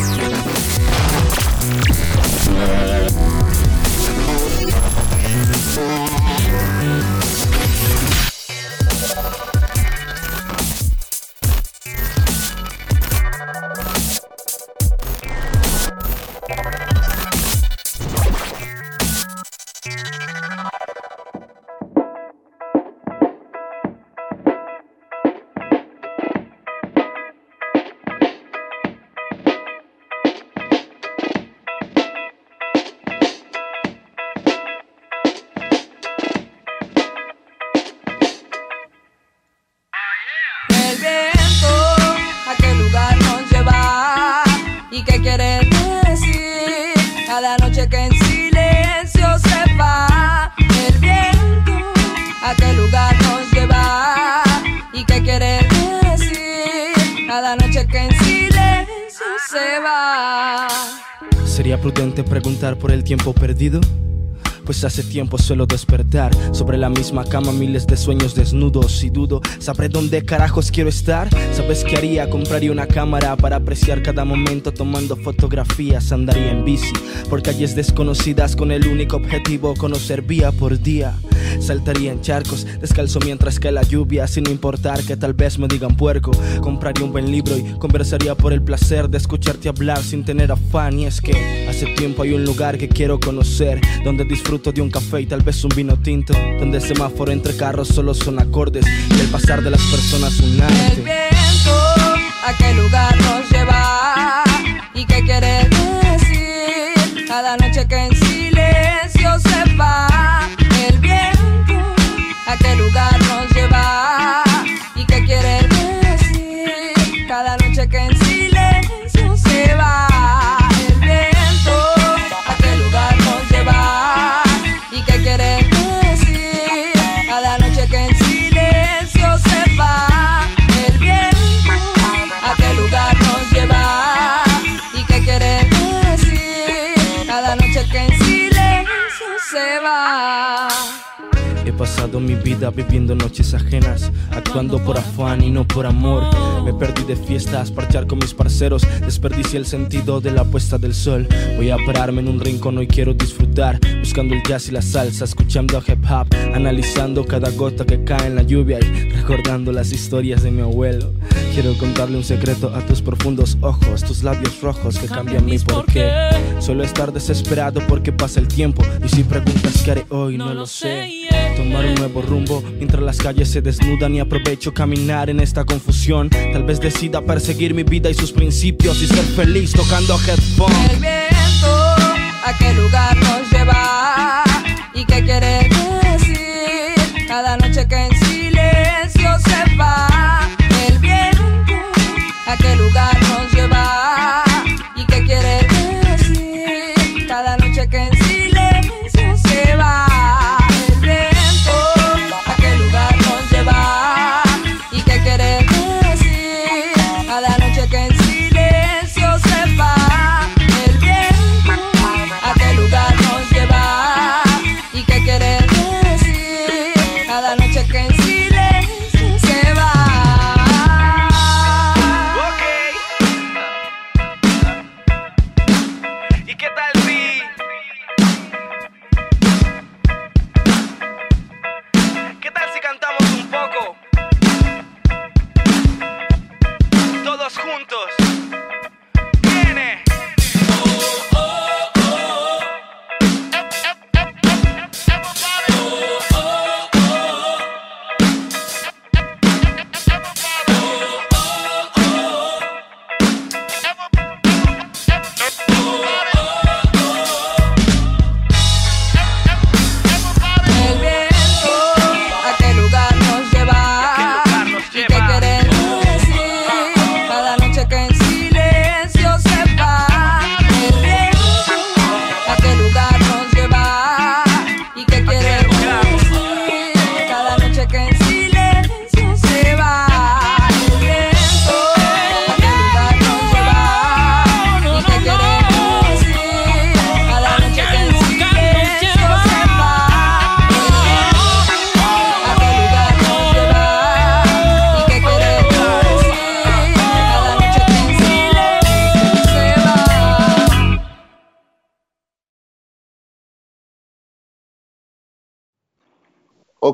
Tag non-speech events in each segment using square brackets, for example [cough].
por perdido? Pues hace tiempo suelo despertar sobre la misma cama miles de sueños desnudos y dudo, ¿sabré dónde carajos quiero estar? ¿Sabes qué haría? Compraría una cámara para apreciar cada momento tomando fotografías, andaría en bici por calles desconocidas con el único objetivo conocer vía por día. Saltaría en charcos, descalzo mientras cae la lluvia, sin importar que tal vez me digan puerco. Compraría un buen libro y conversaría por el placer de escucharte hablar sin tener afán. Y es que hace tiempo hay un lugar que quiero conocer, donde disfruto de un café y tal vez un vino tinto, donde el semáforo entre carros solo son acordes y el pasar de las personas un arte. El viento, ¿a qué lugar nos lleva? ¿Y qué quiere decir? Cada noche que en silencio se va viviendo noches ajenas, actuando por afán y no por amor. Me perdí de fiestas, parchar con mis parceros, desperdicié el sentido de la puesta del sol. Voy a pararme en un rincón hoy quiero disfrutar, buscando el jazz y la salsa, escuchando hip hop, analizando cada gota que cae en la lluvia y recordando las historias de mi abuelo. Quiero contarle un secreto a tus profundos ojos, tus labios rojos que cambian mi porqué. Suelo estar desesperado porque pasa el tiempo y si preguntas qué haré hoy no lo sé tomar un nuevo rumbo mientras las calles se desnudan y aprovecho caminar en esta confusión. Tal vez decida perseguir mi vida y sus principios y ser feliz tocando headphones. El viento, ¿a qué lugar nos lleva? ¿Y qué quiere decir? Cada noche que que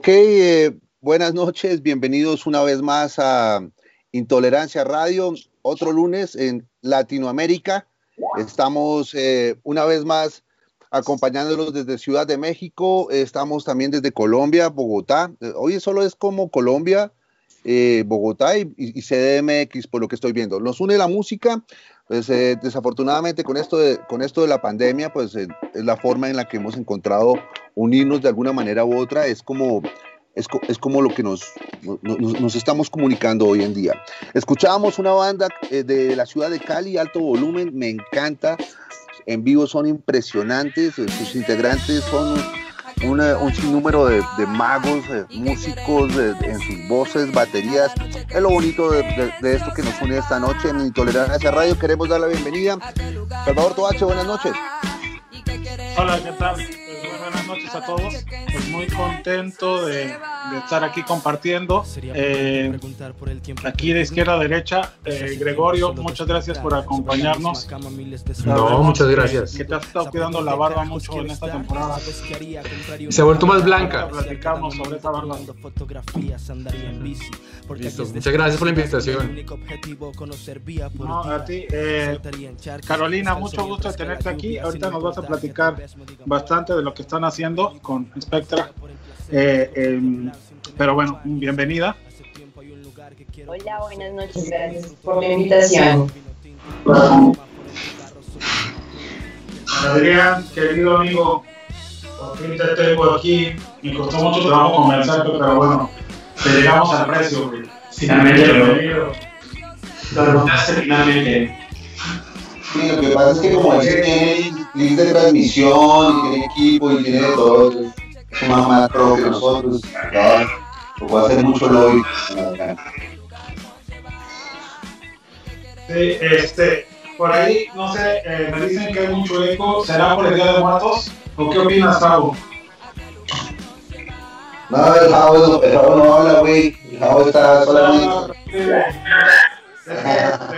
Ok, eh, buenas noches, bienvenidos una vez más a Intolerancia Radio, otro lunes en Latinoamérica. Estamos eh, una vez más acompañándolos desde Ciudad de México, estamos también desde Colombia, Bogotá. Hoy solo es como Colombia, eh, Bogotá y, CDMX, por lo que estoy viendo. Nos une la música, pues eh, desafortunadamente con esto, de, con esto de la pandemia, pues eh, es la forma en la que hemos encontrado unirnos de alguna manera u otra, es como, es, es como lo que nos, nos, estamos comunicando hoy en día. Escuchábamos una banda eh, de la ciudad de Cali, alto volumen, me encanta, en vivo son impresionantes, sus integrantes son un sinnúmero de, de magos, músicos en sus voces, baterías. Es lo bonito de, de, esto que nos une esta noche en Intolerancia Radio. Queremos dar la bienvenida. Salvador Toache, buenas noches. Hola, ¿qué tal? Noches a todos. Pues muy contento de, de estar aquí compartiendo. Eh, aquí de izquierda a derecha, eh, Gregorio, muchas gracias por acompañarnos. No, muchas gracias. Que te has estado cuidando la barba mucho en esta temporada. Se ha vuelto más blanca. Platicamos sobre esa barba. Listo. Muchas gracias por la invitación. No, a ti, eh, Carolina, mucho gusto de tenerte aquí. Ahorita nos vas a platicar bastante de lo que están haciendo con Spectra. Eh, eh, pero bueno, bienvenida. Hola, buenas noches, gracias por la invitación. Adrián, querido amigo, por fin te tengo aquí. Me costó mucho trabajo conversarte, pero bueno, te llegamos al precio, güey. Finalmente lo, lo finalmente. Sí, lo que pasa es que como ese tiene link de transmisión, y tiene equipo, y tiene todo, es más macro que nosotros, ¿verdad? Puede hacer mucho lobby. Sí, este, por ahí, no sé, eh, me dicen que hay mucho eco, ¿será por el Día de Muertos? ¿O qué opinas, Javo? No, el Javo, el Javo no habla, güey. El Javo está solamente. De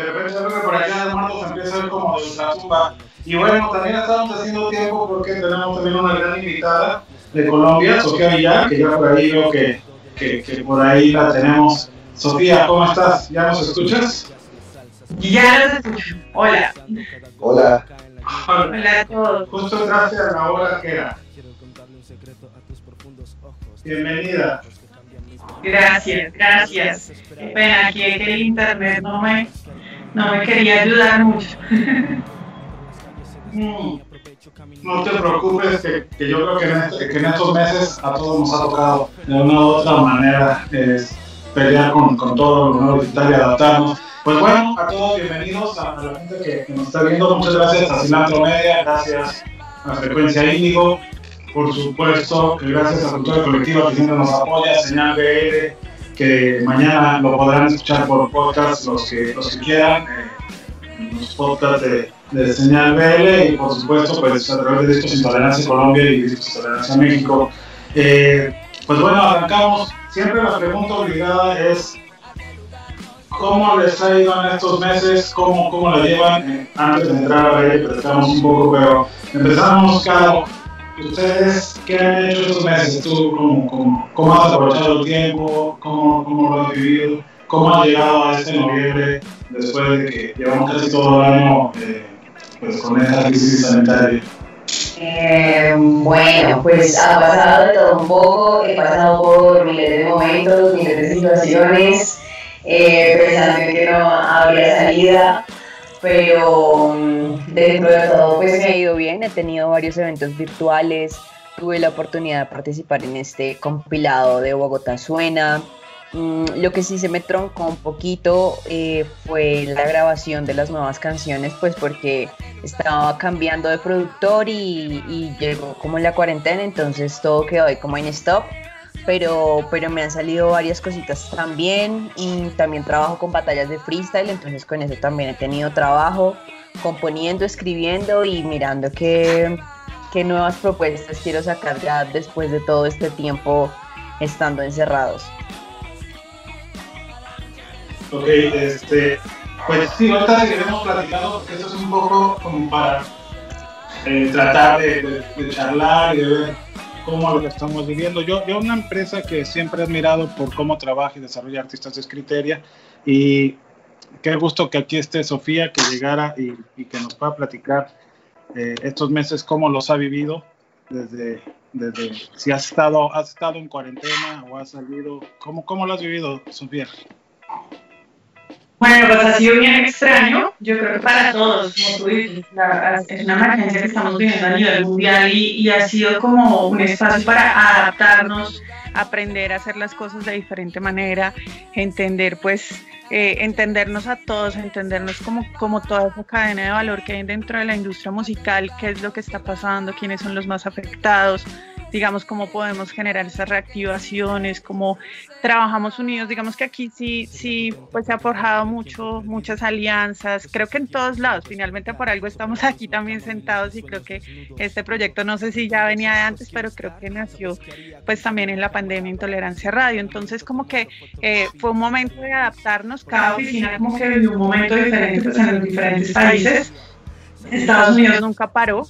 repente creo que por el Día de Muertos empieza a ver como de ultratumba. Y bueno, también estamos haciendo tiempo porque tenemos también una gran invitada de Colombia, Sofía Villar, que ya por ahí veo que, que, que por ahí la tenemos. Sofía, ¿cómo estás? ¿Ya nos escuchas? Ya los escucho. Hola. Hola. Hola a todos. Justo entraste a la hora que era. Bienvenida. Gracias, gracias. Qué pena que el internet no me, no me quería ayudar mucho. [laughs] No te preocupes, que, yo creo que en, este, que en, estos meses a todos nos ha tocado de una u otra manera pelear con, con todo lo nuevo digital y adaptarnos. Pues bueno, a todos bienvenidos a, la gente que, que, nos está viendo. Muchas gracias a Cilantro Media, gracias a Frecuencia Índigo, por supuesto, que gracias a Cultura Colectiva que siempre nos apoya, Señal BL, que mañana lo podrán escuchar por podcast los que, los que quieran, eh, los podcasts de, de, Señal BL y por supuesto pues a través de Discos Intolerancia Colombia y Discos Intolerancia México. Eh, pues bueno, arrancamos. Siempre la pregunta obligada es ¿Cómo les ha ido en estos meses? ¿Cómo, cómo la llevan? Eh, antes de entrar a ver, platicamos un poco, pero empezamos, Caro. ¿Ustedes qué han hecho estos meses? ¿Tú cómo, cómo, cómo has aprovechado el tiempo? ¿Cómo, ¿Cómo lo has vivido? ¿Cómo has llegado a este noviembre después de que llevamos casi todo el año eh, pues, con esta crisis sanitaria? Eh, bueno, pues ha pasado de todo un poco, he pasado por miles de momentos, miles de situaciones eh, pensando en que no habría salida, pero mm, dentro de todo pues me ha ido bien, he tenido varios eventos virtuales, tuve la oportunidad de participar en este compilado de Bogotá Suena. Mm, lo que sí se me troncó un poquito eh, fue la grabación de las nuevas canciones, pues porque estaba cambiando de productor y, y llegó como la cuarentena, entonces todo quedó ahí como en stop pero, pero me han salido varias cositas también y también trabajo con batallas de freestyle, entonces con eso también he tenido trabajo, componiendo, escribiendo y mirando qué, qué nuevas propuestas quiero sacar ya después de todo este tiempo estando encerrados. Ok, este, pues sí, ahorita seguiremos platicando porque eso es un poco como para eh, tratar de, charlar y de ver cómo lo estamos viviendo. Yo, yo una empresa que siempre he admirado por cómo trabaja y desarrolla artistas de Criteria y qué gusto que aquí esté Sofía, que llegara y, y que nos pueda platicar eh, estos meses cómo los ha vivido desde, desde si has estado, has estado en cuarentena o has salido, ¿cómo, cómo lo has vivido, Sofía? Bueno, pues ha sido bien extraño, yo creo que para todos, como tú dices, es una emergencia que estamos viviendo a nivel mundial y, y, ha sido como un espacio para adaptarnos, aprender a hacer las cosas de diferente manera, entender pues, eh, entendernos a todos, entendernos como, como toda esa cadena de valor que hay dentro de la industria musical, qué es lo que está pasando, quiénes son los más afectados, digamos, cómo podemos generar esas reactivaciones, cómo trabajamos unidos. Digamos que aquí sí, sí, pues se ha forjado mucho, muchas alianzas. Creo que en todos lados, finalmente por algo estamos aquí también sentados y creo que este proyecto, no sé si ya venía de antes, pero creo que nació pues también en la pandemia Intolerancia Radio. Entonces como que eh, fue un momento de adaptarnos, cada oficina como que vivió un momento diferente pues, en los diferentes países. Estados Unidos nunca paró,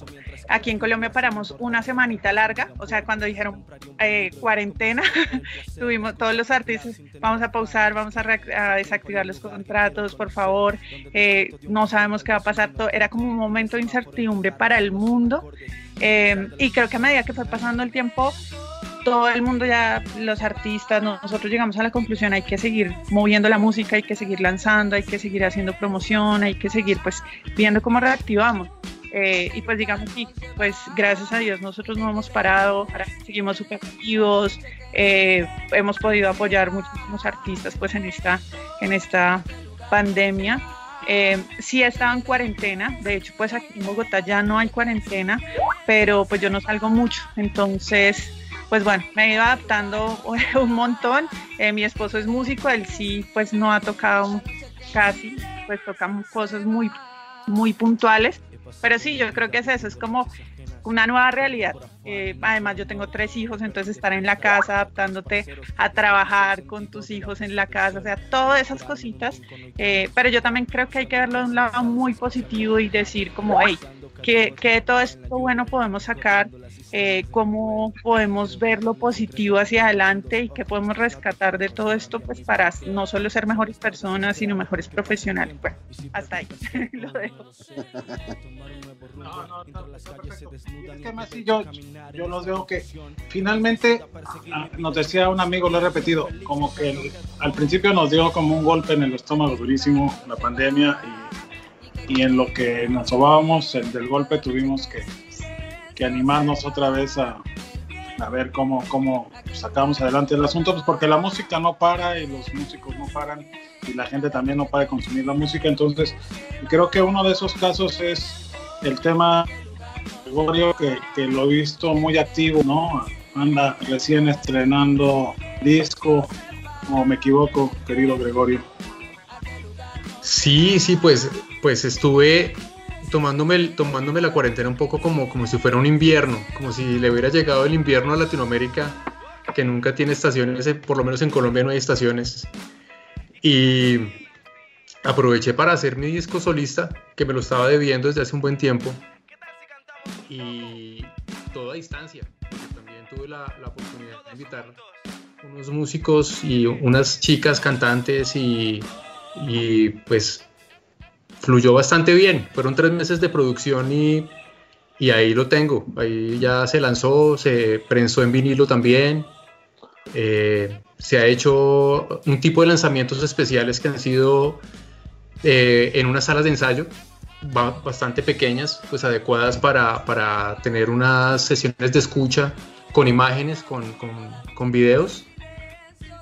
Aquí en Colombia paramos una semanita larga, o sea, cuando dijeron eh, cuarentena, [laughs] tuvimos todos los artistas, vamos a pausar, vamos a, a desactivar los contratos, por favor, eh, no sabemos qué va a pasar, todo, era como un momento de incertidumbre para el mundo eh, y creo que a medida que fue pasando el tiempo, todo el mundo ya, los artistas, nosotros llegamos a la conclusión, hay que seguir moviendo la música, hay que seguir lanzando, hay que seguir haciendo promoción, hay que seguir pues viendo cómo reactivamos. Eh, y pues digamos sí, pues gracias a Dios nosotros no hemos parado, seguimos súper activos, eh, hemos podido apoyar muchísimos artistas pues en esta, en esta pandemia. Eh, sí he estado en cuarentena, de hecho pues aquí en Bogotá ya no hay cuarentena, pero pues yo no salgo mucho, entonces pues bueno, me he ido adaptando [laughs] un montón. Eh, mi esposo es músico, él sí pues no ha tocado casi, pues tocamos cosas muy, muy puntuales, pero sí, yo creo que es eso, es como una nueva realidad. Eh, además, yo tengo tres hijos, entonces estar en la casa adaptándote a trabajar con tus hijos en la casa, o sea, todas esas cositas. Eh, pero yo también creo que hay que verlo de un lado muy positivo y decir como, hey, que, que de todo esto bueno podemos sacar, eh, cómo podemos ver lo positivo hacia adelante y qué podemos rescatar de todo esto, pues para no solo ser mejores personas, sino mejores profesionales. Bueno, hasta ahí [laughs] lo dejo. [laughs] No, no, no, es que más si yo, yo los veo que finalmente, nos decía un amigo, lo he repetido, como que el, al principio nos dio como un golpe en el estómago durísimo la pandemia y, y en lo que nos sobábamos el del golpe tuvimos que, que animarnos otra vez a, a ver cómo, cómo sacamos adelante el asunto, pues porque la música no para y los músicos no paran y la gente también no para de consumir la música, entonces creo que uno de esos casos es el tema Gregorio, que, que, lo he visto muy activo, ¿no? Anda recién estrenando disco, o me equivoco, querido Gregorio. Sí, sí, pues, pues estuve tomándome, tomándome la cuarentena un poco como, como si fuera un invierno, como si le hubiera llegado el invierno a Latinoamérica, que nunca tiene estaciones, por lo menos en Colombia no hay estaciones. Y aproveché para hacer mi disco solista, que me lo estaba debiendo desde hace un buen tiempo, y todo a distancia. También tuve la, la oportunidad de invitar unos músicos y unas chicas cantantes y, y, pues fluyó bastante bien. Fueron tres meses de producción y, y ahí lo tengo. Ahí ya se lanzó, se prensó en vinilo también. Eh, se ha hecho un tipo de lanzamientos especiales que han sido eh, en unas salas de ensayo bastante pequeñas, pues adecuadas para, para, tener unas sesiones de escucha con imágenes, con, con, con videos.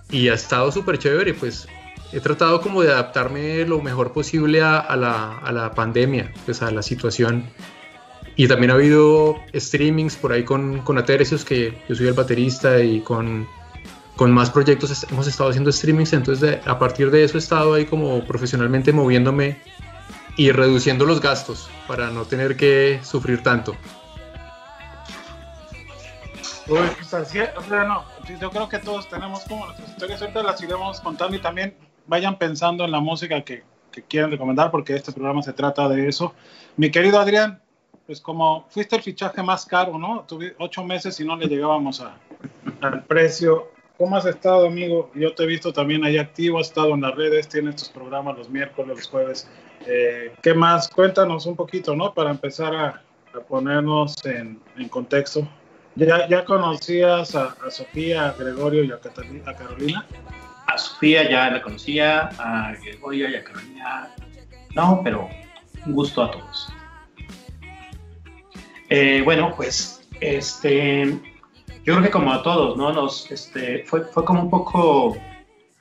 Y ha estado súper chévere, pues he tratado como de adaptarme lo mejor posible a, a, la, a, la, pandemia, pues a la situación. Y también ha habido streamings por ahí con, con Atercios, que yo soy el baterista, y con con más proyectos hemos estado haciendo streamings, entonces a partir de eso he estado ahí como profesionalmente moviéndome y reduciendo los gastos para no tener que sufrir tanto. Pues así, o sea, no, yo creo que todos tenemos como nuestras historias, ahorita las iremos contando y también vayan pensando en la música que, que quieren recomendar porque este programa se trata de eso. Mi querido Adrián, pues como fuiste el fichaje más caro, ¿no? Tuve ocho meses y no le llegábamos a, al precio. ¿Cómo has estado, amigo? Yo te he visto también ahí activo, has estado en las redes, tienes tus programas los miércoles, los jueves. Eh, ¿Qué más? Cuéntanos un poquito, ¿no? Para empezar a, ponernos en, contexto. ¿Ya, conocías a, Sofía, a Gregorio y a Carolina? A Sofía ya la conocía, a Gregorio y a Carolina no, pero un gusto a todos. Eh, bueno, pues este, yo creo que como a todos, ¿no? Nos, este, fue, fue como un poco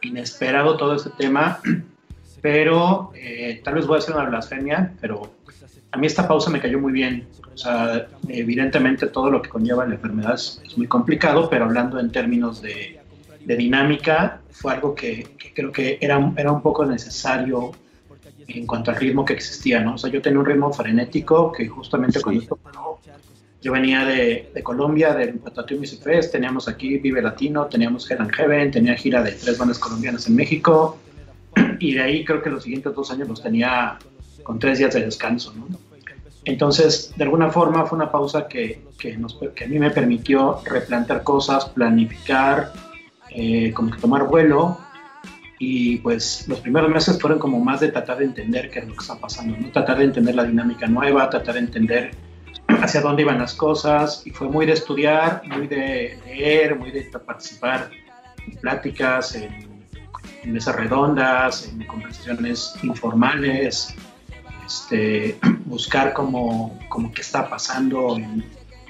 inesperado todo este tema, pero eh, tal vez voy a hacer una blasfemia, pero a mí esta pausa me cayó muy bien. O sea, evidentemente todo lo que conlleva la enfermedad es, es muy complicado, pero hablando en términos de, de dinámica, fue algo que, que, creo que era, era un poco necesario en cuanto al ritmo que existía, ¿no? O sea, yo tenía un ritmo frenético que justamente con esto yo venía de, de Colombia, del Patatú Music Fest, teníamos aquí Vive Latino, teníamos Hell and Heaven, tenía gira de tres bandas colombianas en México, y de ahí creo que los siguientes dos años los tenía con tres días de descanso, ¿no? Entonces, de alguna forma fue una pausa que, que, nos, que a mí me permitió replantear cosas, planificar, eh, como que tomar vuelo, y pues los primeros meses fueron como más de tratar de entender qué es lo que está pasando, ¿no? tratar de entender la dinámica nueva, tratar de entender hacia dónde iban las cosas y fue muy de estudiar, muy de leer, muy de participar en pláticas, en, en mesas redondas, en conversaciones informales, este, [clears throat] buscar como, qué está pasando en,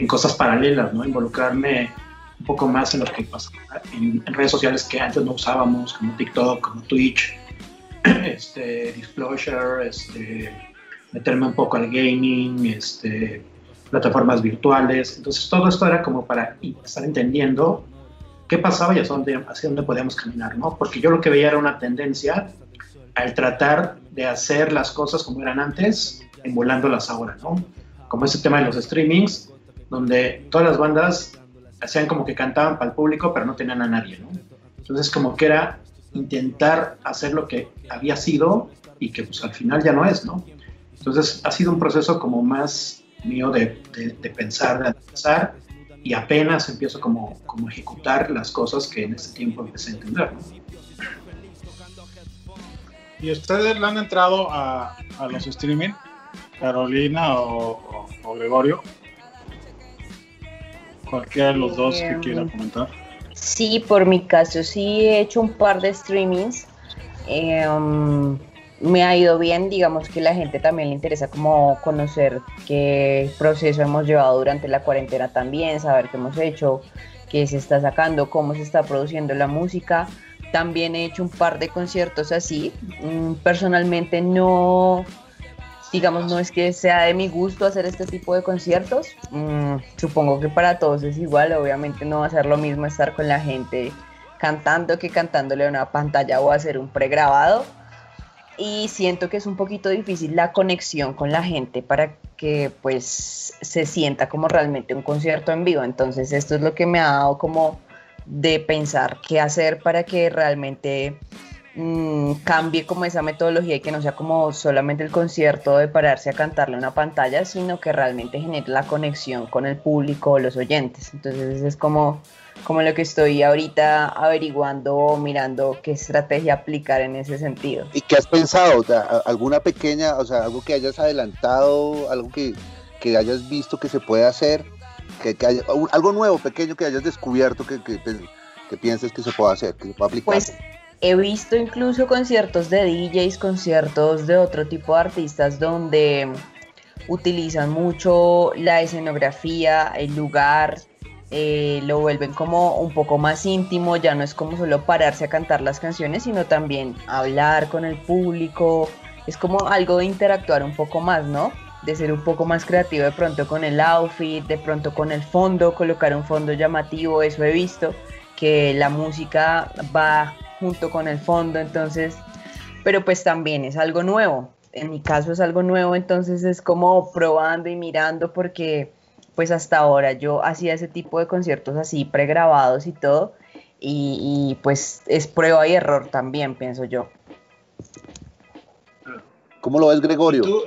cosas paralelas, involucrarme un poco más en lo que pasa en, redes sociales que antes no usábamos, como TikTok, como Twitch, [clears throat] este, Disclosure, este, meterme un poco al gaming, este, plataformas virtuales. Entonces todo esto era como para estar entendiendo qué pasaba y hacia dónde, hacia dónde podíamos caminar, ¿no? Porque yo lo que veía era una tendencia al tratar de hacer las cosas como eran antes, emulándolas ahora, ¿no? Como ese tema de los streamings, donde todas las bandas hacían como que cantaban para el público, pero no tenían a nadie, ¿no? Entonces como que era intentar hacer lo que había sido y que pues al final ya no es, ¿no? Entonces ha sido un proceso como más mío de, de, de pensar, de pensar y apenas empiezo como, como ejecutar las cosas que en ese tiempo empecé a entender, ¿no? ¿Y ustedes le han entrado a, a los streaming? Carolina o, o, o Gregorio? Cualquiera de los dos que quiera comentar. Sí, por mi caso sí he hecho un par de streamings. Eh, um, me ha ido bien, digamos que la gente también le interesa como conocer qué proceso hemos llevado durante la cuarentena también, saber qué hemos hecho, qué se está sacando, cómo se está produciendo la música. También he hecho un par de conciertos así. Mm, personalmente no, digamos, no es que sea de mi gusto hacer este tipo de conciertos. Mm, supongo que para todos es igual, obviamente no va a ser lo mismo estar con la gente cantando que cantándole a una pantalla o hacer un pregrabado. Y siento que es un poquito difícil la conexión con la gente para que pues se sienta como realmente un concierto en vivo. Entonces esto es lo que me ha dado como de pensar qué hacer para que realmente mmm, cambie como esa metodología y que no sea como solamente el concierto de pararse a cantarle una pantalla, sino que realmente genere la conexión con el público o los oyentes. Entonces es como, como lo que estoy ahorita averiguando o mirando qué estrategia aplicar en ese sentido. ¿Y qué has pensado? ¿Alguna pequeña, o sea, algo que hayas adelantado, algo que, que hayas visto que se puede hacer? Que, que haya, algo nuevo, pequeño que hayas descubierto que, que, que pienses que se puede hacer, que se puede aplicar. Pues he visto incluso conciertos de DJs, conciertos de otro tipo de artistas donde utilizan mucho la escenografía, el lugar, eh, lo vuelven como un poco más íntimo, ya no es como solo pararse a cantar las canciones, sino también hablar con el público, es como algo de interactuar un poco más, ¿no? De ser un poco más creativo de pronto con el outfit, de pronto con el fondo, colocar un fondo llamativo, eso he visto, que la música va junto con el fondo, entonces, pero pues también es algo nuevo. En mi caso es algo nuevo, entonces es como probando y mirando porque pues hasta ahora yo hacía ese tipo de conciertos así pregrabados y todo y, y pues es prueba y error también, pienso yo. ¿Cómo lo ves, Gregorio? ¿Tú?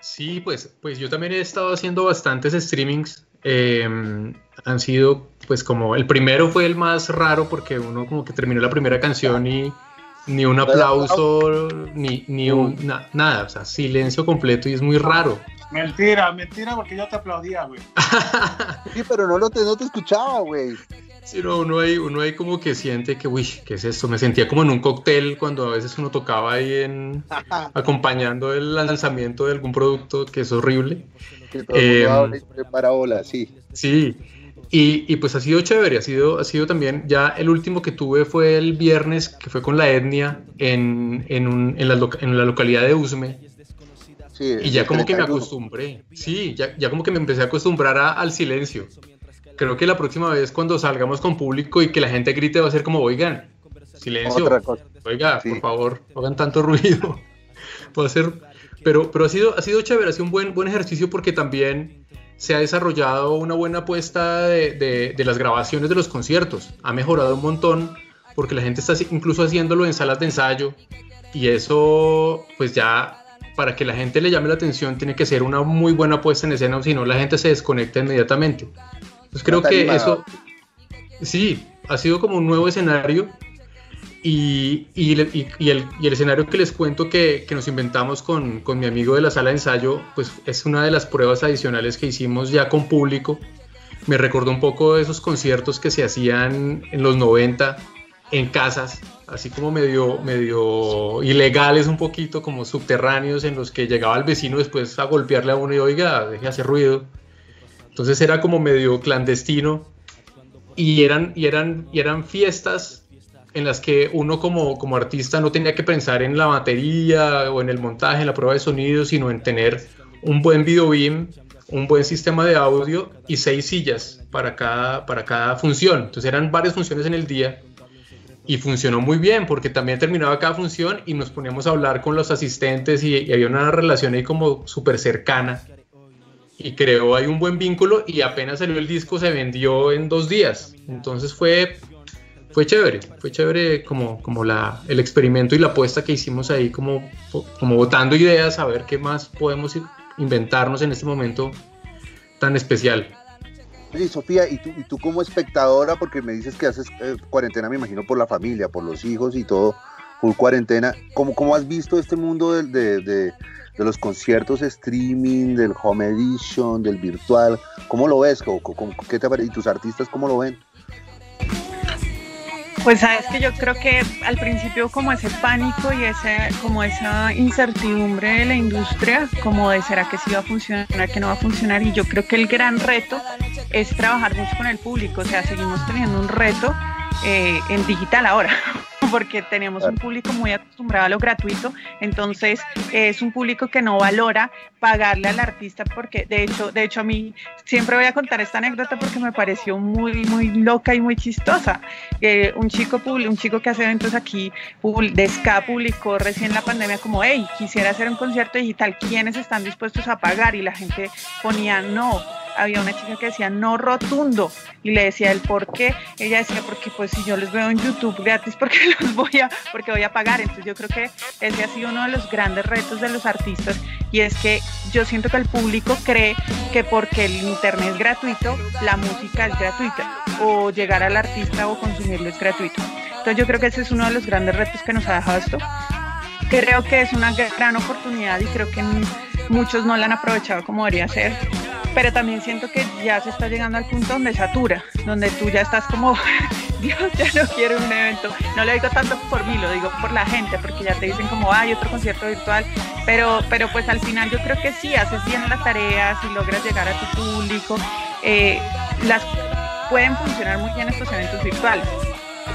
Sí, pues, pues yo también he estado haciendo bastantes streamings. eh, han sido, pues como el primero fue el más raro porque uno como que terminó la primera canción y ni un aplauso, ni, ni un, na- nada, o sea, silencio completo y es muy raro. Mentira, mentira, porque yo te aplaudía, güey. [laughs] Sí, pero no, lo te, no te escuchaba, güey. Sí, no, uno ahí, uno ahí como que siente que, uy, ¿qué es esto? Me sentía como en un cóctel cuando a veces uno tocaba ahí en, [laughs] acompañando el lanzamiento de algún producto, que es horrible. Que todo y prepara ola, sí. Sí, y, y pues ha sido chévere, ha sido, ha sido también, ya el último que tuve fue el viernes, que fue con la etnia en, en, un- en la, en la localidad de Usme, sí y ya como que me 31. acostumbré, sí, ya, ya como que me empecé a acostumbrar a- al silencio. Creo que la próxima vez cuando salgamos con público y que la gente grite va a ser como, oigan, silencio, oiga, Sí. por favor, no hagan tanto ruido. [laughs] Va a ser, pero, pero ha sido, ha sido chévere, ha sido un buen, buen ejercicio porque también se ha desarrollado una buena apuesta de, de- de las grabaciones de los conciertos. Ha mejorado un montón porque la gente está incluso haciéndolo en salas de ensayo y eso, pues ya, para que la gente le llame la atención, tiene que ser una muy buena puesta en escena, o si no, la gente se desconecta inmediatamente. Entonces creo que animado. eso, sí, ha sido como un nuevo escenario y, y, y- y el, y el escenario que les cuento que, que nos inventamos con, con mi amigo de la sala de ensayo, pues es una de las pruebas adicionales que hicimos ya con público. Me recordó un poco de esos conciertos que se hacían en los 90 en casas, así como medio, medio ilegales un poquito, como subterráneos, en los que llegaba el vecino después a golpearle a uno y oiga, deje de hacer ruido. Entonces era como medio clandestino y eran, y eran, y eran fiestas en las que uno como, como artista no tenía que pensar en la batería o en el montaje, en la prueba de sonido, sino en tener un buen video beam, un buen sistema de audio y seis sillas para cada, para cada función. Entonces eran varias funciones en el día y funcionó muy bien porque también terminaba cada función y nos poníamos a hablar con los asistentes y, había una relación ahí como súper cercana y creó ahí un buen vínculo y apenas salió el disco se vendió en dos días. Entonces fue, fue chévere, fue chévere como, como la, el experimento y la apuesta que hicimos ahí como, como botando ideas a ver qué más podemos inventarnos en este momento tan especial. Oye, Sofía, ¿y tú, y tú como espectadora, porque me dices que haces eh, cuarentena, me imagino, por la familia, por los hijos y todo, full cuarentena, ¿cómo, cómo has visto este mundo de, de- de los conciertos streaming, del home edition, del virtual? ¿Cómo lo ves? ¿Cómo- cómo- qué te? ¿Y tus artistas cómo lo ven? Pues sabes que yo creo que al principio como ese pánico y ese, como esa incertidumbre de la industria, como de será que sí va a funcionar, que no va a funcionar, y yo creo que el gran reto es trabajar mucho con el público, o sea, seguimos teniendo un reto eh, en digital ahora, [laughs] porque teníamos un público muy acostumbrado a lo gratuito, entonces es un público que no valora pagarle al artista porque de hecho, de hecho a mí siempre voy a contar esta anécdota porque me pareció muy muy loca y muy chistosa. Eh, un chico un chico que hace eventos aquí de ska publicó recién la pandemia como, hey, quisiera hacer un concierto digital, ¿quiénes están dispuestos a pagar? Y la gente ponía no. Había una chica que decía no rotundo y le decía el por qué. Ella decía porque pues si yo los veo en YouTube gratis, porque [laughs] los voy a, porque voy a pagar. Entonces yo creo que ese ha sido uno de los grandes retos de los artistas y es que yo siento que el público cree que porque el internet es gratuito, la música es gratuita o llegar al artista o consumirlo es gratuito. Entonces yo creo que ese es uno de los grandes retos que nos ha dejado esto. Creo que es una gran oportunidad y creo que muchos no la han aprovechado como debería ser. Pero también siento que ya se está llegando al punto donde satura, donde tú ya estás como, [laughs] Dios, ya no quiero un evento. No lo digo tanto por mí, lo digo por la gente, porque ya te dicen como, hay otro concierto virtual. Pero, pero pues al final yo creo que sí, haces bien las tareas y logras llegar a tu público. Eh, las pueden funcionar muy bien estos eventos virtuales.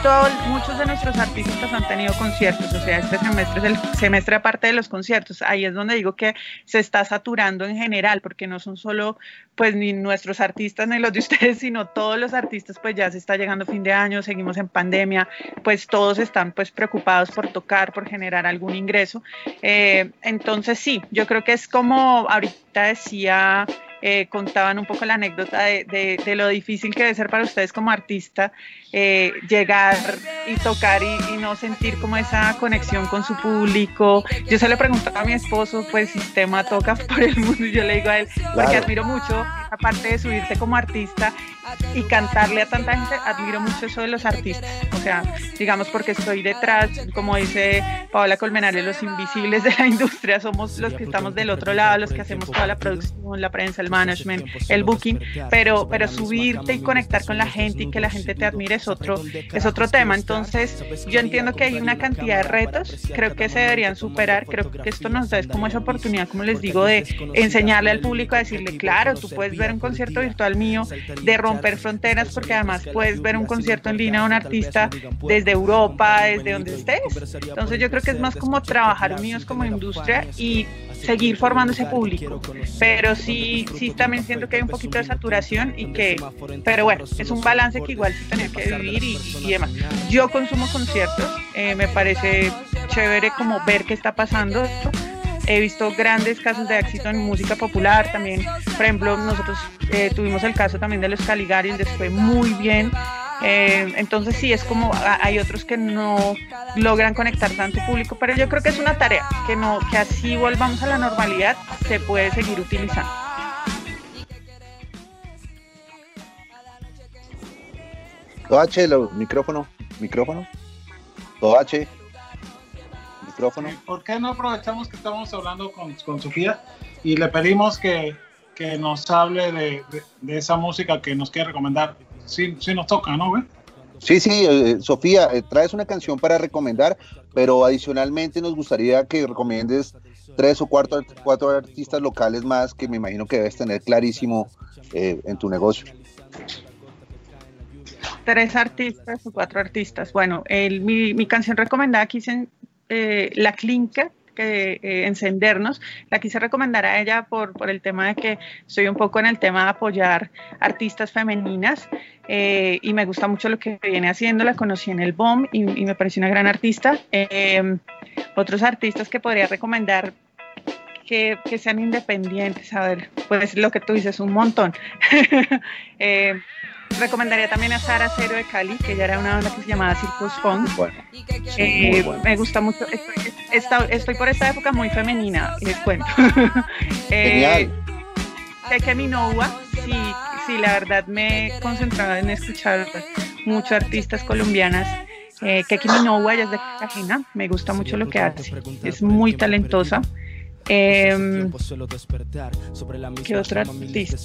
Todos, muchos de nuestros artistas han tenido conciertos, o sea, este semestre es el semestre aparte de los conciertos. Ahí es donde digo que se está saturando en general, porque no son solo pues ni nuestros artistas ni los de [laughs] ustedes, sino todos los artistas, pues ya se está llegando fin de año, seguimos en pandemia, pues todos están pues preocupados por tocar, por generar algún ingreso. Eh, entonces sí, yo creo que es como ahorita decía eh, contaban un poco la anécdota de, de, lo difícil que debe ser para ustedes como artista eh, llegar y tocar y, no sentir como esa conexión con su público. Yo se le preguntaba a mi esposo, pues sistema toca [laughs] por el mundo y yo le digo a él, porque admiro mucho, aparte de subirte como artista y cantarle a tanta gente, admiro mucho eso de los artistas. O sea, digamos porque estoy detrás, como dice Paola Colmenares, los invisibles de la industria, somos los que estamos del otro lado, los que hacemos toda la producción, la prensa, el management, el booking, pero, pero subirte y conectar con la gente y que la gente te admire es otro, es otro tema. Entonces, yo entiendo que hay una cantidad de retos, creo que se deberían superar, creo que esto nos da como esa oportunidad, como les digo, de enseñarle al público a decirle, claro, tú puedes ver un concierto virtual mío, de romper fronteras, porque además puedes ver un concierto en línea de un artista desde Europa, desde donde estés. Entonces, yo creo que es más como trabajar unidos como industria y seguir formando ese público. Pero sí, sí también siento que hay un poquito de saturación y que, pero bueno, es un balance que igual se tenía que vivir y, demás. Yo consumo conciertos, eh, me parece chévere como ver qué está pasando. He visto grandes casos de éxito en música popular también. Por ejemplo, nosotros eh, tuvimos el caso también de los Caligaris, les fue muy bien. Eh, entonces sí, es como hay otros que no logran conectar tanto público, pero yo creo que es una tarea que no que así volvamos a la normalidad se puede seguir utilizando. Todo H, micrófono, micrófono. Todo H, micrófono. ¿Por qué no aprovechamos que estamos hablando con, con Sofía y le pedimos que, que nos hable de, de esa música que nos quiere recomendar? sí, sí nos toca, ¿no, güey? Sí, sí, eh, Sofía, eh, traes una canción para recomendar, pero adicionalmente nos gustaría que recomiendes tres o cuatro, cuatro artistas locales más que me imagino que debes tener clarísimo eh, en tu negocio. Tres artistas o cuatro artistas. Bueno, el, mi, mi, canción recomendada aquí es La Clinca que eh, encendernos. La quise recomendar a ella por, por el tema de que estoy un poco en el tema de apoyar artistas femeninas eh, y me gusta mucho lo que viene haciendo. La conocí en el BOM y, me pareció una gran artista. Em, otros artistas que podría recomendar que, que, sean independientes, a ver, pues lo que tú dices, un montón. [laughs] recomendaría también a Sara Cero de Cali, que ya era una banda que se llamaba Circus Funk. Eh, me gusta mucho. Estoy, estoy, por esta época muy femenina, les cuento. [laughs] eh, que Minowa, sí, sí, la verdad me he concentrado en escuchar muchos artistas colombianas. Eh, Keki Minowa, ella es de Cartagena, me gusta mucho lo que hace, es muy talentosa. Eh, ¿Qué otra artista?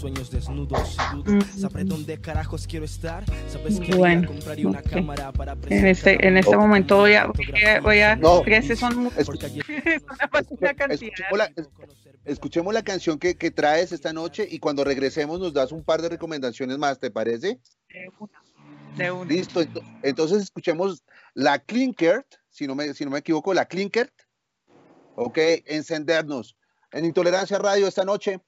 Bueno, en este, en este momento voy a, voy a, no, porque son, [laughs] [laughs] escuchemos, la, escuchemos la canción que, que, traes esta noche y cuando regresemos nos das un par de recomendaciones más, ¿te parece? De una. De una. Listo, entonces escuchemos la Clinkert, si no me, si no me equivoco, la Clinkert ¿ok? Encendernos. En Intolerancia Radio esta noche.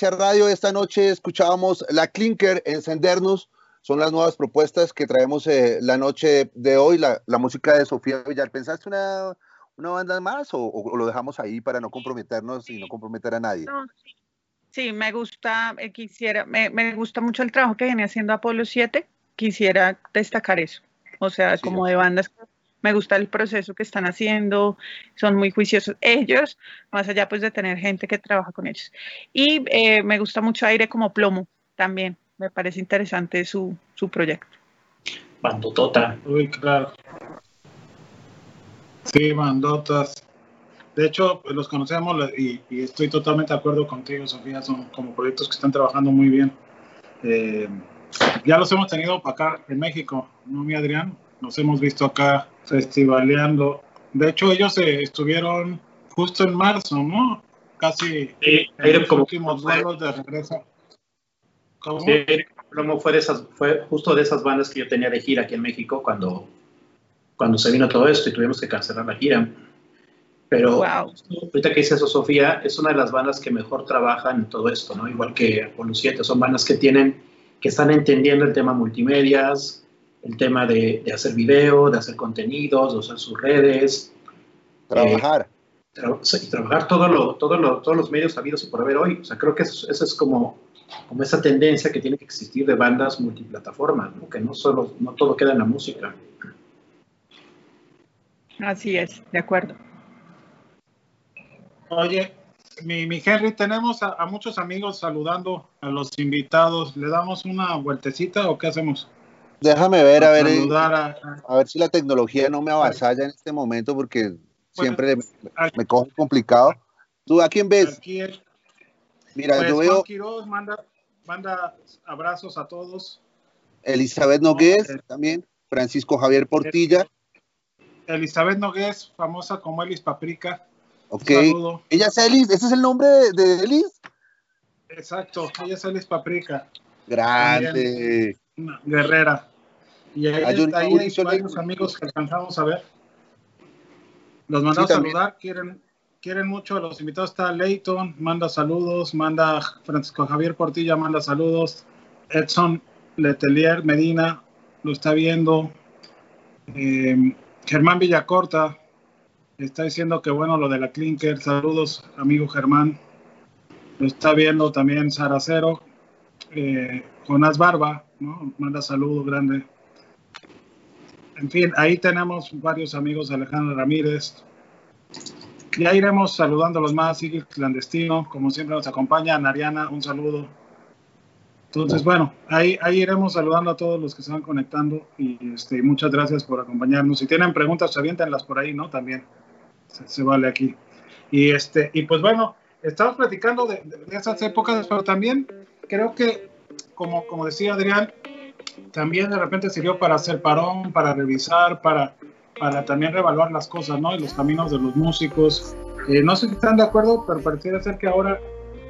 Tolerancia Radio, esta noche escuchábamos La Clinker, Encendernos, son las nuevas propuestas que traemos eh, la noche de hoy, la, la música de Sofía Villar. ¿Pensaste una, una banda más o, o lo dejamos ahí para no comprometernos y no comprometer a nadie? No, sí. Sí, me gusta, eh, quisiera, me, me gusta mucho el trabajo que viene haciendo Apolo 7. Quisiera destacar eso. O sea, Sí. como de bandas, me gusta el proceso que están haciendo, son muy juiciosos ellos, más allá pues de tener gente que trabaja con ellos. Y eh, me gusta mucho Aire como Plomo también, me parece interesante su, su proyecto. Bandotota. Uy, claro. Sí, bandotas. De hecho, pues, los conocemos y estoy totalmente de acuerdo contigo, Sofía. Son como proyectos que están trabajando muy bien. Eh, ya los hemos tenido para acá en México, ¿no, mi Adrián? Nos hemos visto acá festivaleando. De hecho, ellos eh, estuvieron justo en marzo, ¿no? Casi Sí, en los como últimos vuelos de regreso. ¿Cómo? sí, Plomo fue de esas, fue justo de esas bandas que yo tenía de gira aquí en México cuando, cuando se vino todo esto y tuvimos que cancelar la gira. Pero Wow. ahorita que dice eso, Sofía, es una de las bandas que mejor trabajan en todo esto, ¿no? Igual que Apolo 7, son bandas que tienen, que están entendiendo el tema multimedias, el tema de, de hacer video, de hacer contenidos, de usar sus redes, Trabajar. tra- y trabajar todo lo, todo lo- todos los medios habidos y por haber hoy. O sea, creo que eso, eso es como, como esa tendencia que tiene que existir de bandas multiplataformas, ¿no? que no solo, no todo queda en la música. Así es, de acuerdo. Oye, mi, mi Henry, tenemos a, a muchos amigos saludando a los invitados. ¿Le damos una vueltecita o qué hacemos? Déjame ver, a ver, eh, a, ver si la tecnología no me avasalla en este momento porque siempre me, me coge complicado. ¿Tú a quién ves? aquí Mira, pues, yo Juan veo Quiroz manda, manda abrazos a todos. Elizabeth Nogués No, también, Francisco Javier Portilla, Elizabeth Nogués, famosa como Elis Paprika. Ok. saludo. Ella es Elis, ¿ese es el nombre de, de Elis? Exacto, ella es Elis Paprika, Grande. guerrera. Y ahí, hay Mauricio varios amigos que alcanzamos a ver. Los mandamos Sí, a saludar, quieren, quieren mucho a los invitados. Está Leighton, manda saludos, manda Francisco Javier Portilla, manda saludos. Edson Letelier Medina lo está viendo. Eh, Germán Villacorta está diciendo que bueno lo de la Clinker. Saludos, amigo Germán. Lo está viendo también Saracero. Eh, Jonás Barba, ¿no? Manda saludos grande. En fin, ahí tenemos varios amigos, Alejandro Ramírez. Ya iremos saludando a los más, sigue clandestino, como siempre nos acompaña, Nariana, un saludo. Entonces, bueno, ahí, ahí iremos saludando a todos los que se van conectando y este, muchas gracias por acompañarnos. Si tienen preguntas, aviéntenlas por ahí, ¿no? También se, vale aquí. Y, este, y pues bueno, estamos platicando de- de esas épocas, pero también creo que, como, como decía Adrián, también de repente sirvió para hacer parón, para revisar, para, para también reevaluar las cosas, ¿no? Y los caminos de los músicos. Eh, no sé si están de acuerdo, pero pareciera ser que ahora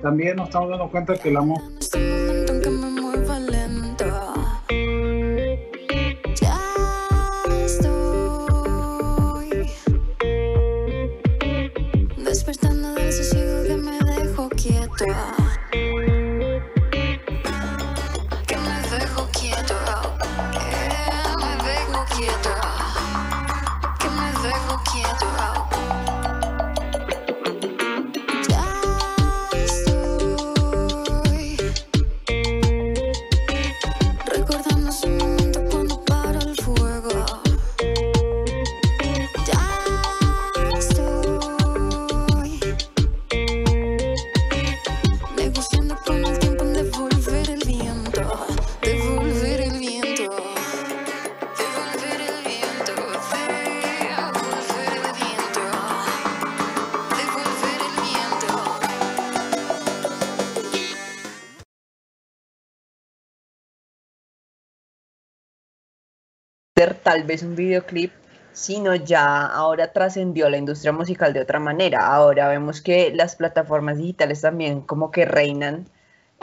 también nos estamos dando cuenta que la música tal vez un videoclip, sino ya ahora trascendió la industria musical de otra manera. Ahora vemos que las plataformas digitales también como que reinan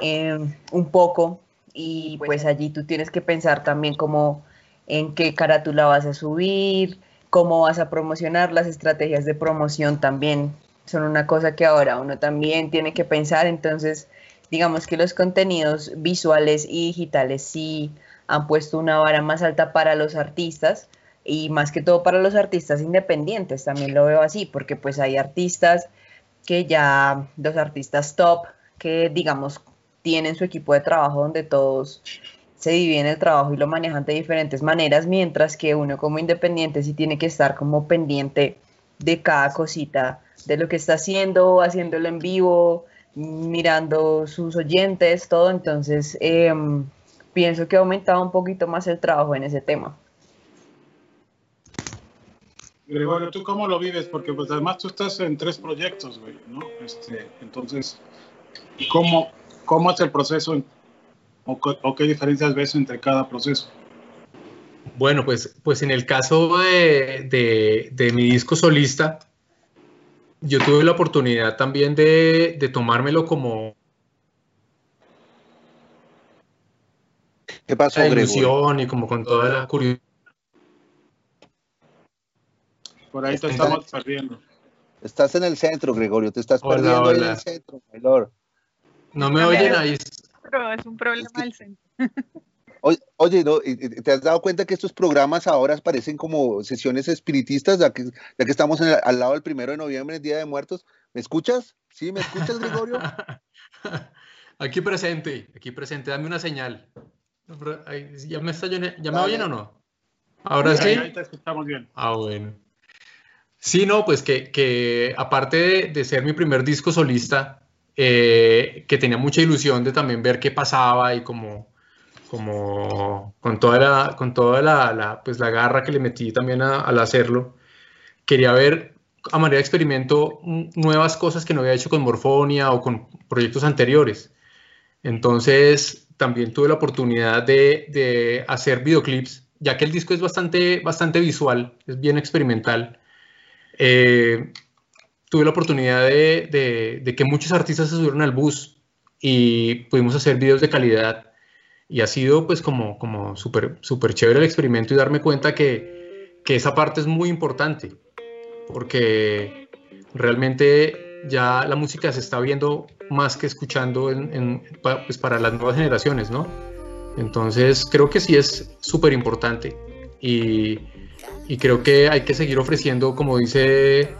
eh, un poco y pues allí tú tienes que pensar también como en qué carátula vas a subir, cómo vas a promocionar, las estrategias de promoción también son una cosa que ahora uno también tiene que pensar, entonces digamos que los contenidos visuales y digitales sí han puesto una vara más alta para los artistas y más que todo para los artistas independientes, también lo veo así, porque pues hay artistas que ya, los artistas top, que digamos tienen su equipo de trabajo donde todos se dividen el trabajo y lo manejan de diferentes maneras, mientras que uno como independiente sí tiene que estar como pendiente de cada cosita, de lo que está haciendo, haciéndolo en vivo, mirando sus oyentes, todo, entonces em, pienso que ha aumentado un poquito más el trabajo en ese tema. Gregorio, ¿tú cómo lo vives? Porque pues además tú estás en tres proyectos, güey, ¿no? Este, entonces, ¿cómo, cómo es el proceso o, qué diferencias ves entre cada proceso? Bueno, pues, pues en el caso de, de- de mi disco solista, yo tuve la oportunidad también de, de tomármelo como ¿Qué pasó, la Gregorio? ilusión y como con toda la curiosidad. Por ahí te estamos perdiendo. Estás en el centro, Gregorio, te estás Hola, perdiendo ahí en hola. el centro, my lord. No me oyen ahí. Pero es un problema del centro. Oye, oye, ¿no? ¿Y- y ¿te has dado cuenta que estos programas ahora parecen como sesiones espiritistas, ya que, ya que estamos en el- al lado del primero de noviembre, el Día de Muertos? ¿Me escuchas? ¿Sí? ¿Me escuchas, Gregorio? [laughs] Aquí presente, aquí presente, dame una señal. ¿Ya me, está, ¿ya me oyen o no? ¿Ahora sí? Ahí te escuchamos bien. Ah, bueno. Sí, no, pues que, que aparte de, de ser mi primer disco solista, eh, que tenía mucha ilusión de también ver qué pasaba y como, como con toda la, con toda la, la, pues la garra que le metí también a- al hacerlo, quería ver a manera de experimento nuevas cosas que no había hecho con Morfonia o con proyectos anteriores. Entonces, también tuve la oportunidad de, de hacer videoclips, ya que el disco es bastante, bastante visual, es bien experimental. Eh, tuve la oportunidad de, que muchos artistas se subieron al bus y pudimos hacer videos de calidad. Y ha sido pues como, como súper súper chévere el experimento y darme cuenta que, que esa parte es muy importante, porque realmente ya la música se está viendo más que escuchando en, en- pues para las nuevas generaciones, ¿no? Entonces creo que sí es súper importante y, y creo que hay que seguir ofreciendo, como dice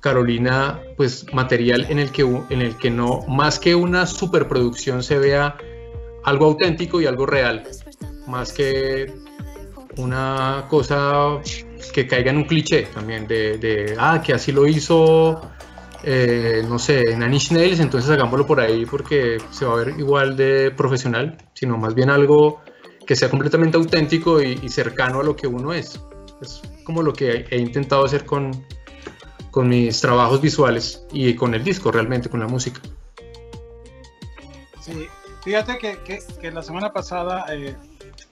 Carolina, pues material en el que, en el que no, más que una superproducción, se vea algo auténtico y algo real, más que una cosa que caiga en un cliché también de, de, ah, que así lo hizo, eh, no sé, Nanny Nails, entonces hagámoslo por ahí porque se va a ver igual de profesional, sino más bien algo que sea completamente auténtico y, y cercano a lo que uno es. Es como lo que he intentado hacer con, con mis trabajos visuales y con el disco realmente, con la música. Sí, fíjate que, que- que la semana pasada eh,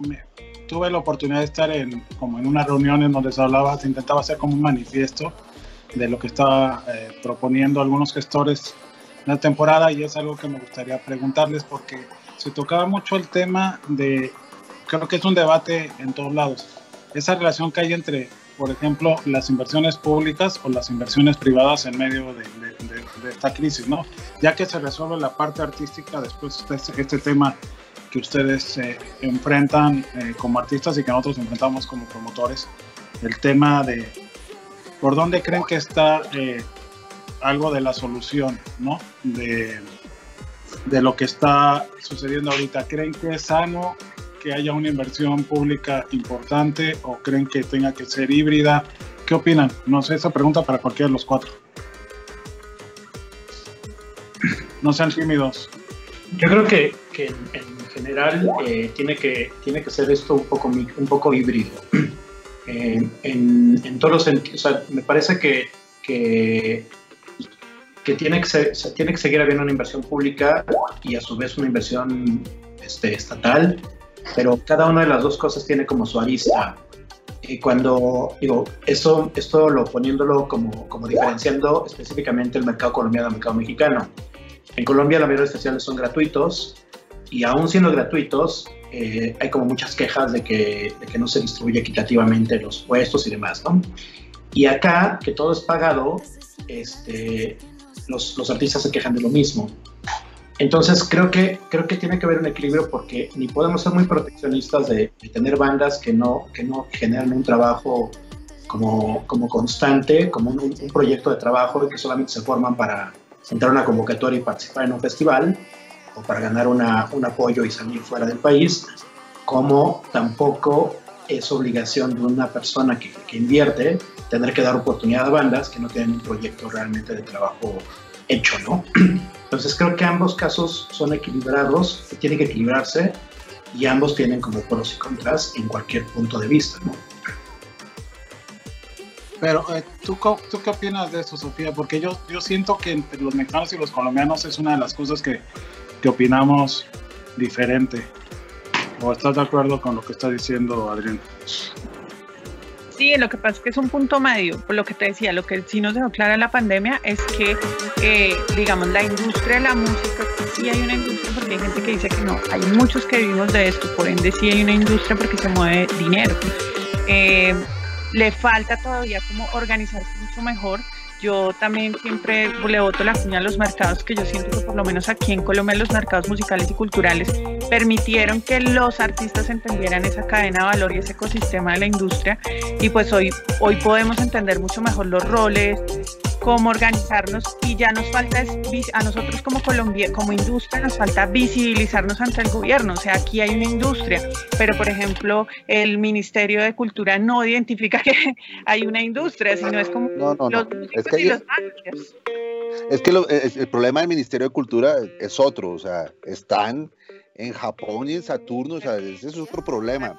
me- tuve la oportunidad de estar en, como en una reunión en donde se hablaba, se intentaba hacer como un manifiesto de lo que estaba eh, proponiendo algunos gestores la temporada y es algo que me gustaría preguntarles porque se tocaba mucho el tema de, creo que es un debate en todos lados, esa relación que hay entre, por ejemplo, las inversiones públicas o las inversiones privadas en medio de, esta crisis, ¿no? Ya que se resuelve la parte artística, después está este, este tema que ustedes eh, enfrentan eh, como artistas y que nosotros enfrentamos como promotores, el tema de por dónde creen que está eh, algo de la solución, ¿no? De, de lo que está sucediendo ahorita. ¿Creen que es sano que haya una inversión pública importante o creen que tenga que ser híbrida? ¿Qué opinan? No sé, esa pregunta para cualquiera de los cuatro. No sean tímidos. Yo creo que, que en, en general eh, tiene, que, tiene que ser esto un poco, un poco híbrido. Eh, en, en todos los sentidos, o sea, me parece que, que, que tiene, que ser- tiene que seguir habiendo una inversión pública y a su vez una inversión este, estatal, pero cada una de las dos cosas tiene como su arista. Y cuando digo esto, esto lo poniéndolo como, como diferenciando específicamente el mercado colombiano del mercado mexicano. En Colombia la mayoría de los festivales son gratuitos y aún siendo gratuitos eh, hay como muchas quejas de que, de que no se distribuye equitativamente los puestos y demás, ¿no? Y acá, que todo es pagado, este, los, los artistas se quejan de lo mismo. Entonces creo que, creo que tiene que haber un equilibrio porque ni podemos ser muy proteccionistas de, de tener bandas que no, que no generan un trabajo como, como constante, como un, un proyecto de trabajo y que solamente se forman para entrar a una convocatoria y participar en un festival para ganar un apoyo y salir fuera del país, como tampoco es obligación de una persona que, invierte tener que dar oportunidad a bandas que no tienen un proyecto realmente de trabajo hecho, ¿no? [clears throat] Entonces creo que ambos casos son equilibrados, tienen que equilibrarse y ambos tienen como pros y contras en cualquier punto de vista, ¿no? Pero, eh, ¿tú, co- ¿tú qué opinas de eso, Sofía? Porque yo, yo siento que entre los mexicanos y los colombianos es una de las cosas que, que opinamos diferente. ¿O estás de acuerdo con lo que está diciendo Adrián? Sí, lo que pasa es que es un punto medio, por lo que te decía, lo que sí nos dejó clara la pandemia es que, eh, digamos, la industria de la música, sí hay una industria porque hay gente que dice que no, hay muchos que vivimos de esto, por ende sí hay una industria porque se mueve dinero. Eh, le falta todavía como organizarse mucho mejor. Yo también siempre le boto la cuña a los mercados, que yo siento que por lo menos aquí en Colombia los mercados musicales y culturales permitieron que los artistas entendieran esa cadena de valor y ese ecosistema de la industria. Y pues hoy, hoy podemos entender mucho mejor los roles, cómo organizarnos y ya nos falta, es a nosotros como Colombia, como industria, nos falta visibilizarnos ante el gobierno, o sea, aquí hay una industria, pero por ejemplo el Ministerio de Cultura no identifica que [laughs] hay una industria, sino es como No, no, no. los Es músicos que y hay- los managers. Es que lo- es- el problema del Ministerio de Cultura es otro, o sea, están en Japón y en Saturno, o sea, ese es otro problema,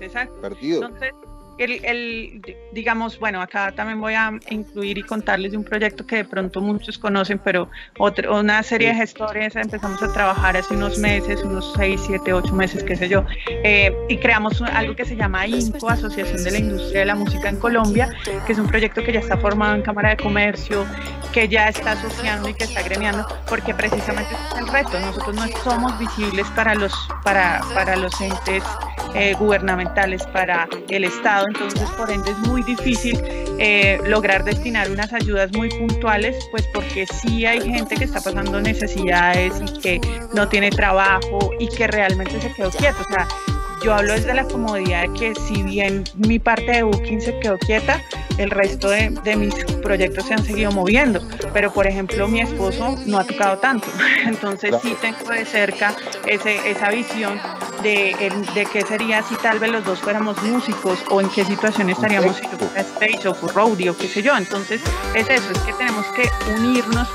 Exacto. perdido. Entonces, el, el, digamos, bueno, acá también voy a incluir y contarles de un proyecto que de pronto muchos conocen, pero otro, una serie de gestores empezamos a trabajar hace unos meses, unos 6, 7, 8 meses, qué sé yo, eh, y creamos algo que se llama INCO, Asociación de la Industria de la Música en Colombia, que es un proyecto que ya está formado en Cámara de Comercio, que ya está asociando y que está gremiando, porque precisamente es el reto. Nosotros no somos visibles para los, para, para los entes eh, gubernamentales, para el Estado, entonces por ende es muy difícil eh, lograr destinar unas ayudas muy puntuales, pues porque sí hay gente que está pasando necesidades y que no tiene trabajo y que realmente se quedó quieto. O sea, yo hablo desde la comodidad de que si bien mi parte de booking se quedó quieta, el resto de, de mis proyectos se han seguido moviendo. Pero por ejemplo, mi esposo no ha tocado tanto. [laughs] Entonces sí tengo de cerca ese, esa visión de, de qué sería si tal vez los dos fuéramos músicos o en qué situación estaríamos si yo fuera stage o roadie o qué sé yo. Entonces es eso, es que tenemos que unirnos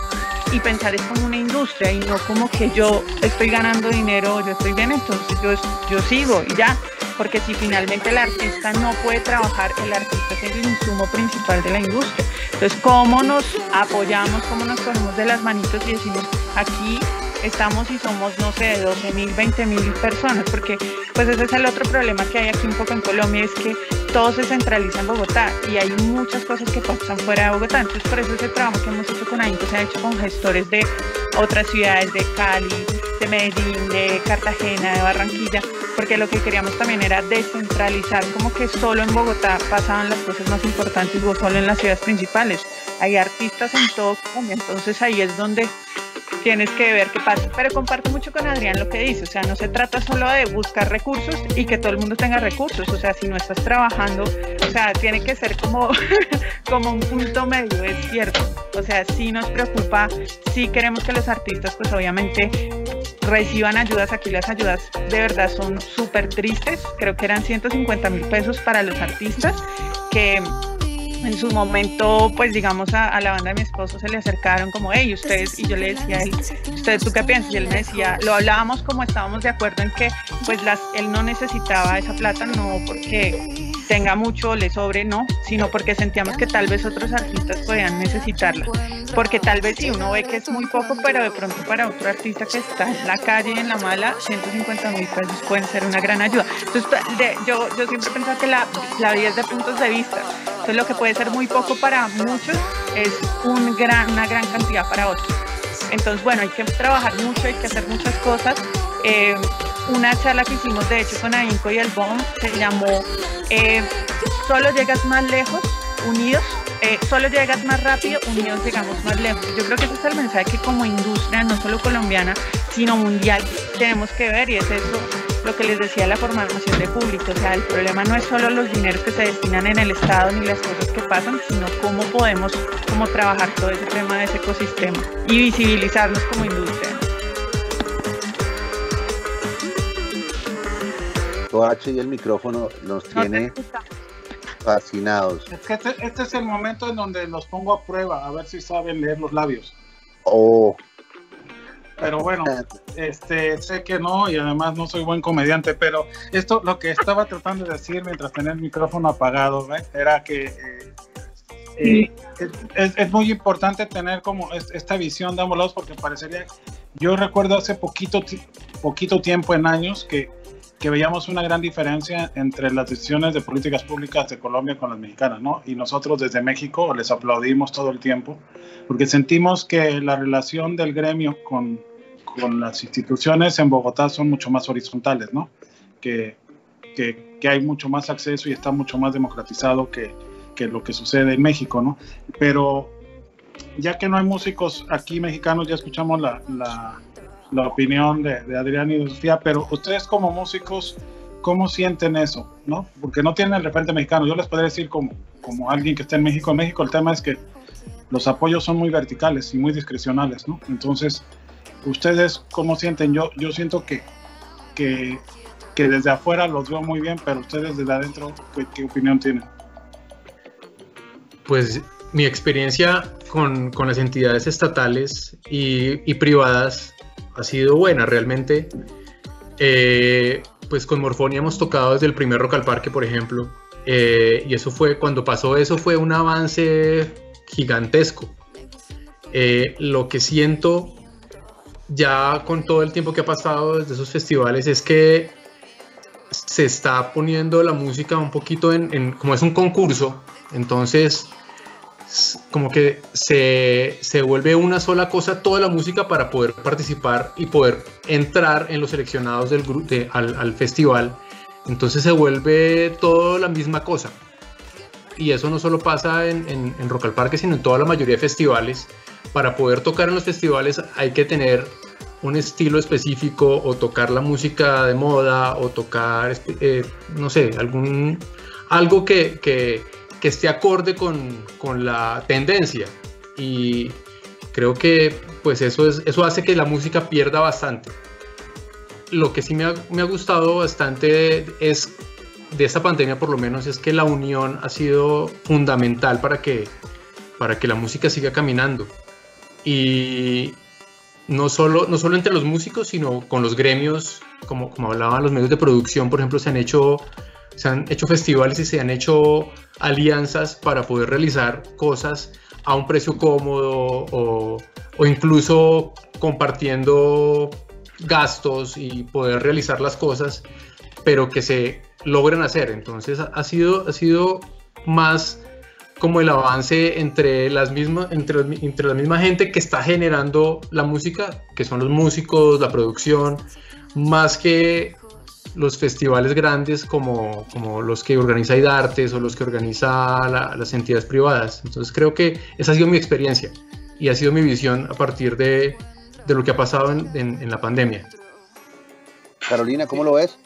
y pensar es como una industria y no como que yo estoy ganando dinero, yo estoy bien, entonces yo, yo sigo y ya. Porque si finalmente el artista no puede trabajar, el artista es el insumo principal de la industria. Entonces, ¿cómo nos apoyamos, cómo nos cogemos de las manitos y decimos, aquí estamos y somos, no sé, 12 mil, 20 mil personas, porque pues ese es el otro problema que hay aquí un poco en Colombia, es que todo se centraliza en Bogotá y hay muchas cosas que pasan fuera de Bogotá, entonces por eso ese trabajo que hemos hecho con AINCO se ha hecho con gestores de otras ciudades, de Cali, de Medellín, de Cartagena, de Barranquilla, porque lo que queríamos también era descentralizar, como que solo en Bogotá pasaban las cosas más importantes o solo en las ciudades principales. Hay artistas en todo Colombia, entonces ahí es donde tienes que ver qué pasa. Pero comparto mucho con Adrián lo que dice, o sea, no se trata solo de buscar recursos y que todo el mundo tenga recursos, o sea, si no estás trabajando, o sea, tiene que ser como, [laughs] como un punto medio, es cierto. O sea, sí nos preocupa, sí queremos que los artistas, pues obviamente reciban ayudas, aquí las ayudas de verdad son súper tristes, creo que eran 150 mil pesos para los artistas, que en su momento, pues digamos a, a, la banda de mi esposo se le acercaron como, hey, ustedes, y yo le decía a él, ¿ustedes tú qué piensas? Y él me decía, lo hablábamos como estábamos de acuerdo en que pues las, él no necesitaba esa plata, no porque tenga mucho, le sobre, no, sino porque sentíamos que tal vez otros artistas podían necesitarla. Porque tal vez si uno ve que es muy poco, pero de pronto para otro artista que está en la calle, en la mala, 150 mil pesos pueden ser una gran ayuda. Entonces, de, yo, yo siempre pensaba que la, la vida es de puntos de vista. Entonces, lo que puede ser muy poco para muchos es un gran, una gran cantidad para otros. Entonces, bueno, hay que trabajar mucho, hay que hacer muchas cosas. Eh, una charla que hicimos, de hecho, con AINCO y el BOM se llamó eh, Solo llegas más lejos, unidos. Eh, solo llegas más rápido, unidos llegamos más lejos. Yo creo que ese es el mensaje que como industria, no solo colombiana, sino mundial, tenemos que ver y es eso lo que les decía la formación de público. O sea, el problema no es solo los dineros que se destinan en el Estado ni las cosas que pasan, sino cómo podemos cómo trabajar todo ese tema de ese ecosistema y visibilizarnos como industria. H y el micrófono nos tiene fascinados. Es que este, este, es el momento en donde los pongo a prueba, a ver si saben leer los labios. Oh. Pero bueno, [laughs] este, sé que no y además no soy buen comediante, pero esto lo que estaba tratando de decir mientras tenía el micrófono apagado ¿ve? era que eh, eh, es, es, muy importante tener como esta visión de ambos lados porque parecería, yo recuerdo hace poquito, poquito tiempo en años que que veíamos una gran diferencia entre las decisiones de políticas públicas de Colombia con las mexicanas, ¿no? Y nosotros desde México les aplaudimos todo el tiempo, porque sentimos que la relación del gremio con, con las instituciones en Bogotá son mucho más horizontales, ¿no? Que, que, que, hay mucho más acceso y está mucho más democratizado que, que lo que sucede en México, ¿no? Pero ya que no hay músicos aquí mexicanos, ya escuchamos la, la la opinión de, Adrián y de Sofía, pero ustedes como músicos, ¿cómo sienten eso? ¿no? Porque no tienen el referente mexicano. Yo les podría decir como, como alguien que está en México, en México el tema es que los apoyos son muy verticales y muy discrecionales, ¿no? Entonces, ¿ustedes cómo sienten? Yo, yo siento que, que, que desde afuera los veo muy bien, pero ustedes desde adentro, ¿qué, opinión tienen? Pues mi experiencia con, con las entidades estatales y privadas ha sido buena realmente. Eh, pues con Morfonia hemos tocado desde el primer Rock al Parque, por ejemplo, eh, y eso fue, cuando pasó eso fue un avance gigantesco. Eh, lo que siento ya con todo el tiempo que ha pasado desde esos festivales es que se está poniendo la música un poquito en, en como es un concurso, entonces como que se, se, vuelve una sola cosa toda la música para poder participar y poder entrar en los seleccionados del de, al, al, festival. Entonces se vuelve todo la misma cosa. Y eso no solo pasa en, en, Rock al Parque, sino en toda la mayoría de festivales. Para poder tocar en los festivales hay que tener un estilo específico o tocar la música de moda o tocar, eh, no sé, algún, algo que que esté acorde con, con, la tendencia. Y creo que pues eso, es, eso hace que la música pierda bastante. Lo que sí me ha, me ha gustado bastante es de esta pandemia por lo menos es que la unión ha sido fundamental para que, para que la música siga caminando. Y no solo, no solo entre los músicos, sino con los gremios, como, como hablaban los medios de producción, por ejemplo, se han hecho se han hecho festivales y se han hecho alianzas para poder realizar cosas a un precio cómodo o, incluso compartiendo gastos y poder realizar las cosas, pero que se logren hacer. Entonces ha sido, ha sido más como el avance entre, las mismas, entre, entre la misma gente que está generando la música, que son los músicos, la producción, más que los festivales grandes como, como los que organiza IDARTES o los que organiza la- las entidades privadas. Entonces creo que esa ha sido mi experiencia y ha sido mi visión a partir de, de lo que ha pasado en, en- en la pandemia. Carolina, ¿cómo lo ves?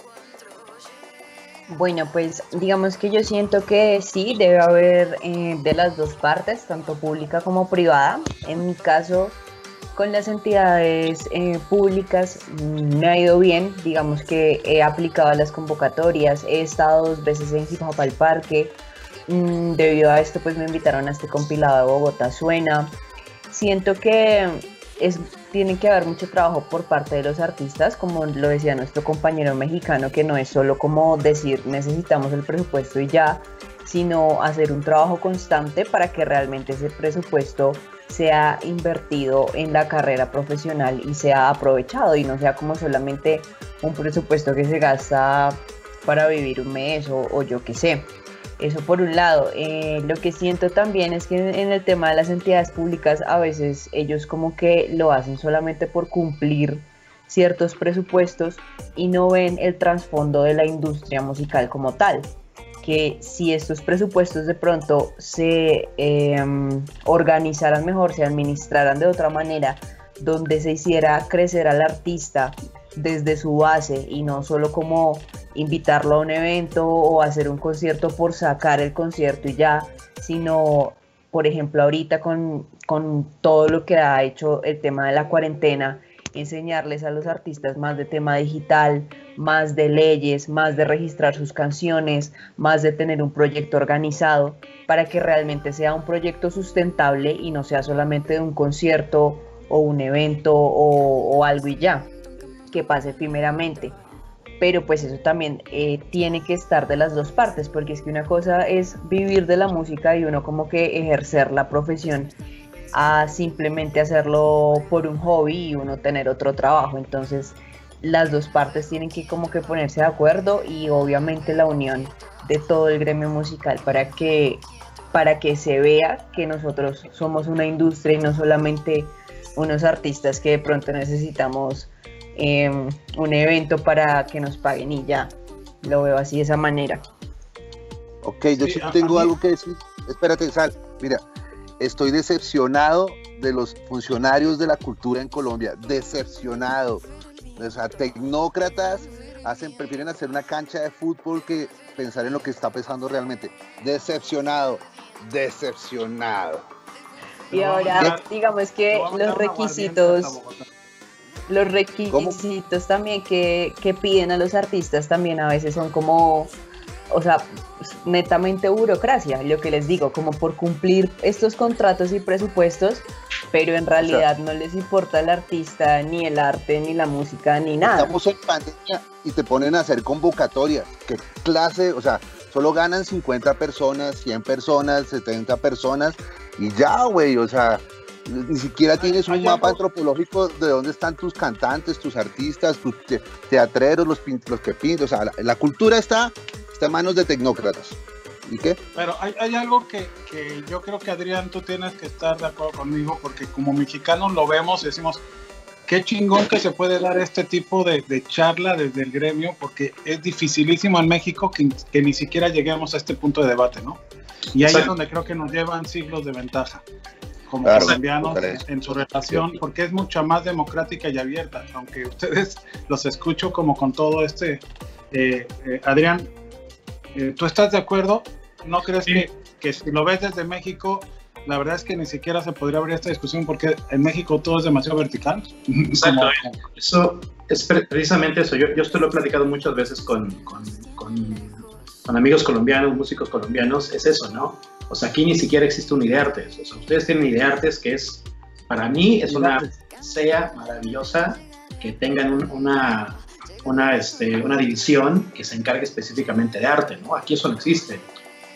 Bueno, pues digamos que yo siento que sí, debe haber eh, de las dos partes, tanto pública como privada. En mi caso, con las entidades eh, públicas me ha ido bien, digamos que he aplicado las convocatorias, he estado dos veces en Hip Parque, mm, debido a esto pues me invitaron a este compilado de Bogotá Suena. Siento que es, tiene que haber mucho trabajo por parte de los artistas, como lo decía nuestro compañero mexicano, que no es solo como decir necesitamos el presupuesto y ya, sino hacer un trabajo constante para que realmente ese presupuesto sea invertido en la carrera profesional y sea aprovechado y no sea como solamente un presupuesto que se gasta para vivir un mes o, o yo qué sé. Eso por un lado. Eh, lo que siento también es que en, en el tema de las entidades públicas a veces ellos como que lo hacen solamente por cumplir ciertos presupuestos y no ven el trasfondo de la industria musical como tal. Que si estos presupuestos de pronto se eh, organizaran mejor, se administraran de otra manera, donde se hiciera crecer al artista desde su base y no solo como invitarlo a un evento o hacer un concierto por sacar el concierto y ya, sino, por ejemplo, ahorita con, con todo lo que ha hecho el tema de la cuarentena, enseñarles a los artistas más de tema digital, más de leyes, más de registrar sus canciones, más de tener un proyecto organizado, para que realmente sea un proyecto sustentable y no sea solamente un concierto o un evento o, o algo y ya, que pase efímeramente pero pues eso también eh, tiene que estar de las dos partes, porque es que una cosa es vivir de la música y uno como que ejercer la profesión a simplemente hacerlo por un hobby y uno tener otro trabajo. Entonces las dos partes tienen que como que ponerse de acuerdo y obviamente la unión de todo el gremio musical para que para que se vea que nosotros somos una industria y no solamente unos artistas que de pronto necesitamos eh, un evento para que nos paguen y ya. Lo veo así de esa manera. Ok, yo Sí, tengo algo que decir. Espérate, Sal. Mira, estoy decepcionado de los funcionarios de la cultura en Colombia. Decepcionado. O sea, tecnócratas hacen, prefieren hacer una cancha de fútbol que pensar en lo que está pensando realmente. Decepcionado. Decepcionado. Y ahora, digamos que los requisitos, los requisitos también que, que piden a los artistas también a veces son como, o sea, netamente burocracia, lo que les digo, como por cumplir estos contratos y presupuestos, pero en realidad no les importa el artista, ni el arte, ni la música, ni nada. Estamos en pandemia y te ponen a hacer convocatorias. ¿Qué clase? O sea, solo ganan 50 personas, 100 personas, 70 personas y ya, güey. O sea, ni siquiera tienes un mapa antropológico de dónde están tus cantantes, tus artistas, tus te- teatreros, los, los que pintan. O sea, la, la cultura está, está en manos de tecnócratas. ¿Y qué? Pero hay, hay algo que, que yo creo que Adrián, tú tienes que estar de acuerdo conmigo, porque como mexicanos lo vemos y decimos, qué chingón que se puede dar este tipo de, de charla desde el gremio, porque es dificilísimo en México que, que ni siquiera lleguemos a este punto de debate, ¿no? Y ahí es donde creo que nos llevan siglos de ventaja como Claro, colombianos en, su relación, porque es mucho más democrática y abierta, aunque ustedes [laughs] los escucho como con todo este... eh, eh, Adrián, eh, ¿tú estás de acuerdo? ¿No crees Sí. que, que si lo ves desde México, la verdad es que ni siquiera se podría abrir esta discusión porque en México todo es demasiado vertical? [laughs] Exacto. Eso es pre- precisamente eso. Yo, yo esto lo he platicado muchas veces con, con, con- con amigos colombianos, músicos colombianos, es eso, ¿no? O sea, aquí ni siquiera existe un Ideartes. O sea, ustedes tienen Ideartes que es, para mí, es una sea maravillosa que tengan un- una, una, este, una división que se encargue específicamente de arte, ¿no? Aquí eso no existe.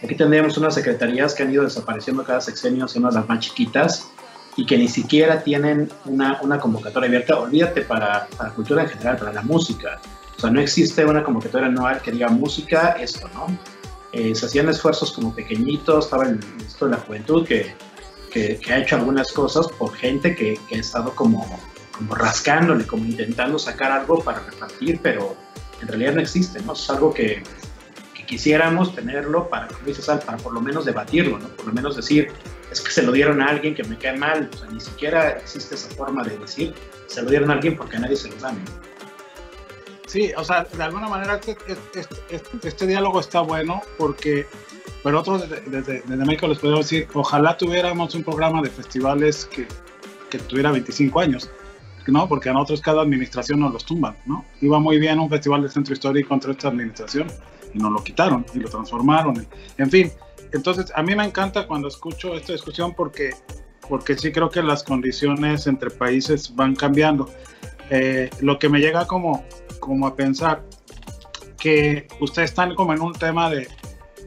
Aquí tendríamos unas secretarías que han ido desapareciendo cada sexenio, siendo las más chiquitas, y que ni siquiera tienen una, una convocatoria abierta. Olvídate para, para cultura en general, para la música. O sea, no existe una convocatoria anual que diga música, esto, ¿no? Eh, se hacían esfuerzos como pequeñitos, estaba el esto de la juventud que, que, ha hecho algunas cosas por gente que, que ha estado como, como rascándole, como intentando sacar algo para repartir, pero en realidad no existe, ¿no? Es algo que, que quisiéramos tenerlo para, como dices, para por lo menos debatirlo, ¿no? Por lo menos decir, es que se lo dieron a alguien que me cae mal, o sea, ni siquiera existe esa forma de decir, se lo dieron a alguien porque a nadie se lo dan. ¿no? Sí, o sea, de alguna manera este, este, este, este diálogo está bueno porque, pero otros desde, México les puedo decir, ojalá tuviéramos un programa de festivales que, que tuviera 25 años, ¿no? Porque a nosotros cada administración nos los tumban, ¿no? Iba muy bien un festival de centro histórico contra esta administración y nos lo quitaron y lo transformaron. En fin, entonces a mí me encanta cuando escucho esta discusión porque, porque sí creo que las condiciones entre países van cambiando. Eh, lo que me llega como, como a pensar que ustedes están como en un tema de,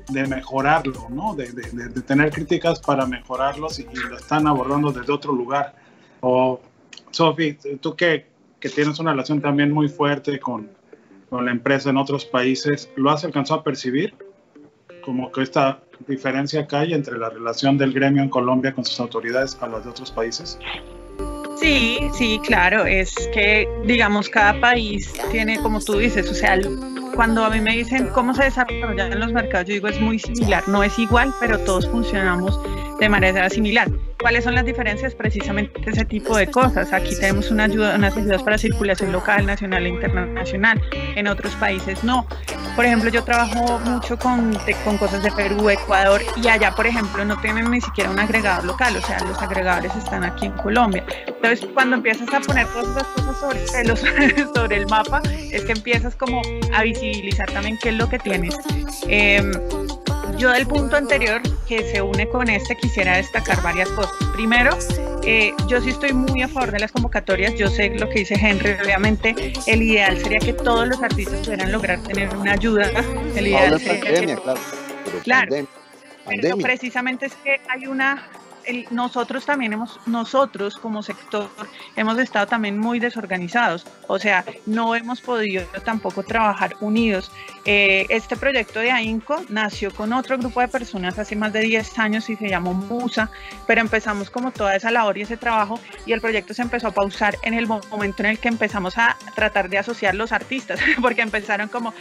de mejorarlo, ¿no? De, de, de, tener críticas para mejorarlos y, y, lo están abordando desde otro lugar. O, Sofi, tú que, que, tienes una relación también muy fuerte con, con la empresa en otros países, ¿lo has alcanzado a percibir? Como que esta diferencia que hay entre la relación del gremio en Colombia con sus autoridades a las de otros países. Sí, sí, claro, es que digamos cada país tiene, como tú dices, o sea, cuando a mí me dicen cómo se desarrollan los mercados, yo digo es muy similar, no es igual, pero todos funcionamos de manera similar. ¿Cuáles son las diferencias? Precisamente ese tipo de cosas. Aquí tenemos una ayuda, unas ayudas para circulación local, nacional e internacional. En otros países no. Por ejemplo, yo trabajo mucho con, con cosas de Perú, Ecuador y allá, por ejemplo, no tienen ni siquiera un agregador local, o sea, los agregadores están aquí en Colombia. Entonces, cuando empiezas a poner todas esas cosas sobre, [laughs] los, sobre el mapa, es que empiezas como a visibilizar también qué es lo que tienes. Eh, yo del punto anterior que se une con este quisiera destacar varias cosas. Primero, eh, yo sí estoy muy a favor de las convocatorias. Yo sé lo que dice Henry. Obviamente, el ideal sería que todos los artistas pudieran lograr tener una ayuda. El ideal sería pandemia, que... claro. Pero Claro. pandemia, Pero precisamente es que hay una el- nosotros también hemos, nosotros como sector, hemos estado también muy desorganizados, o sea, no hemos podido tampoco trabajar unidos. Eh, este proyecto de AINCO nació con otro grupo de personas hace más de 10 años y se llamó MUSA, pero empezamos como toda esa labor y ese trabajo y el proyecto se empezó a pausar en el mo- momento en el que empezamos a tratar de asociar los artistas, [laughs] porque empezaron como,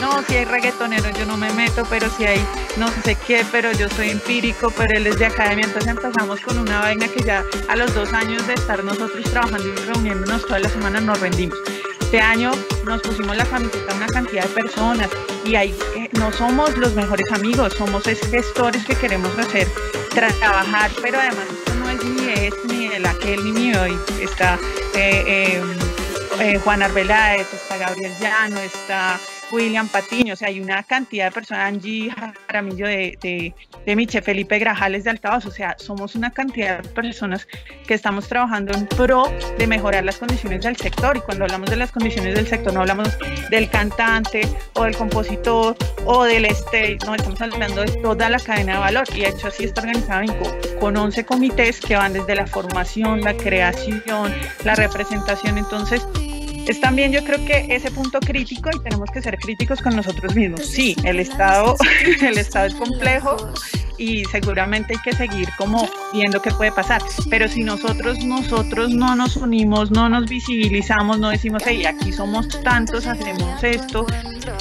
no, si hay reggaetoneros yo no me meto, pero si hay no sé qué, pero yo soy empírico, pero él es de academia, entonces empezamos con una vaina que ya a los dos años de estar nosotros trabajando y reuniéndonos todas las semanas nos rendimos. Este año nos pusimos la camiseta a una cantidad de personas y ahí no somos los mejores amigos, somos es gestores que queremos hacer, tra- trabajar, pero además esto no es ni de este, ni de aquel, ni mío, y está eh, eh, eh, Juan Arbeláez, está Gabriel Llano, está William Patiño, o sea, hay una cantidad de personas, Angie Jaramillo de, de, de Miche, Felipe Grajales de Altavaz, o sea, somos una cantidad de personas que estamos trabajando en pro de mejorar las condiciones del sector. Y cuando hablamos de las condiciones del sector no hablamos del cantante o del compositor o del stage, no, estamos hablando de toda la cadena de valor. Y de hecho así está organizado Inco, con 11 comités que van desde la formación, la creación, la representación, entonces es también yo creo que ese punto crítico y tenemos que ser críticos con nosotros mismos. Sí, el Estado, [laughs] el Estado es complejo y seguramente hay que seguir como viendo qué puede pasar. Pero si nosotros, nosotros no nos unimos, no nos visibilizamos, no decimos, hey, aquí somos tantos, hacemos esto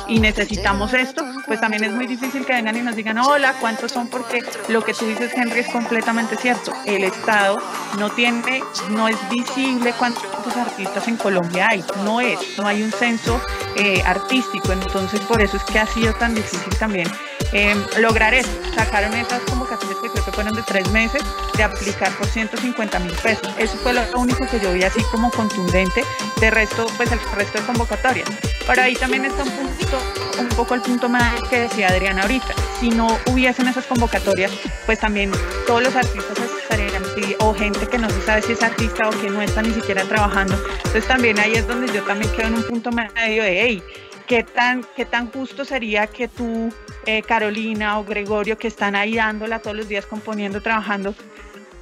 y necesitamos esto, pues también es muy difícil que vengan y nos digan, hola, ¿cuántos son? Porque lo que tú dices, Henry, es completamente cierto. El Estado no tiene, no es visible cuántos artistas en Colombia hay, no es, no hay un censo eh, artístico, entonces por eso es que ha sido tan difícil también eh, lograr eso. Sacaron esas convocatorias que creo que fueron de tres meses de aplicar por 150 mil pesos. Eso fue lo único que yo vi así como contundente. De resto, pues el resto de convocatorias. Pero ahí también está un punto, un poco el punto más que decía Adriana ahorita. Si no hubiesen esas convocatorias, pues también todos los artistas estarían o gente que no se sabe si es artista o que no está ni siquiera trabajando. Entonces también ahí es donde yo también quedo en un punto medio de, hey, ¿qué tan, ¿qué tan justo sería que tú, eh, Carolina o Gregorio, que están ahí dándola todos los días componiendo, trabajando,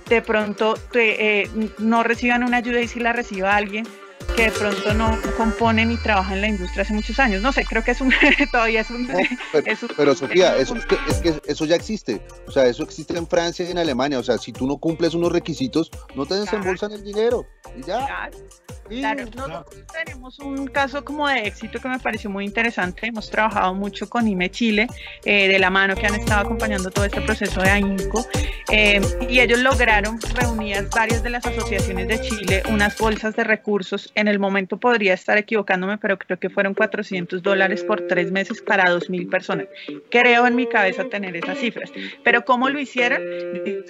de pronto eh, no reciban una ayuda y si la reciba alguien? Que de pronto no componen y trabajan en la industria hace muchos años. No sé, creo que es un [laughs] todavía es un, No, pero, [laughs] es un- pero, Sofía, es eso, es, que, es que eso ya existe. O sea, eso existe en Francia y en Alemania. O sea, si tú no cumples unos requisitos, no te desembolsan el dinero. Y ya. Claro, Sí, claro. Nosotros tenemos un caso como de éxito que me pareció muy interesante. Hemos trabajado mucho con IME Chile, eh, de la mano que han estado acompañando todo este proceso de AINCO, eh, y ellos lograron reunidas varias de las asociaciones de Chile unas bolsas de recursos. En el momento podría estar equivocándome, pero creo que fueron 400 dólares por tres meses para 2.000 personas. Creo en mi cabeza tener esas cifras. Pero ¿cómo lo hicieron?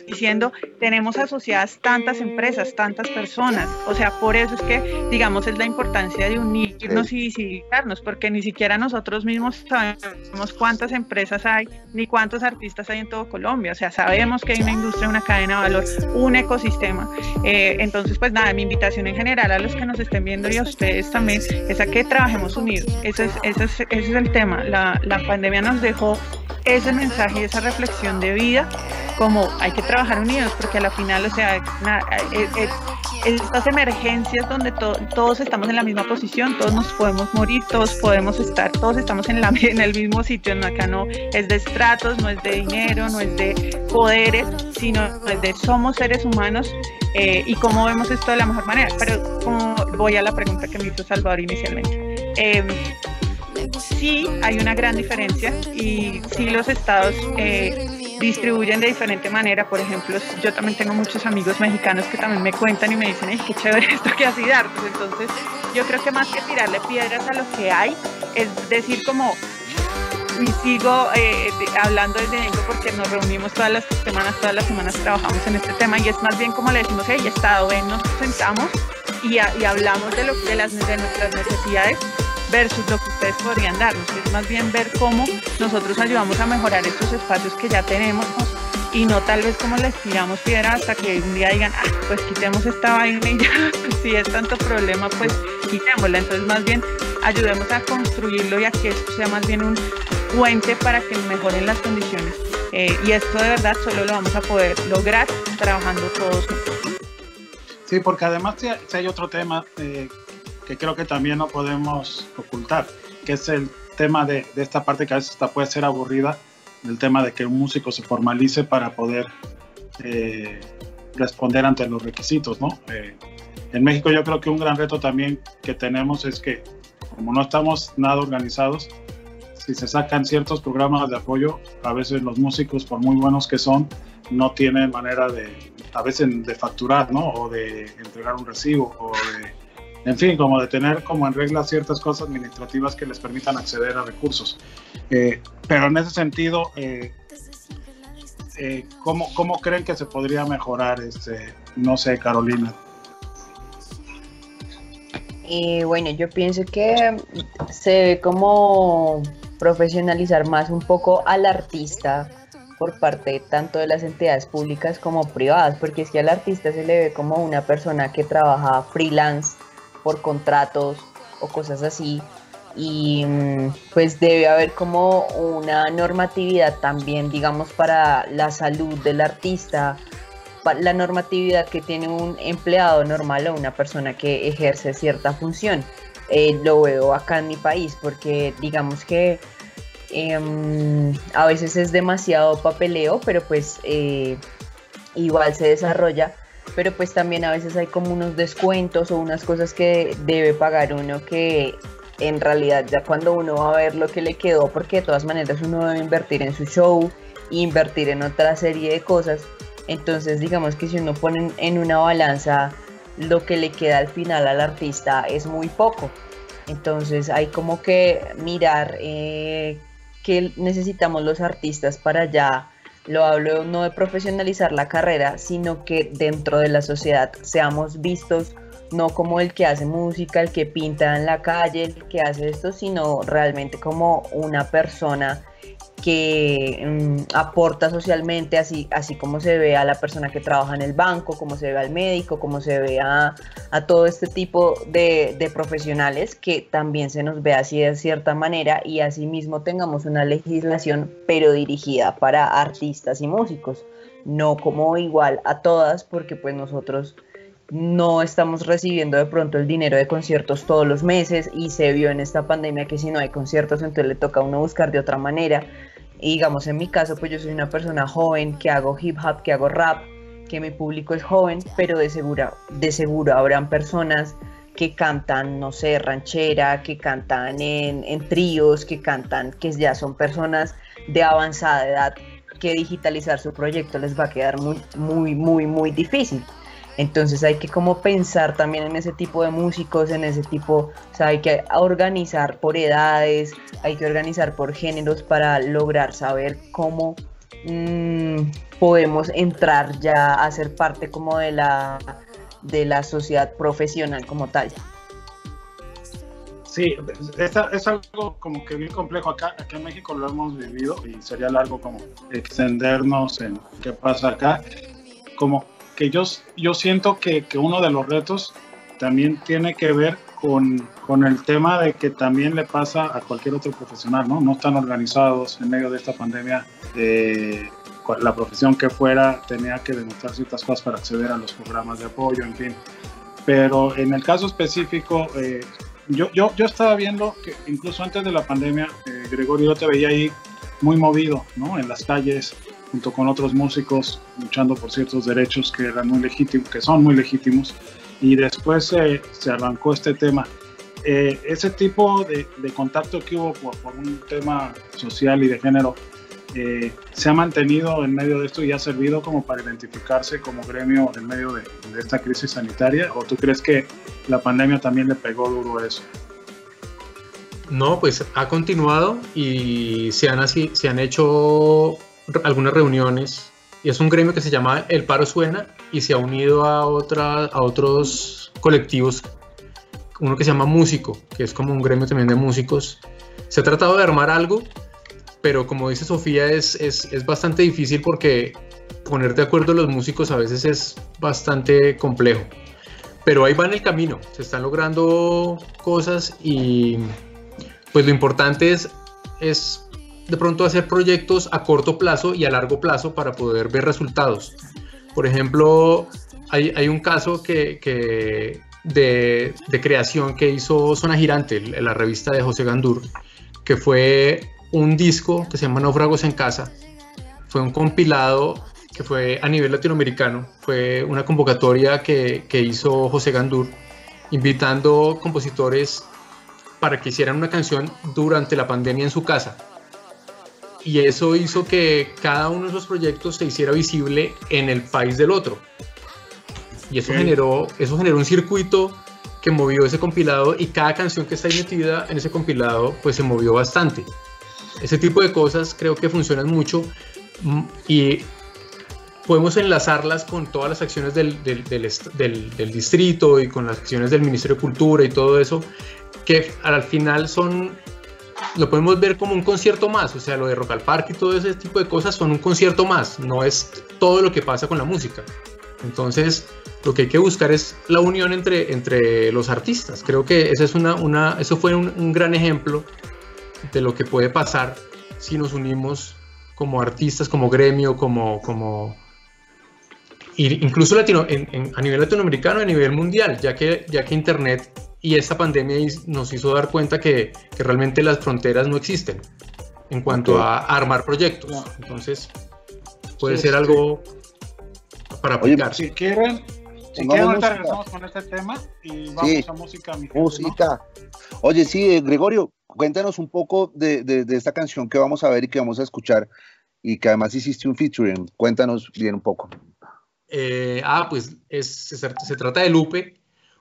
Diciendo, tenemos asociadas tantas empresas, tantas personas. O sea, por eso es que, digamos, es la importancia de unirnos y visibilizarnos, porque ni siquiera nosotros mismos sabemos cuántas empresas hay, ni cuántos artistas hay en todo Colombia. O sea, sabemos que hay una industria, una cadena de valor, un ecosistema. Eh, entonces, pues nada, mi invitación en general a los que nos estén viendo y a ustedes también es a que trabajemos unidos. Ese es, ese es, ese es el tema. La, la pandemia nos dejó ese mensaje y esa reflexión de vida como hay que trabajar unidos porque a la final, o sea, na- eh, eh, estas emergencias donde to- todos estamos en la misma posición, todos nos podemos morir, todos podemos estar, todos estamos en, la, [laughs] en el mismo sitio, no, acá no es de estratos, no es de dinero, no es de poderes, sino es de somos seres humanos eh, y cómo vemos esto de la mejor manera. Pero como voy a la pregunta que me hizo Salvador inicialmente. Em, sí hay una gran diferencia y sí los estados eh, distribuyen de diferente manera. Por ejemplo, yo también tengo muchos amigos mexicanos que también me cuentan y me dicen, ay, qué chévere [laughs] esto que hace Dardos. Entonces, yo creo que más que tirarle piedras a lo que hay, es decir, como y sigo eh, hablando desde dentro porque nos reunimos todas las semanas, todas las semanas trabajamos en este tema y es más bien como le decimos, hey, Estado, ven, nos sentamos y, hablamos de nuestras necesidades versus lo que ustedes podrían darnos. Es más bien ver cómo nosotros ayudamos a mejorar estos espacios que ya tenemos y no tal vez como les tiramos piedra hasta que un día digan, ah, pues quitemos esta vaina y ya, [laughs] si es tanto problema, pues quitémosla. Entonces más bien ayudemos a construirlo y a que esto sea más bien un puente para que mejoren las condiciones. Eh, y esto de verdad solo lo vamos a poder lograr trabajando todos juntos. Sí, porque además hay- otro tema eh, que creo que también no podemos ocultar, que es el tema de, esta parte que a veces puede ser aburrida, del tema de que un músico se formalice para poder eh, responder ante los requisitos, ¿no? Eh, en México yo creo que un gran reto también que tenemos es que como no estamos nada organizados, si se sacan ciertos programas de apoyo, a veces los músicos, por muy buenos que son, no tienen manera de, a veces, de facturar, ¿no? O de entregar un recibo, o de, en fin, como de tener como en regla ciertas cosas administrativas que les permitan acceder a recursos. Eh, pero en ese sentido, eh, eh, ¿cómo, ¿cómo creen que se podría mejorar, este, no sé, Carolina? Y bueno, yo pienso que se debe como profesionalizar más un poco al artista por parte tanto de las entidades públicas como privadas, porque es que al artista se le ve como una persona que trabaja freelance por contratos o cosas así, y mm, pues debe haber como una normatividad también, digamos, para la salud del artista, la normatividad que tiene un empleado normal o una persona que ejerce cierta función. Eh, lo veo acá en mi país porque digamos que em, a veces es demasiado papeleo, pero pues eh, igual se desarrolla. Pero pues también a veces hay como unos descuentos o unas cosas que debe pagar uno que en realidad ya cuando uno va a ver lo que le quedó, porque de todas maneras uno debe invertir en su show, invertir en otra serie de cosas. Entonces digamos que si uno pone en una balanza lo que le queda al final al artista es muy poco. Entonces hay como que mirar eh, qué necesitamos los artistas para ya, lo hablo no de profesionalizar la carrera, sino que dentro de la sociedad seamos vistos no como el que hace música, el que pinta en la calle, el que hace esto, sino realmente como una persona que mm, aporta socialmente, así, así como se ve a la persona que trabaja en el banco, como se ve al médico, como se ve a, a todo este tipo de, de profesionales, que también se nos ve así de cierta manera y asimismo tengamos una legislación, pero dirigida para artistas y músicos, no como igual a todas, porque pues nosotros no estamos recibiendo de pronto el dinero de conciertos todos los meses y se vio en esta pandemia que si no hay conciertos entonces le toca a uno buscar de otra manera. Y digamos en mi caso pues yo soy una persona joven que hago hip hop, que hago rap, que mi público es joven, pero de seguro, de seguro habrán personas que cantan, no sé, ranchera, que cantan en, en tríos, que cantan, que ya son personas de avanzada edad, que digitalizar su proyecto les va a quedar muy, muy, muy, muy difícil. Entonces hay que como pensar también en ese tipo de músicos, en ese tipo, o sea, hay que organizar por edades, hay que organizar por géneros para lograr saber cómo mmm, podemos entrar ya a ser parte como de la, de la sociedad profesional como tal. Sí, es, es, algo como que bien complejo acá, acá en México lo hemos vivido y sería largo como extendernos en qué pasa acá. Como que yo, yo siento que, que uno de los retos también tiene que ver con, con, el tema de que también le pasa a cualquier otro profesional, ¿no? No están organizados en medio de esta pandemia. Eh, la profesión que fuera tenía que demostrar ciertas cosas para acceder a los programas de apoyo, en fin. Pero en el caso específico, eh, yo, yo, yo estaba viendo que incluso antes de la pandemia, eh, Gregorio, yo te veía ahí muy movido, ¿no? En las calles, junto con otros músicos, luchando por ciertos derechos que eran muy legítimos, que son muy legítimos. Y después eh, se arrancó este tema. Eh, ese tipo de, de, contacto que hubo por, por, un tema social y de género eh, se ha mantenido en medio de esto y ha servido como para identificarse como gremio en medio de, de, esta crisis sanitaria? ¿O tú crees que la pandemia también le pegó duro eso? No, pues ha continuado y se han, así, se han hecho algunas reuniones y es un gremio que se llama El Paro Suena y se ha unido a, otra, a otros colectivos, uno que se llama Músico, que es como un gremio también de músicos. Se ha tratado de armar algo, pero como dice Sofía, es, es, es bastante difícil porque poner de acuerdo a los músicos a veces es bastante complejo. Pero ahí va en el camino, se están logrando cosas y pues lo importante es, es de pronto hacer proyectos a corto plazo y a largo plazo para poder ver resultados. Por ejemplo, hay, hay un caso que, de, creación que hizo Zona Girante, la revista de José Gandur, que fue un disco que se llama Náufragos en Casa. Fue un compilado que fue a nivel latinoamericano. Fue una convocatoria que, que hizo José Gandur, invitando compositores para que hicieran una canción durante la pandemia en su casa y eso hizo que cada uno de esos proyectos se hiciera visible en el país del otro. Y eso, okay. generó, eso generó un circuito que movió ese compilado y cada canción que está ahí metida en ese compilado pues se movió bastante. Ese tipo de cosas creo que funcionan mucho mm, y podemos enlazarlas con todas las acciones del, del, del, del, distrito y con las acciones del Ministerio de Cultura y todo eso, que al final son lo podemos ver como un concierto más, o sea, lo de Rock al Parque y todo ese tipo de cosas son un concierto más, no es todo lo que pasa con la música. Entonces, lo que hay que buscar es la unión entre, entre los artistas. Creo que es una, una, eso fue un, un gran ejemplo de lo que puede pasar si nos unimos como artistas, como gremio, como... como incluso latino, en, en, a nivel latinoamericano, a nivel mundial, ya que, ya que Internet y esta pandemia nos hizo dar cuenta que, que realmente las fronteras no existen en cuanto okay. a, armar proyectos. No. Entonces, puede sí, ser sí. algo para aplicar. Oye, si quieren, si quieren ahorita regresamos con este tema y vamos sí. a música. Mi música. ¿no? Oye, sí, Gregorio, cuéntanos un poco de, de, de, esta canción que vamos a ver y que vamos a escuchar y que además hiciste un featuring. Cuéntanos bien un poco. Eh, ah, pues es, se, se trata de Lupe,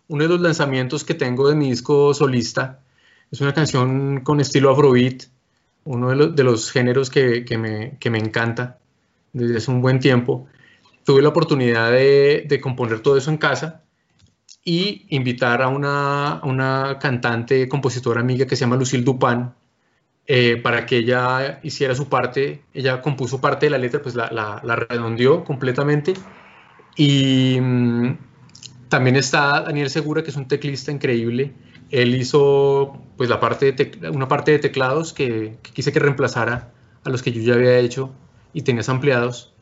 uno de los lanzamientos que tengo de mi disco solista. Es una canción con estilo afrobeat, uno de los, de los géneros que, que, me, que, me, encanta desde hace un buen tiempo. Tuve la oportunidad de, de componer todo eso en casa y invitar a una, una, cantante, compositora amiga que se llama Lucille Dupan, eh, para que ella hiciera su parte, ella compuso parte de la letra, pues la, la, la redondeó completamente. Y mm, también está Daniel Segura, que es un teclista increíble. Él hizo pues la parte de una parte de teclados que, que, quise que reemplazara a los que yo ya había hecho y tenía ampliados.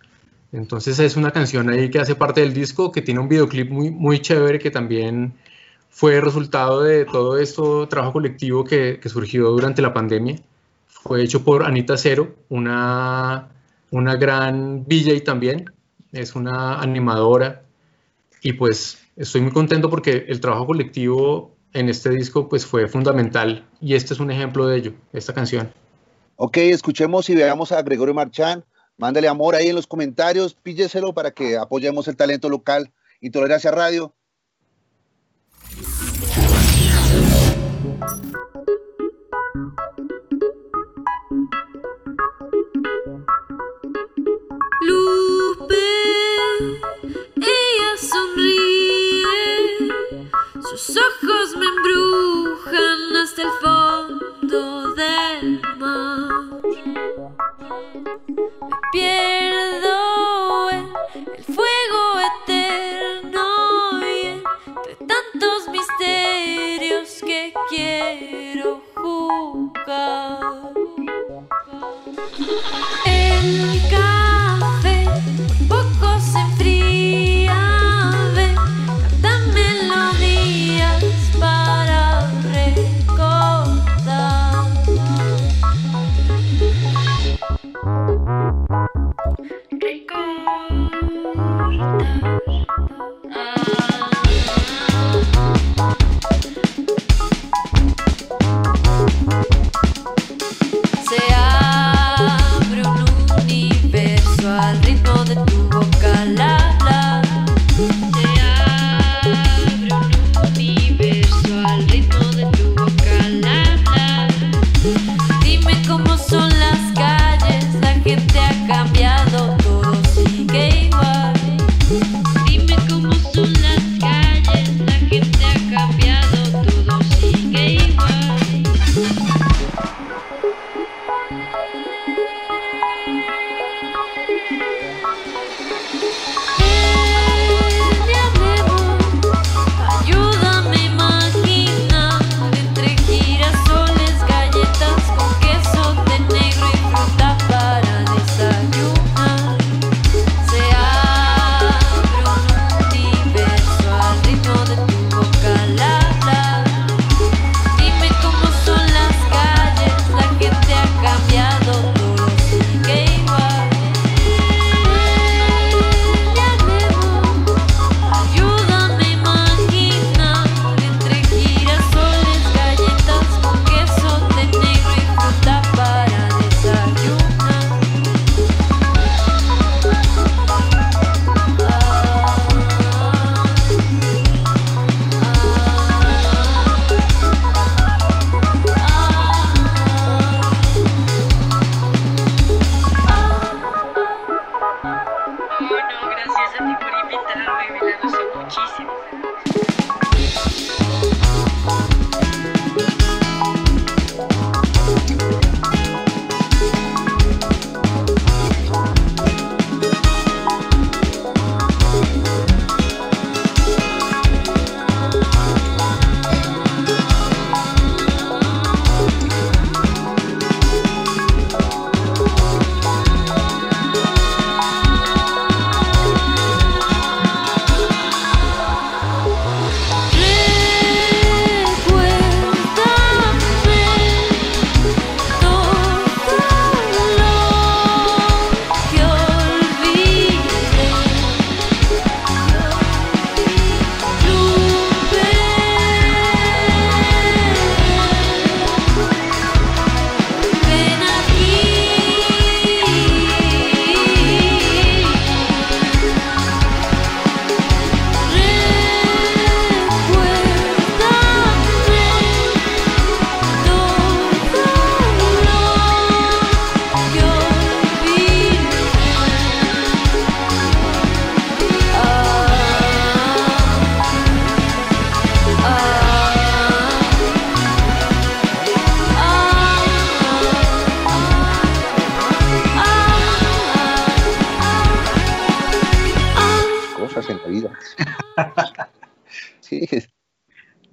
Entonces es una canción ahí que hace parte del disco, que tiene un videoclip muy, muy chévere que también fue resultado de todo esto trabajo colectivo que, que surgió durante la pandemia. Fue hecho por Anita Cero, una, una gran y también, es una animadora y pues estoy muy contento porque el trabajo colectivo en este disco pues fue fundamental y este es un ejemplo de ello, esta canción. Ok, escuchemos y veamos a Gregorio Marchán. Mándale amor ahí en los comentarios, pílleselo para que apoyemos el talento local. Intolerancia Radio.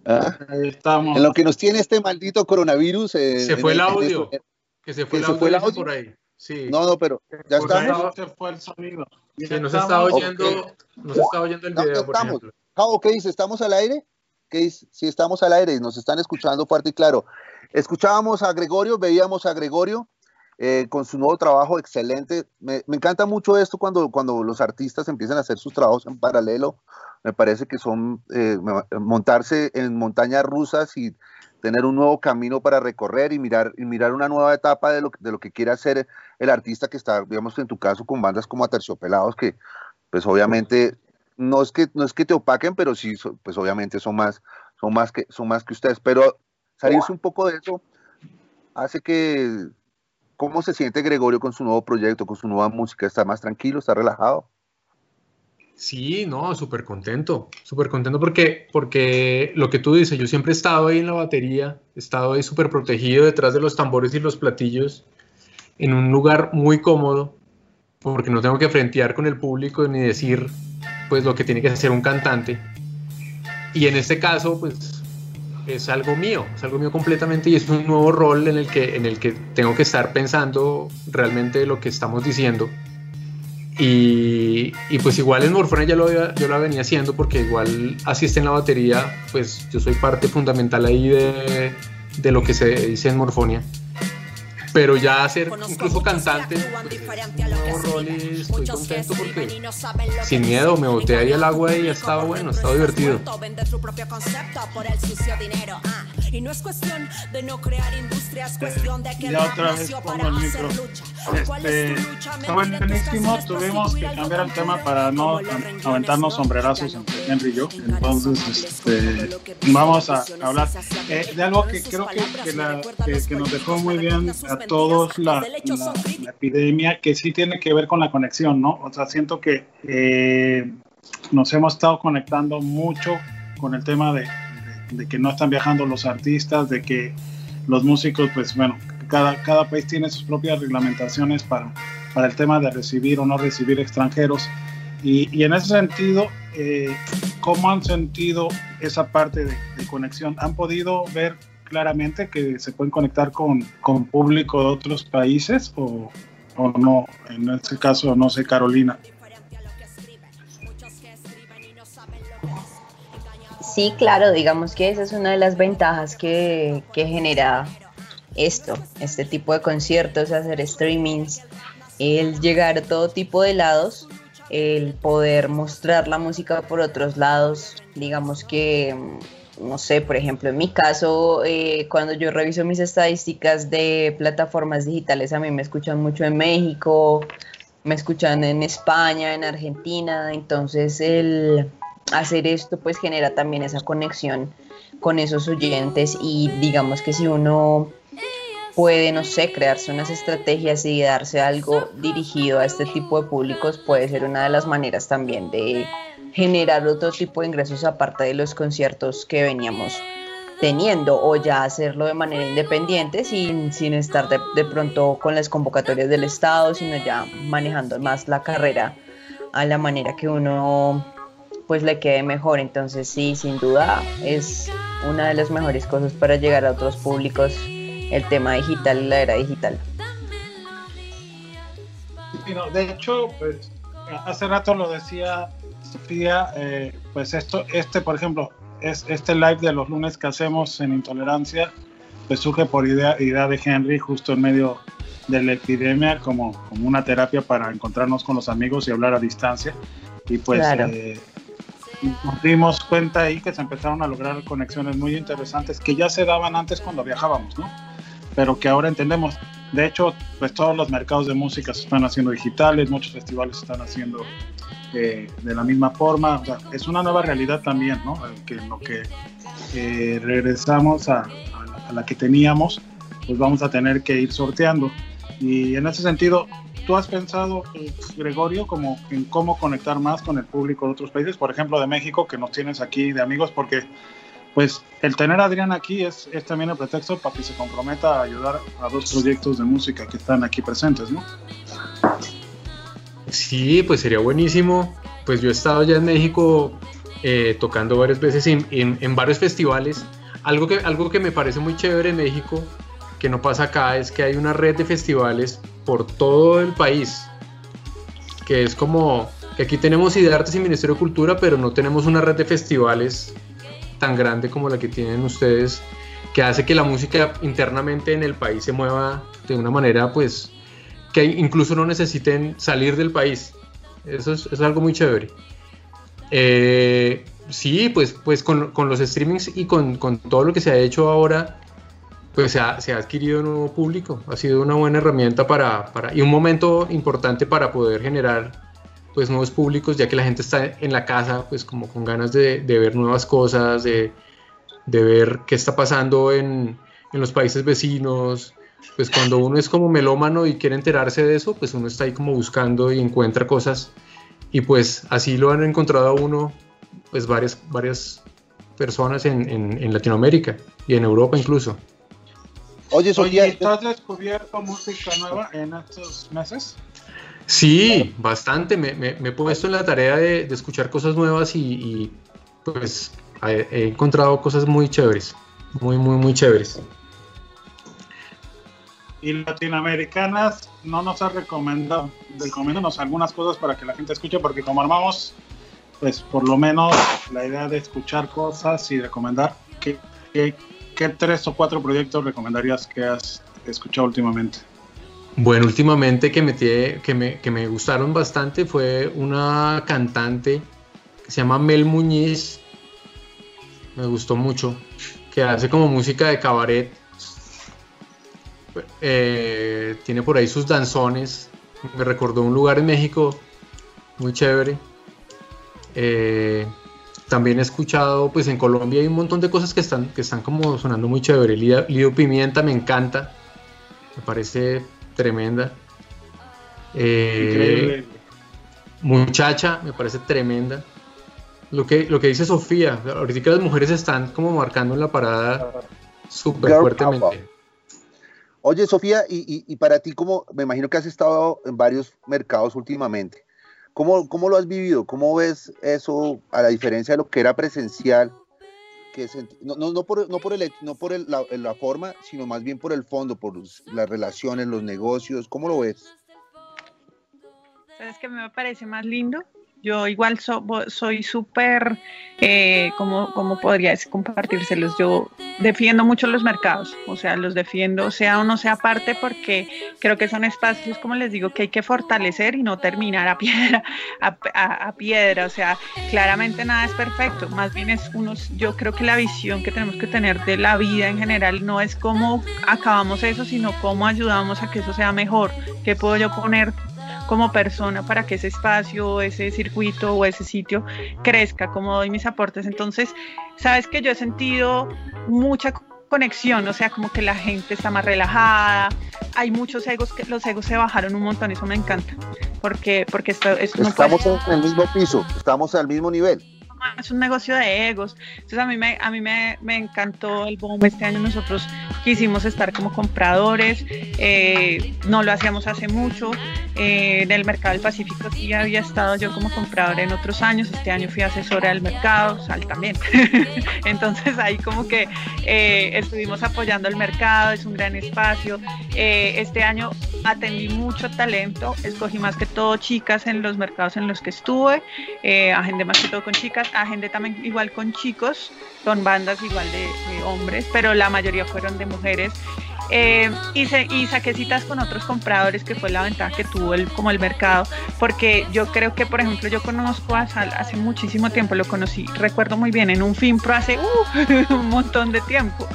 Ah, Ahí estamos. En lo que nos tiene este maldito coronavirus. eh, Se fue el audio. eso- Que se fue ¿Que el se fue el audio por ahí. Sí. No, no, pero ya ahí estamos. Se fue el sonido. Sí, Ya no se está oyendo, no se está oyendo el video, no por estamos. ejemplo. Cabo, ¿qué dice? ¿Estamos al aire? ¿Qué dice? Sí, estamos al aire y nos están escuchando fuerte y claro. Escuchábamos a Gregorio, veíamos a Gregorio eh, con su nuevo trabajo excelente. Me, encanta mucho esto cuando, cuando los artistas empiezan a hacer sus trabajos en paralelo. Me parece que son eh, montarse en montañas rusas y tener un nuevo camino para recorrer y mirar, y mirar una nueva etapa de lo, de lo que quiere hacer el artista que está, digamos, en tu caso, con bandas como Aterciopelados, que pues obviamente no es que no es que te opaquen, pero sí, pues obviamente son más, son más que son más que ustedes. Pero salirse un poco de eso hace que cómo se siente Gregorio con su nuevo proyecto, con su nueva música, está más tranquilo, está relajado. Sí, no, súper contento, súper contento porque, porque lo que tú dices, yo siempre he estado ahí en la batería, he estado ahí súper protegido detrás de los tambores y los platillos, en un lugar muy cómodo, porque no tengo que frentear con el público ni decir pues lo que tiene que hacer un cantante. Y en este caso, pues es algo mío, es algo mío completamente y es un nuevo rol en el que, en el que tengo que estar pensando realmente lo que estamos diciendo. Y, y pues igual en Morfona ya lo, yo la venía haciendo porque igual asiste en la batería, pues yo soy parte fundamental ahí de, de lo que se dice en Morfonia. Pero ya ser incluso cantante, pues, es un nuevo rol y estoy contento porque sin miedo me boté ahí al agua y ha estado bueno, ha estado divertido. Ah. Y no es cuestión de no crear industria, es cuestión de que Ya el otra vez pongo para el hacer micro. Este, está buenísimo, tuvimos que cambiar el tema para no aventarnos sombrerazos entre Henry y yo. Entonces, este, vamos a hablar eh, de algo que creo que, que, la- que- que nos dejó muy bien a todos la, la- la epidemia, que sí tiene que ver con la conexión, ¿no? O sea, siento que eh, nos hemos estado conectando mucho con el tema de, de- de que no están viajando los artistas, de que los músicos, pues bueno, cada, cada país tiene sus propias reglamentaciones para, para el tema de recibir o no recibir extranjeros. Y, y en ese sentido, eh, ¿cómo han sentido esa parte de, de conexión? ¿Han podido ver claramente que se pueden conectar con, con público de otros países o, o no? En este caso, no sé, Carolina. Sí, claro, digamos que esa es una de las ventajas que, que genera esto, este tipo de conciertos, hacer streamings, el llegar a todo tipo de lados, el poder mostrar la música por otros lados, digamos que, no sé, por ejemplo, en mi caso, eh, cuando yo reviso mis estadísticas de plataformas digitales, a mí me escuchan mucho en México, me escuchan en España, en Argentina, entonces el hacer esto pues genera también esa conexión con esos oyentes y digamos que si uno puede, no sé, crearse unas estrategias y darse algo dirigido a este tipo de públicos puede ser una de las maneras también de generar otro tipo de ingresos aparte de los conciertos que veníamos teniendo o ya hacerlo de manera independiente sin, sin estar de, de pronto con las convocatorias del Estado, sino ya manejando más la carrera a la manera que uno pues le quede mejor. Entonces sí, sin duda es una de las mejores cosas para llegar a otros públicos el tema digital y la era digital. Sí, no, de hecho, pues hace rato lo decía Sofía, eh, pues esto, este, por ejemplo, es este live de los lunes que hacemos en Intolerancia, pues surge por idea, idea de Henry justo en medio de la epidemia como, como una terapia para encontrarnos con los amigos y hablar a distancia. Y pues Claro. eh, nos dimos cuenta ahí que se empezaron a lograr conexiones muy interesantes que ya se daban antes cuando viajábamos, ¿no? Pero que ahora entendemos. De hecho, pues todos los mercados de música se están haciendo digitales, muchos festivales se están haciendo eh, de la misma forma. O sea, es una nueva realidad también, ¿no? Que lo que eh, regresamos a, a la- a la que teníamos, pues vamos a tener que ir sorteando. Y en ese sentido, ¿tú has pensado, eh, Gregorio, como en cómo conectar más con el público de otros países? Por ejemplo, de México, que nos tienes aquí de amigos, porque pues el tener a Adrián aquí es, es también el pretexto para que se comprometa a ayudar a dos proyectos de música que están aquí presentes, ¿no? Sí, pues sería buenísimo pues yo he estado ya en México eh, tocando varias veces en, varios festivales. Algo que, algo que me parece muy chévere en México, que no pasa acá, es que hay una red de festivales por todo el país. Que es como que aquí tenemos Artes y Ministerio de Cultura, pero no tenemos una red de festivales tan grande como la que tienen ustedes, que hace que la música internamente en el país se mueva de una manera, pues, que incluso no necesiten salir del país. Eso es, es algo muy chévere. Eh, sí, pues, pues con, con los streamings y con, con todo lo que se ha hecho ahora, pues se ha, se ha adquirido un nuevo público. Ha sido una buena herramienta para, para- y un momento importante para poder generar pues nuevos públicos, ya que la gente está en la casa pues como con ganas de, de ver nuevas cosas, de, de ver qué está pasando en, en los países vecinos. Pues cuando uno es como melómano y quiere enterarse de eso, pues uno está ahí como buscando y encuentra cosas. Y pues así lo han encontrado a uno, pues varias, varias personas en, en- en Latinoamérica y en Europa incluso. Oye, Sofía, Oye, ¿tú has descubierto música nueva en estos meses? Sí, bastante. Me, me- me he puesto en la tarea de, de escuchar cosas nuevas y, y, pues he, he encontrado cosas muy chéveres, muy, muy, muy chéveres. Y latinoamericanas no nos has recomendado. Recomiéndanos algunas cosas para que la gente escuche, porque como armamos, pues por lo menos la idea de escuchar cosas y recomendar, ¿qué, qué, tres o cuatro proyectos recomendarías que has escuchado últimamente? Bueno, últimamente que me, tie- que me, que me gustaron bastante fue una cantante que se llama Mel Muñiz. Me gustó mucho. Que hace como música de cabaret. Eh, tiene por ahí sus danzones. Me recordó un lugar en México muy chévere. Eh, también he escuchado, pues en Colombia hay un montón de cosas que están, que están como sonando muy chévere. Lido, Lido Pimienta me encanta. Me parece tremenda. Eh. Muchacha, me parece tremenda. Lo que, lo que dice Sofía, ahorita las mujeres están como marcando en la parada súper fuertemente. Oye, Sofía, y, para ti, como me imagino que has estado en varios mercados últimamente, ¿cómo, cómo lo has vivido? ¿Cómo ves eso a la diferencia de lo que era presencial? Que sent- no, no, no por, no por, el, no por la, la forma, sino más bien por el fondo, por los- las relaciones, los negocios. ¿Cómo lo ves? ¿Sabes qué me parece más lindo? Yo igual soy súper, eh, ¿cómo, cómo podría compartírselos? Yo defiendo mucho los mercados, o sea, los defiendo, sea o no sea parte, porque creo que son espacios, como les digo, que hay que fortalecer y no terminar a piedra, [laughs] a- a piedra, o sea, claramente nada es perfecto, más bien es unos, yo creo que la visión que tenemos que tener de la vida en general no es cómo acabamos eso, sino cómo ayudamos a que eso sea mejor, qué puedo yo poner como persona para que ese espacio, ese circuito o ese sitio crezca, como doy mis aportes. Entonces, sabes que yo he sentido mucha conexión, o sea, como que la gente está más relajada, hay muchos egos, que los egos se bajaron un montón, eso me encanta, porque, porque esto, esto no puede Estamos en el mismo piso, estamos al mismo nivel. Es un negocio de egos. Entonces a mí me, a mí me, me encantó el boom. Este año nosotros quisimos estar como compradores, eh, no lo hacíamos hace mucho. Eh, en el mercado del Pacífico sí había estado yo como compradora en otros años. Este año fui asesora del mercado, Sal también. [laughs] Entonces ahí como que eh, estuvimos apoyando el mercado, es un gran espacio. Eh, este año atendí mucho talento, escogí más que todo chicas en los mercados en los que estuve, agendé más que todo con chicas, agendé también igual con chicos, con bandas igual de, de hombres, pero la mayoría fueron de mujeres. Eh, hice, y saqué citas con otros compradores, que fue la ventaja que tuvo el, como el mercado, porque yo creo que, por ejemplo, yo conozco a Sal hace muchísimo tiempo, lo conocí, recuerdo muy bien, en un FIMPRO hace uh, [laughs] un montón de tiempo,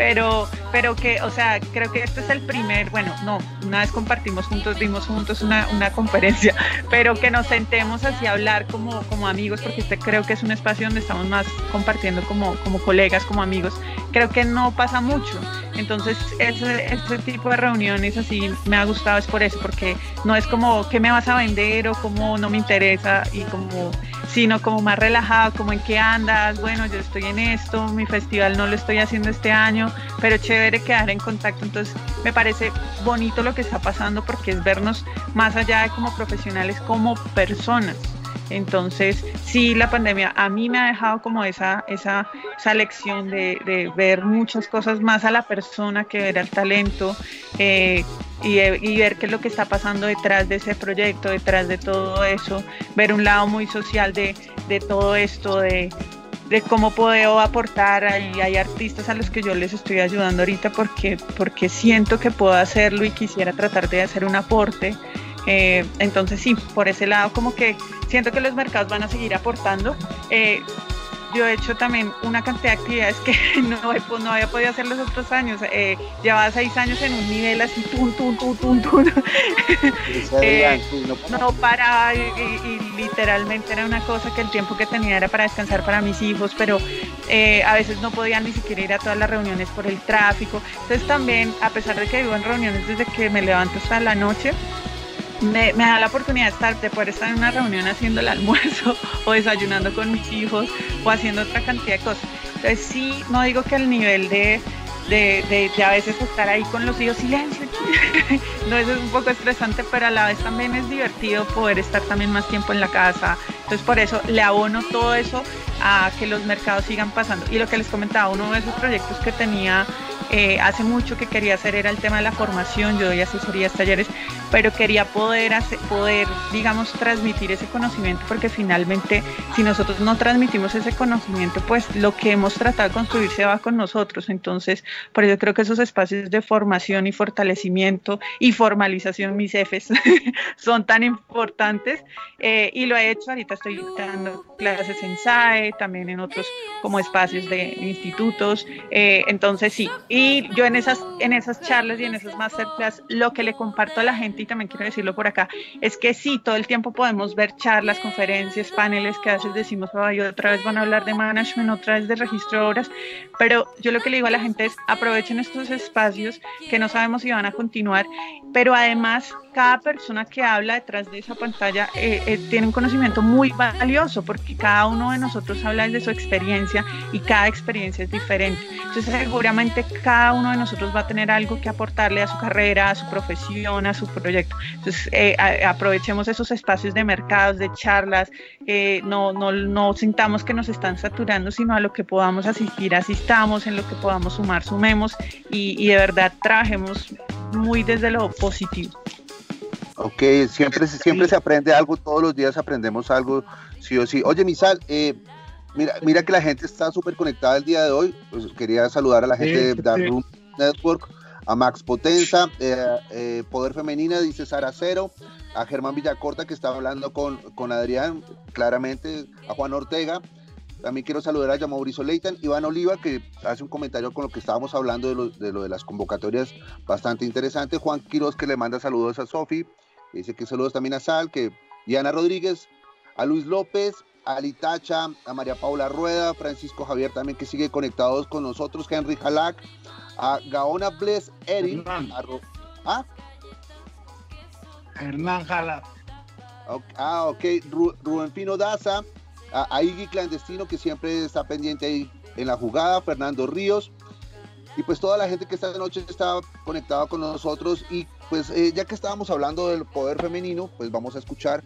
pero, pero que, o sea, creo que este es el primer, bueno, no, una vez compartimos juntos, dimos juntos una, una conferencia, [laughs] pero que nos sentemos así a hablar como, como amigos, porque este creo que es un espacio donde estamos más compartiendo como, como colegas, como amigos, creo que no pasa mucho. Entonces, ese, tipo de reuniones así me ha gustado, es por eso, porque no es como qué me vas a vender o cómo no me interesa, y como, sino como más relajado, como en qué andas, bueno, yo estoy en esto, mi festival no lo estoy haciendo este año, pero chévere quedar en contacto. Entonces, me parece bonito lo que está pasando porque es vernos más allá de como profesionales, como personas. Entonces, sí, la pandemia a mí me ha dejado como esa, esa, esa lección de, ver muchas cosas más a la persona que ver al talento eh, y, y ver qué es lo que está pasando detrás de ese proyecto, detrás de todo eso, ver un lado muy social de, de todo esto, de, de cómo puedo aportar. Hay, hay artistas a los que yo les estoy ayudando ahorita porque, porque siento que puedo hacerlo y quisiera tratar de hacer un aporte. Eh, entonces sí, por ese lado como que siento que los mercados van a seguir aportando. Eh, yo he hecho también una cantidad de actividades que [laughs] no, he, no había podido hacer los otros años. Eh, llevaba seis años en un nivel así, tum, tum, tum, tum, tum. Eh, no paraba y, y- y literalmente era una cosa que el tiempo que tenía era para descansar para mis hijos, pero eh, a veces no podía ni siquiera ir a todas las reuniones por el tráfico. Entonces también, a pesar de que vivo en reuniones desde que me levanto hasta la noche, me, me da la oportunidad de, estar, de poder estar en una reunión haciendo el almuerzo [laughs] o desayunando con mis hijos o haciendo otra cantidad de cosas. Entonces sí, no digo que el nivel de, de, de- de a veces estar ahí con los hijos, silencio, [laughs] no, eso es un poco estresante, pero a la vez también es divertido poder estar también más tiempo en la casa. Entonces por eso le abono todo eso a que los mercados sigan pasando. Y lo que les comentaba, uno de esos proyectos que tenía eh, hace mucho que quería hacer era el tema de la formación, yo doy asesorías, talleres, pero quería poder, hacer, poder, digamos, transmitir ese conocimiento, porque finalmente si nosotros no transmitimos ese conocimiento, pues lo que hemos tratado de construir se va con nosotros. Entonces, por eso creo que esos espacios de formación y fortalecimiento y formalización, mis jefes, [laughs] son tan importantes eh, y lo he hecho, ahorita estoy dando clases en SAE, también en otros como espacios de institutos, eh, entonces sí, y yo en esas, en esas charlas y en esas masterclass, lo que le comparto a la gente, y también quiero decirlo por acá, es que sí, todo el tiempo podemos ver charlas, conferencias, paneles que a veces decimos, ay, otra vez van a hablar de management, otra vez de registro de obras, pero yo lo que le digo a la gente es aprovechen estos espacios que no sabemos si van a continuar, pero además cada persona que habla detrás de esa pantalla eh, eh, tiene un conocimiento muy valioso porque cada uno de nosotros habla desde su experiencia y cada experiencia es diferente. Entonces seguramente cada uno de nosotros va a tener algo que aportarle a su carrera, a su profesión, a su proyecto. Entonces eh, aprovechemos esos espacios de mercados, de charlas, eh, no, no, no sintamos que nos están saturando, sino a lo que podamos asistir, asistamos, en lo que podamos sumar, sumemos y, y de verdad trabajemos muy desde lo positivo. Ok, siempre, siempre se aprende algo, todos los días aprendemos algo, sí o sí. Oye, Misal, eh, mira, mira que la gente está súper conectada el día de hoy. Pues quería saludar a la gente Sí, de sí, The sí. Room Network, a Max Potenza, eh, eh, Poder Femenina, dice Sara Cero, a Germán Villacorta que estaba hablando con, con Adrián, claramente, a Juan Ortega. También quiero saludar a Mauricio Leitan, Iván Oliva, que hace un comentario con lo que estábamos hablando de lo de, lo de las convocatorias bastante interesante. Juan Quiroz, que le manda saludos a Sofi. Dice que saludos también a Sal, que Diana Rodríguez, a Luis López, a Litacha, a María Paula Rueda, Francisco Javier también que sigue conectados con nosotros, Henry Jalak, a Gaona Bless Erin, a Ro- ¿ah? Hernán Jala. Ok, Ah, ok. Ru- Rubén Pino Daza, a, a Iggy Clandestino, que siempre está pendiente ahí en la jugada, Fernando Ríos, y pues toda la gente que esta noche está conectada con nosotros. Y pues eh, ya que estábamos hablando del poder femenino, pues vamos a escuchar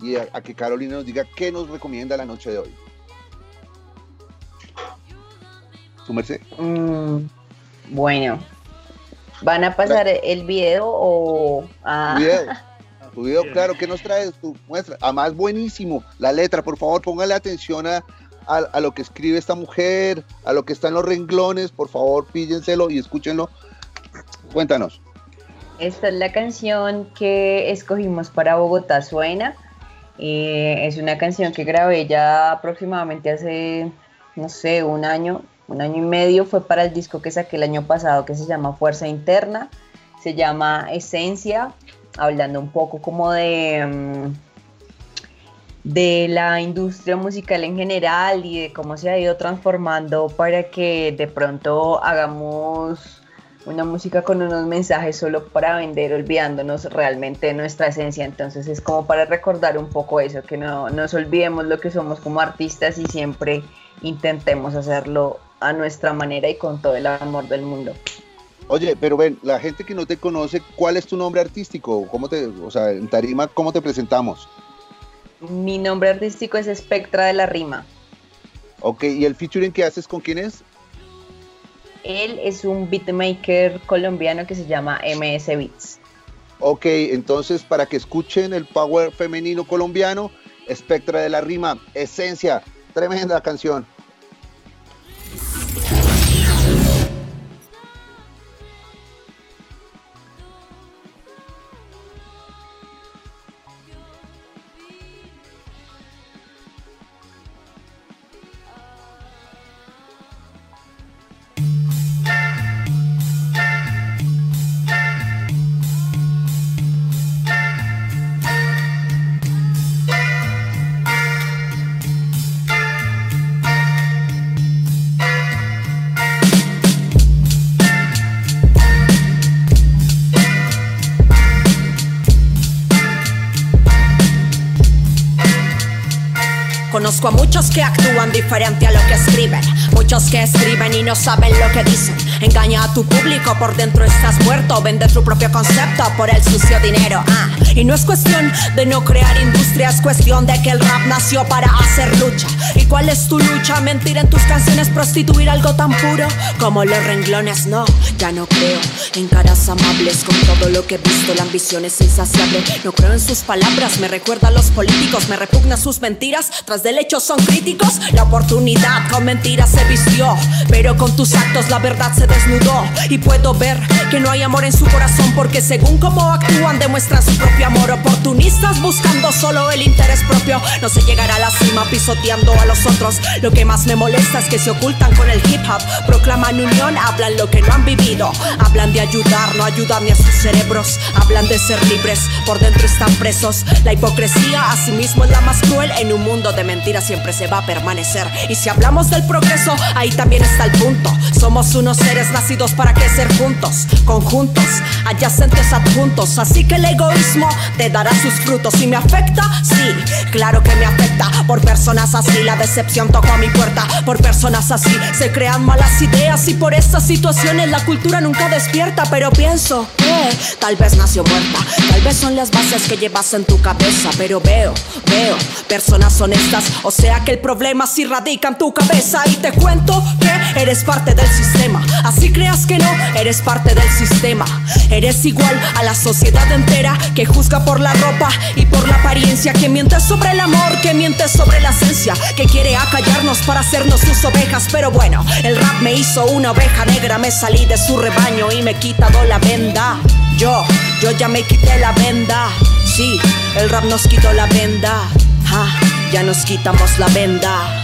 y a, a que Carolina nos diga qué nos recomienda la noche de hoy. Su merced. Mm, bueno, ¿van a pasar el video o...? Ah, Tu video, [laughs] tu video, claro, ¿qué nos traes? Tu muestra. Además, buenísimo. La letra, por favor, póngale atención a, a, a lo que escribe esta mujer, a lo que está en los renglones, por favor, píllenselo y escúchenlo. Cuéntanos. Esta es la canción que escogimos para Bogotá Suena. Eh, es una canción que grabé ya aproximadamente hace, no sé, un año, un año y medio. Fue para el disco que saqué el año pasado que se llama Fuerza Interna. Se llama Esencia, hablando un poco como de, mm, de la industria musical en general y de cómo se ha ido transformando para que de pronto hagamos una música con unos mensajes solo para vender, olvidándonos realmente de nuestra esencia. Entonces es como para recordar un poco eso, que no nos olvidemos lo que somos como artistas y siempre intentemos hacerlo a nuestra manera y con todo el amor del mundo. Oye, pero ven, la gente que no te conoce, ¿cuál es tu nombre artístico? ¿Cómo te, o sea, en Tarima, cómo te presentamos? Mi nombre artístico es Espectra de la Rima. Ok, ¿y el featuring que haces con quién es? Él es un beatmaker colombiano que se llama MS Beats. Ok, entonces para que escuchen el power femenino colombiano, Espectra de la Rima, Esencia, tremenda canción. Muchos que actúan diferente a lo que escriben. Muchos que escriben y no saben lo que dicen. Engaña a tu público, por dentro estás muerto. Vende tu propio concepto por el sucio dinero. Ah, y no es cuestión de no crear industria, es cuestión de que el rap nació para hacer lucha. ¿Y cuál es tu lucha? Mentir en tus canciones, prostituir algo tan puro como los renglones. No, ya no creo en caras amables. Con todo lo que he visto, la ambición es insaciable. No creo en sus palabras, me recuerda a los políticos, me repugna sus mentiras. Tras del hecho son críticos. La oportunidad con mentiras se vistió, pero con tus actos la verdad se desnudó. Y puedo ver que no hay amor en su corazón, porque según cómo actúan, demuestran su propio amor. Oportunistas buscando solo el interés propio. No se llegará a la cima pisoteando a los otros. Lo que más me molesta es que se ocultan con el hip hop. Proclaman unión, hablan lo que no han vivido. Hablan de ayudar, no ayudan ni a sus cerebros. Hablan de ser libres, por dentro están presos. La hipocresía, asimismo, es la más cruel en un mundo de mentiras siempre se va a permanecer. Y si hablamos del progreso, ahí también está el punto. Somos unos seres nacidos para crecer juntos, conjuntos, adyacentes adjuntos. Así que el egoísmo te dará sus frutos. ¿Y me afecta? Sí, claro que me afecta. Por personas así la decepción tocó a mi puerta. Por personas así se crean malas ideas. Y por estas situaciones la cultura nunca despierta. Pero pienso que tal vez nació muerta. Tal vez son las bases que llevas en tu cabeza. Pero veo, veo personas honestas. O sea que el problema sí radica en tu cabeza. Y te cuento que eres parte del sistema. Así creas que no, eres parte del sistema. Eres igual a la sociedad entera que juzga por la ropa y por la apariencia. Que miente sobre el amor, que miente sobre la esencia. Que quiere acallarnos para hacernos sus ovejas. Pero bueno, el rap me hizo una oveja negra. Me salí de su rebaño y me he quitado la venda. Yo, yo ya me quité la venda. Sí, el rap nos quitó la venda. Ya nos quitamos la venda.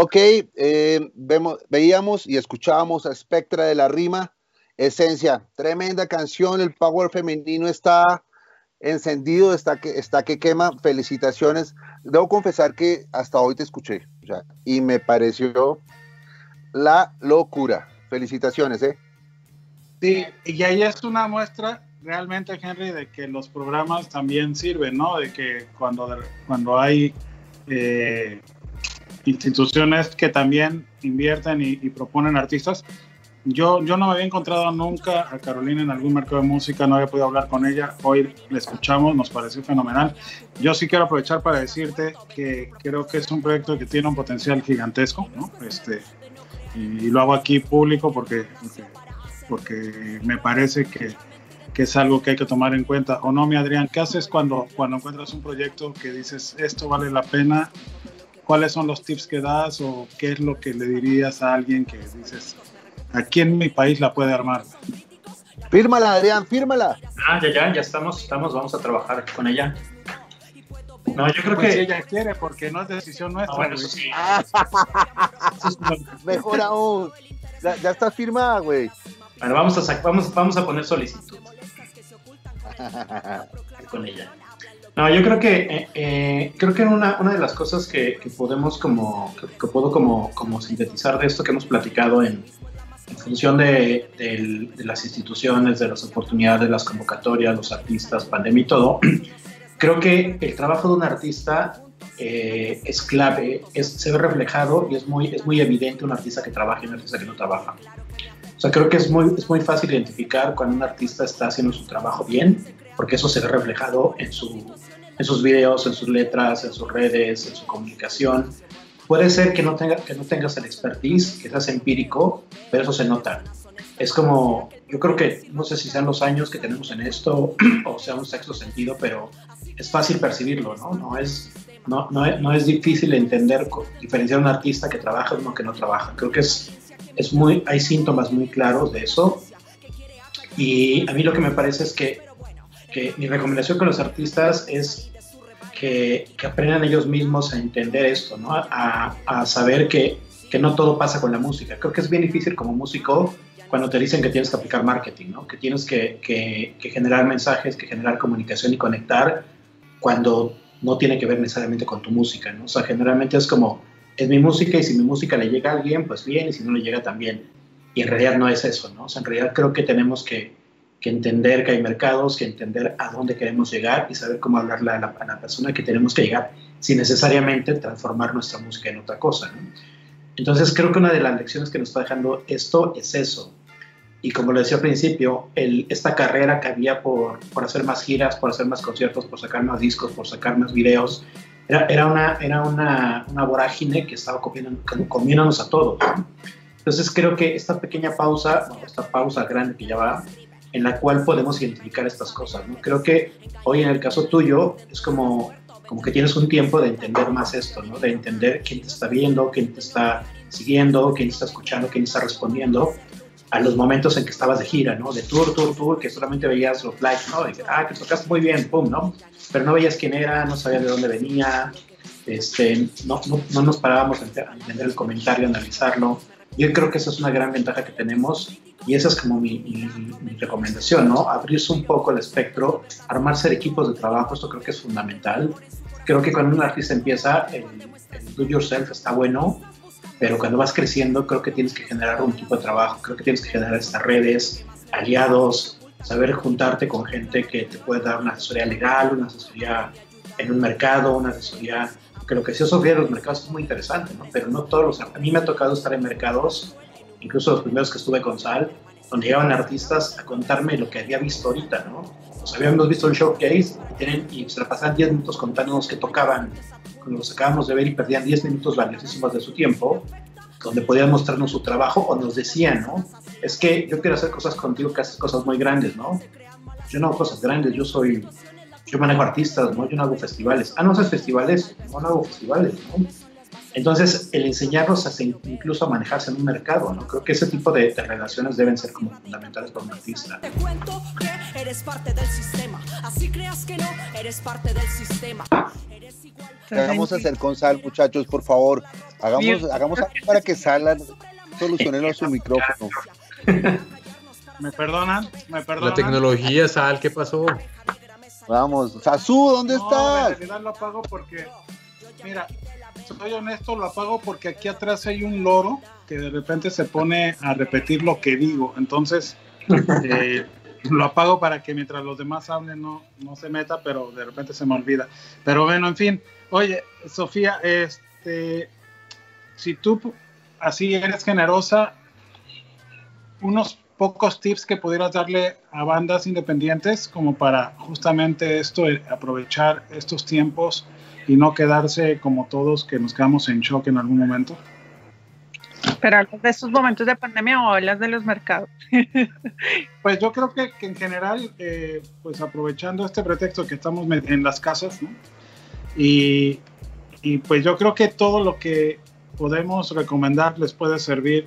Ok, eh, vemos, veíamos y escuchábamos a Spectra de la Rima, Esencia, tremenda canción, el power femenino está encendido, está que, está que quema, felicitaciones. Debo confesar que hasta hoy te escuché y me pareció la locura. Felicitaciones, ¿eh? Sí, y ahí es una muestra realmente, Henry, de que los programas también sirven, ¿no? De que cuando, cuando hay... Eh, instituciones que también invierten y, y, proponen artistas. Yo, yo no me había encontrado nunca a Carolina en algún mercado de música, no había podido hablar con ella. Hoy la escuchamos, nos pareció fenomenal. Yo sí quiero aprovechar para decirte que creo que es un proyecto que tiene un potencial gigantesco, ¿no? Este, y, y lo hago aquí público porque, porque, porque me parece que, que, es algo que hay que tomar en cuenta. ¿O no, mi Adrián? ¿Qué haces cuando, cuando encuentras un proyecto que dices, esto vale la pena ¿Cuáles son los tips que das o qué es lo que le dirías a alguien que dices, aquí en mi país la puede armar? Fírmala, Adrián, fírmala. Ah, ya, ya, ya estamos, estamos, vamos a trabajar con ella. No, yo creo pues que. Si ella quiere, porque no es decisión nuestra. Ah, bueno, eso sí. [laughs] Mejor aún. Ya, ya está firmada, güey. Bueno, vamos a, vamos, vamos a poner solicitud [laughs] con ella. No, yo creo que eh, eh, creo que una, una de las cosas que, que podemos como que, que puedo como, como sintetizar de esto que hemos platicado en, en función de, del- de las instituciones, de las oportunidades, las convocatorias, los artistas, pandemia y todo, [clears throat] creo que el trabajo de un artista eh, es clave, es, se ve reflejado y es muy, es muy evidente un artista que trabaja y un artista que no trabaja. O sea, creo que es muy, es muy fácil identificar cuando un artista está haciendo su trabajo bien, porque eso se ve reflejado en, su, en sus videos, en sus letras, en sus redes, en su comunicación. Puede ser que no, tenga, que no tengas el expertise, que seas empírico, pero eso se nota. Es como, yo creo que, no sé si sean los años que tenemos en esto [clears throat] o sea un sexto sentido, pero es fácil percibirlo, ¿no? No es, no, no, es, no es difícil entender, diferenciar un artista que trabaja de uno que no trabaja. Creo que es, es muy, hay síntomas muy claros de eso. Y a mí lo que me parece es que, que mi recomendación con los artistas es que, que aprendan ellos mismos a entender esto, ¿no? A, a saber que, que no todo pasa con la música. Creo que es bien difícil como músico cuando te dicen que tienes que aplicar marketing, ¿no? Que tienes que, que, generar mensajes, que generar comunicación y conectar cuando no tiene que ver necesariamente con tu música, ¿no? O sea, generalmente es como, es mi música y si mi música le llega a alguien, pues bien, y si no le llega también. Y en realidad no es eso, ¿no? O sea, en realidad creo que tenemos que, que entender que hay mercados, que entender a dónde queremos llegar y saber cómo hablarle a la, a la persona que tenemos que llegar sin necesariamente transformar nuestra música en otra cosa, ¿no? Entonces creo que una de las lecciones que nos está dejando esto es eso. Y como lo decía al principio, el, esta carrera que había por, por hacer más giras, por hacer más conciertos, por sacar más discos, por sacar más videos, era, era, una, era una, una vorágine que estaba comiendo, comiéndonos a todos. Entonces creo que esta pequeña pausa, esta pausa grande que ya va, en la cual podemos identificar estas cosas. ¿no? Creo que hoy en el caso tuyo es como, como que tienes un tiempo de entender más esto, ¿no? de entender quién te está viendo, quién te está siguiendo, quién te está escuchando, quién te está respondiendo a los momentos en que estabas de gira, ¿no? De tour, tour, tour, que solamente veías los likes, ¿no? Que, ah, que tocaste muy bien, pum, ¿no? Pero no veías quién era, no sabías de dónde venía, este, no, no, no nos parábamos a entender el comentario, a analizarlo. Yo creo que esa es una gran ventaja que tenemos y esa es como mi, mi, mi, recomendación, ¿no? Abrirse un poco el espectro, armarse equipos de trabajo, esto creo que es fundamental. Creo que cuando un artista empieza, el, el do yourself está bueno, pero cuando vas creciendo creo que tienes que generar un tipo de trabajo, creo que tienes que generar estas redes, aliados, saber juntarte con gente que te puede dar una asesoría legal, una asesoría en un mercado, una asesoría, que lo que sí Sofía de los mercados es muy interesante, ¿no? pero no todos los, a mí me ha tocado estar en mercados, incluso los primeros que estuve con Sal, donde llegaban artistas a contarme lo que había visto ahorita, ¿no? O habíamos visto el showcase y, y se la pasaban 10 minutos contándonos que tocaban cuando los acabamos de ver y perdían 10 minutos valiosísimos de su tiempo, donde podían mostrarnos su trabajo o nos decían, ¿no? Es que yo quiero hacer cosas contigo que haces cosas muy grandes, ¿no? Yo no hago cosas grandes, yo soy, yo manejo artistas, ¿no? Yo no hago festivales. Ah, no haces festivales, no, no hago festivales, ¿no? Entonces, el enseñarlos a, incluso a manejarse en un mercado, ¿no? Creo que ese tipo de, de relaciones deben ser como fundamentales para un artista. Te cuento que eres parte del sistema, así creas que no, eres parte del sistema. ¿Qué vamos a hacer con Sal, muchachos? Por favor, hagamos, hagamos algo para que Sal solucione su micrófono. [laughs] ¿Me perdonan? ¿Me perdonan? La tecnología, Sal, ¿qué pasó? Vamos, Sasu, ¿dónde no, estás? En realidad lo apago porque, mira, soy honesto, lo apago porque aquí atrás hay un loro que de repente se pone a repetir lo que digo. Entonces, eh, [laughs] lo apago para que mientras los demás hablen no, no se meta, pero de repente se me olvida. Pero bueno, en fin. Oye, Sofía, este, si tú así eres generosa, unos pocos tips que pudieras darle a bandas independientes como para justamente esto, aprovechar estos tiempos y no quedarse como todos que nos quedamos en shock en algún momento. Pero hablas de estos momentos de pandemia o hablas de los mercados. [laughs] pues yo creo que, que en general, eh, pues aprovechando este pretexto que estamos en las casas, ¿no? Y, y, pues yo creo que todo lo que podemos recomendar les puede servir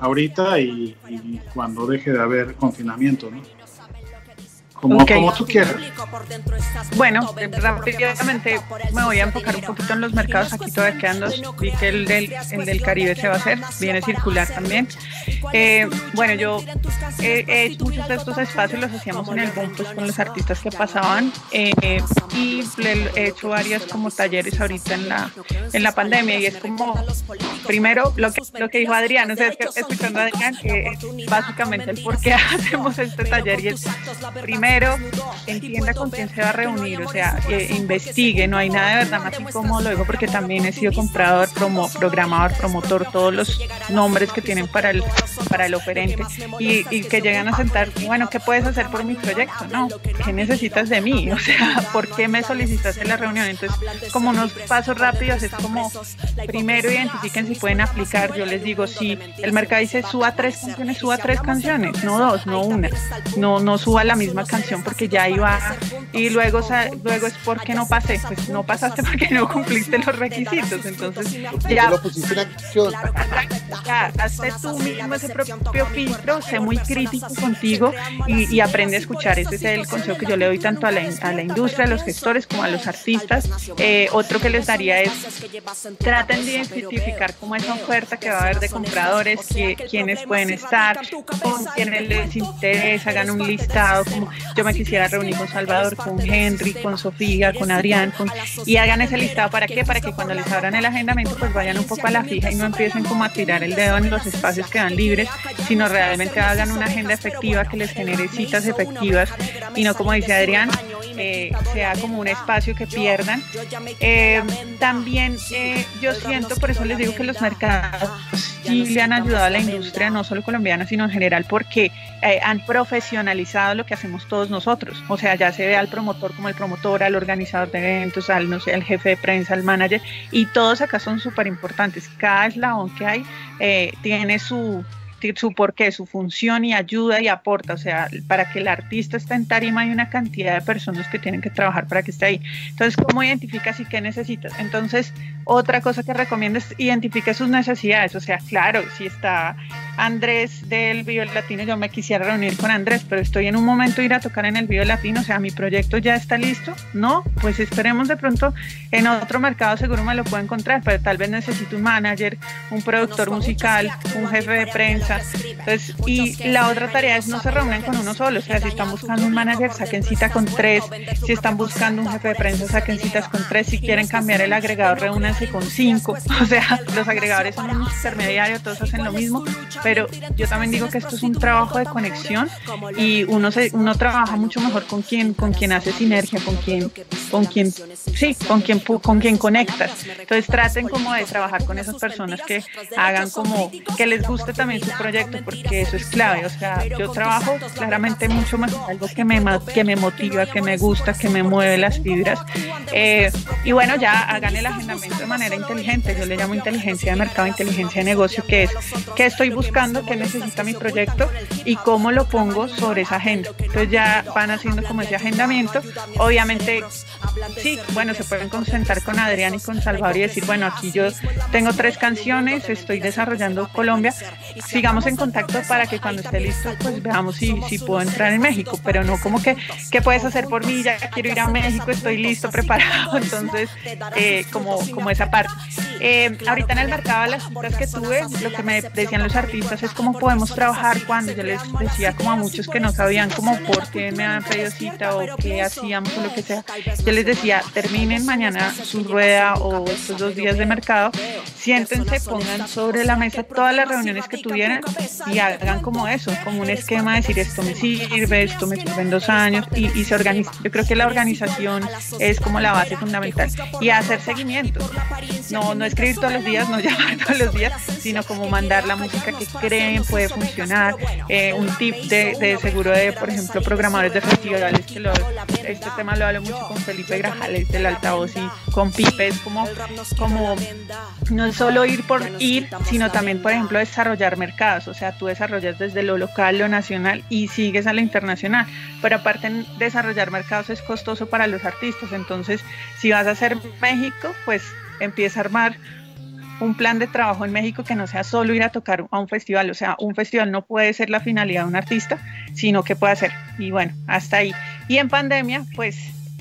ahorita y, y cuando deje de haber confinamiento, ¿no? Como, Ok. como tú quieras. Bueno, eh, rápidamente me voy a enfocar un poquito en los mercados. Aquí todavía quedan dos. Vi que el del, el del Caribe se va a hacer, viene circular también. Eh, bueno, yo he, he hecho muchos de estos espacios, los hacíamos en el boom pues, con los artistas que pasaban eh, y le- he hecho varias como talleres ahorita en la, en la pandemia y es como, primero, lo que, lo que dijo Adrián, o sea, es que escuchando a Adrián, que es básicamente el por qué [laughs] hacemos este taller y es, primero, entienda con quién se va a reunir, o sea, eh, investigue, no hay nada de verdad más incómodo, lo digo porque también he sido comprador, promo, programador, promotor, todos los nombres que tienen para el, para el operente y, y que llegan a sentar, bueno, ¿qué puedes hacer por mi proyecto? No, ¿qué necesitas de mí? [laughs] O sea, ¿por qué me solicitaste la reunión? Entonces, como unos pasos rápidos, es como, primero identifiquen si pueden aplicar, yo les digo, si el mercado dice suba tres canciones, suba tres canciones, no dos, no una, no, no suba la misma canción porque ya iba y luego, luego es porque no pasé, pues no pasaste porque no cumpliste los requisitos, entonces ya Lo pusiste en acción. ya, hazte tú mismo ese propio filtro, sé muy crítico contigo y, y aprende a escuchar. Ese es el consejo que yo le doy tanto a la, a la industria, a los gestores, como a los artistas. Eh, otro que les daría es, traten de identificar cómo esa oferta que va a haber de compradores, que, quiénes pueden estar, con quiénes les interesa, hagan un listado, como yo me quisiera reunir con Salvador, con Henry, con Sofía, con Adrián, con, y hagan ese listado, ¿para qué? Para que cuando les abran el agendamiento, pues vayan un poco a la fija y no empiecen como a tirar el dedo en los espacios que dan libres, sino realmente hagan una agenda efectiva que les genere citas efectivas y no como dice Adrián, eh, sea como un espacio que pierdan. Eh, también eh, yo siento, por eso les digo que los mercados sí le han ayudado a la industria, no solo colombiana, sino en general, porque eh, han profesionalizado lo que hacemos todos nosotros. O sea, ya se ve al promotor como el promotor, al organizador de eventos, al, no sé, al jefe de prensa, al manager, y todos acá son súper importantes. Cada eslabón que hay eh, tiene su su porqué, su función y ayuda y aporta, o sea, para que el artista esté en tarima hay una cantidad de personas que tienen que trabajar para que esté ahí. Entonces, ¿cómo identificas y qué necesitas? Entonces, otra cosa que recomiendo es identifique sus necesidades, o sea, claro, si está Andrés del Vivo Latino, yo me quisiera reunir con Andrés, pero estoy en un momento de ir a tocar en el Vivo Latino, o sea, mi proyecto ya está listo, ¿no? Pues esperemos de pronto en otro mercado seguro me lo puedo encontrar, pero tal vez necesito un manager, un productor musical, un jefe de prensa, entonces, y la otra tarea es no se reúnen con uno solo, o sea, si están buscando un manager, saquen cita con tres, si están buscando un jefe de prensa, saquen citas con tres, si quieren cambiar el agregador, reúnanse con cinco, [laughs] o sea, los agregadores son un intermediario, todos hacen lo mismo, pero yo también digo que esto es un trabajo de conexión y uno se, uno trabaja mucho mejor con quien, con quien hace sinergia, con quien, con quien, sí, con quien, con quien conectas. Entonces traten como de trabajar con esas personas que hagan como, que les guste también su proyecto, porque eso es clave. O sea, yo trabajo claramente mucho mejor algo que me, que me motiva, que me gusta, que me mueve las fibras. Eh, y bueno, ya hagan el agendamiento de manera inteligente. Yo le llamo inteligencia de mercado, inteligencia de negocio, que es qué estoy buscando, qué necesita mi proyecto y cómo lo pongo sobre esa agenda. Entonces ya van haciendo como ese agendamiento. Obviamente, sí, bueno, se pueden concentrar con Adrián y con Salvador y decir, bueno, aquí yo tengo tres canciones, estoy desarrollando Colombia, sigamos en contacto para que cuando esté listo, pues veamos si, si puedo entrar en México, pero no como que, ¿qué puedes hacer por mí? Ya quiero ir a México, estoy listo, preparado, entonces, eh, como, como esa parte. Eh, ahorita en el mercado, las citas que tuve, lo que me decían los artistas es cómo podemos trabajar cuando yo les decía como a muchos que no sabían como por qué me habían pedido cita o qué hacíamos o lo que sea, yo les decía, terminen mañana su rueda o estos dos días de mercado, siéntense, pongan sobre la mesa todas las reuniones que tuvieran y hagan como eso, como un esquema de decir esto me sirve, esto me sirve en dos años y, y se organiza. Yo creo que la organización es como la base fundamental y hacer seguimiento. No, no escribir todos los días, no [laughs] llamar todos los días, sino como mandar la música que creen puede funcionar. Eh, un tip de, de seguro de, por ejemplo, programadores de festivales, que lo, este tema lo hablo mucho con Felipe Grajales del altavoz y con Pipe, es como, como no solo ir por ir, sino también, por ejemplo, desarrollar mercados. O sea, tú desarrollas desde lo local, lo nacional y sigues a lo internacional. Pero aparte, desarrollar mercados es costoso para los artistas. Entonces, si vas a hacer México, pues empieza a armar un plan de trabajo en México que no sea solo ir a tocar a un festival, o sea, un festival no puede ser la finalidad de un artista, sino que puede ser. Y bueno, hasta ahí. Y en pandemia, pues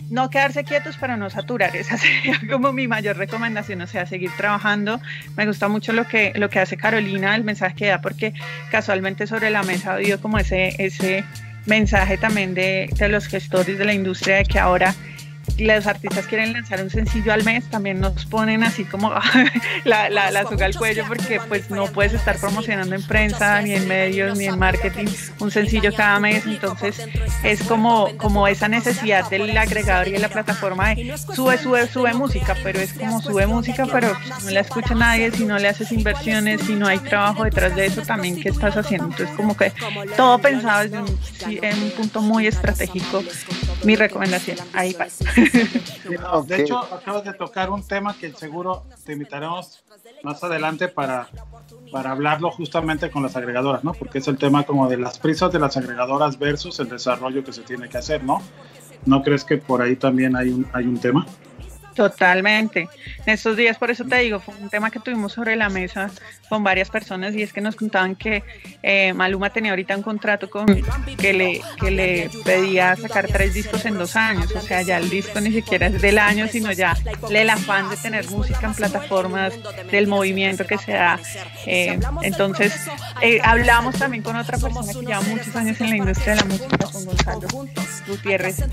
no quedarse quietos para no saturar, [laughs] esa sería como mi mayor recomendación, o sea, seguir trabajando. Me gusta mucho lo que, lo que hace Carolina, el mensaje que da, porque casualmente sobre la mesa ha habido como ese, ese mensaje también de, de los gestores de la industria de que ahora los artistas quieren lanzar un sencillo al mes, también nos ponen así como [laughs] la, la, la soga al cuello porque pues no puedes estar promocionando en prensa, ni en medios, ni en marketing un sencillo cada mes, entonces es como, como esa necesidad del agregador y de la plataforma de sube, sube, sube música, pero es como sube música, pero no la escucha nadie, si no le haces inversiones, si no hay trabajo detrás de eso también, ¿qué estás haciendo? Entonces como que todo pensado desde un, en un punto muy estratégico, mi recomendación, ahí va. De hecho, acabas de tocar un tema que seguro te invitaremos más adelante para, para hablarlo justamente con las agregadoras, ¿no? Porque es el tema como de las prisas de las agregadoras versus el desarrollo que se tiene que hacer, ¿no? ¿No crees que por ahí también hay un, hay un tema? Totalmente. En estos días, por eso te digo, fue un tema que tuvimos sobre la mesa con varias personas y es que nos contaban que eh, Maluma tenía ahorita un contrato con que le, que le pedía sacar tres discos en dos años. O sea, ya el disco ni siquiera es del año, sino ya el afán de tener música en plataformas, del movimiento que se da. Eh, entonces, eh, hablamos también con otra persona que lleva muchos años en la industria de la música, con Gonzalo Gutiérrez,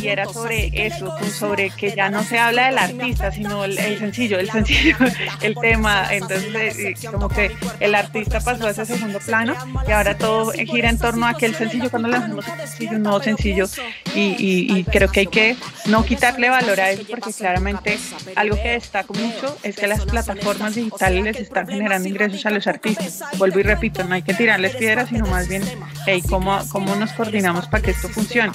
y, y era sobre eso, sobre que ya no se habla de el artista, sino el, el, sencillo, el sencillo, [laughs] el tema. Entonces, eh, como que el artista pasó a ese segundo plano y ahora todo gira en torno a aquel sencillo cuando lanzamos un sencillo, un nuevo sencillo. Y, y, y, creo que hay que no quitarle valor a eso porque claramente algo que destaco mucho es que las plataformas digitales les están generando ingresos a los artistas. Vuelvo y repito, no hay que tirarles piedras, sino más bien, hey, ¿cómo, cómo nos coordinamos para que esto funcione?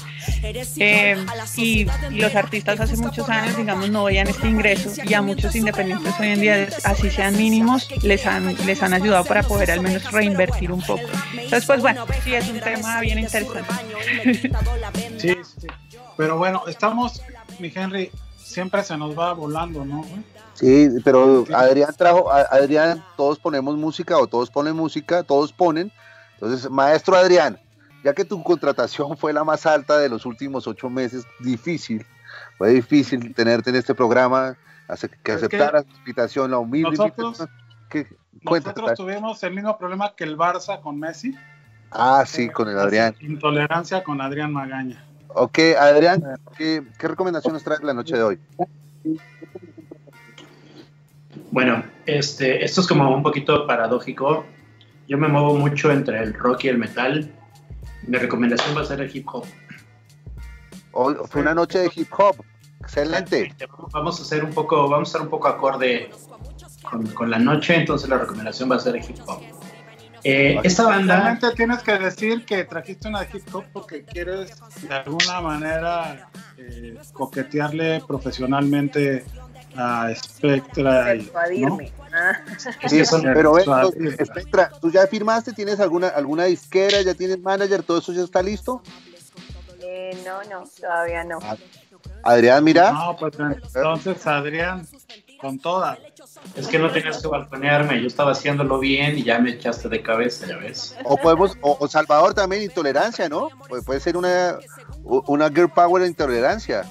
Eh, y los artistas hace muchos años, digamos, no veían este ingreso y a muchos independientes hoy en día, así sean mínimos, les han, les han ayudado para poder al menos reinvertir un poco. Entonces, pues bueno, sí, es un tema bien interesante. [laughs] Sí, sí. Pero bueno, estamos, mi Henry, siempre se nos va volando, ¿no? Sí, pero Adrián trajo, Adrián, todos ponemos música o todos ponen música, todos ponen. Entonces, maestro Adrián, ya que tu contratación fue la más alta de los últimos ocho meses, difícil, fue difícil tenerte en este programa, que aceptaras la invitación, la humilde nosotros, invitación. Nosotros tuvimos el mismo problema que el Barça con Messi. Ah, sí, con el Adrián. Intolerancia con Adrián Magaña. Ok, Adrián, ¿qué, qué recomendaciones traes la noche de hoy? Bueno, este, esto es como un poquito paradójico. Yo me muevo mucho entre el rock y el metal. Mi recomendación va a ser el hip hop. Hoy fue una noche de hip hop. Excelente. Vamos a hacer un poco, vamos a estar un poco acorde con, con la noche, entonces la recomendación va a ser el hip hop. Eh, esta banda. Realmente tienes que decir que trajiste una de hip hop porque quieres de alguna manera eh, coquetearle profesionalmente a Spectra. Y, ¿no? Sí, pero ven, Spectra, ¿tú ya firmaste? ¿Tienes alguna, alguna disquera? ¿Ya tienes manager? ¿Todo eso ya está listo? Eh, no, no, todavía no. Adrián, mira. No, pues entonces Adrián, con toda. Es que no tenías que balconearme, yo estaba haciéndolo bien y ya me echaste de cabeza, ya ves. O podemos, o, o Salvador también, intolerancia, ¿no? Puede, puede ser una, una girl power de intolerancia.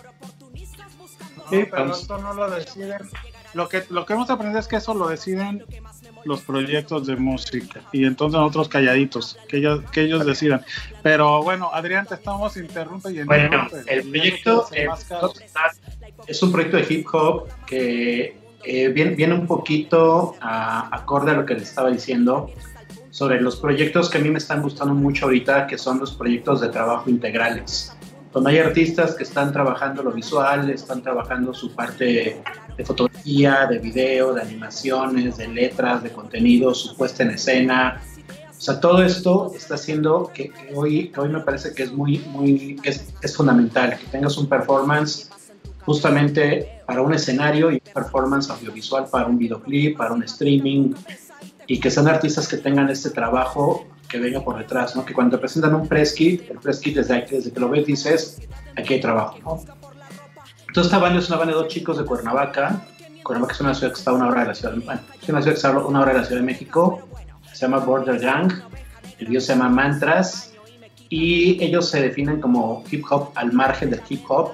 Sí, pero esto no lo deciden. Lo que, lo que hemos aprendido es que eso lo deciden los proyectos de música y entonces nosotros calladitos, que ellos, que ellos decidan. Pero bueno, Adrián, te estamos interrumpiendo. Bueno, el proyecto eh, es un proyecto de hip hop que eh, viene, viene, un poquito a, acorde a lo que les estaba diciendo sobre los proyectos que a mí me están gustando mucho ahorita, que son los proyectos de trabajo integrales donde hay artistas que están trabajando lo visual, están trabajando su parte de fotografía, de video, de animaciones, de letras, de contenido, su puesta en escena. O sea, todo esto está haciendo que, que hoy, que hoy me parece que es muy, muy, que es, es, fundamental, que tengas un performance justamente para un escenario y performance audiovisual para un videoclip, para un streaming, y que sean artistas que tengan este trabajo que venga por detrás, ¿no? Que cuando te presentan un press kit, el press kit desde, desde que lo ves dices, aquí hay trabajo, ¿no? Entonces esta banda es una banda de dos chicos de Cuernavaca, Cuernavaca es una ciudad que está a una hora de la ciudad de es una ciudad que está a una hora de la Ciudad de México, se llama Border Gang, el video se llama Mantras, y ellos se definen como hip hop al margen del hip hop,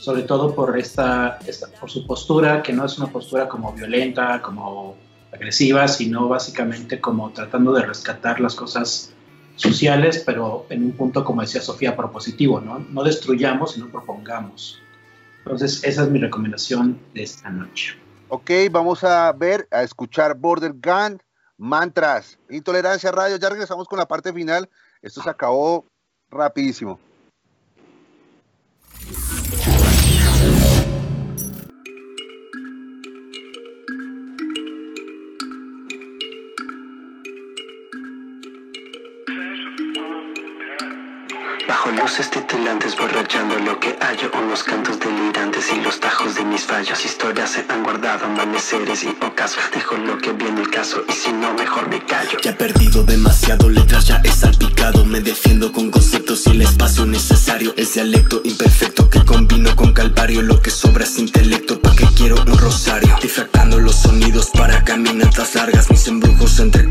sobre todo por, esta, esta, por su postura, que no es una postura como violenta, como agresiva, sino básicamente como tratando de rescatar las cosas sociales, pero en un punto, como decía Sofía, propositivo, ¿no? No destruyamos, sino propongamos. Entonces, esa es mi recomendación de esta noche. Ok, vamos a ver, a escuchar Border Gun, Mantras, Intolerancia Radio. Ya regresamos con la parte final. Esto se acabó rapidísimo. Bajo luces titilantes, borrachando lo que hallo Unos cantos delirantes y los tajos de mis fallos. Historias se han guardado, amaneceres y ocasos. Dejo lo que viene el caso y si no, mejor me callo. Ya he perdido demasiado, letras ya he salpicado. Me defiendo con conceptos y el espacio necesario. Es dialecto imperfecto que combino con calvario Lo que sobra es intelecto, pa' que quiero un rosario. Difractando los sonidos para caminatas largas Mis embrujos entre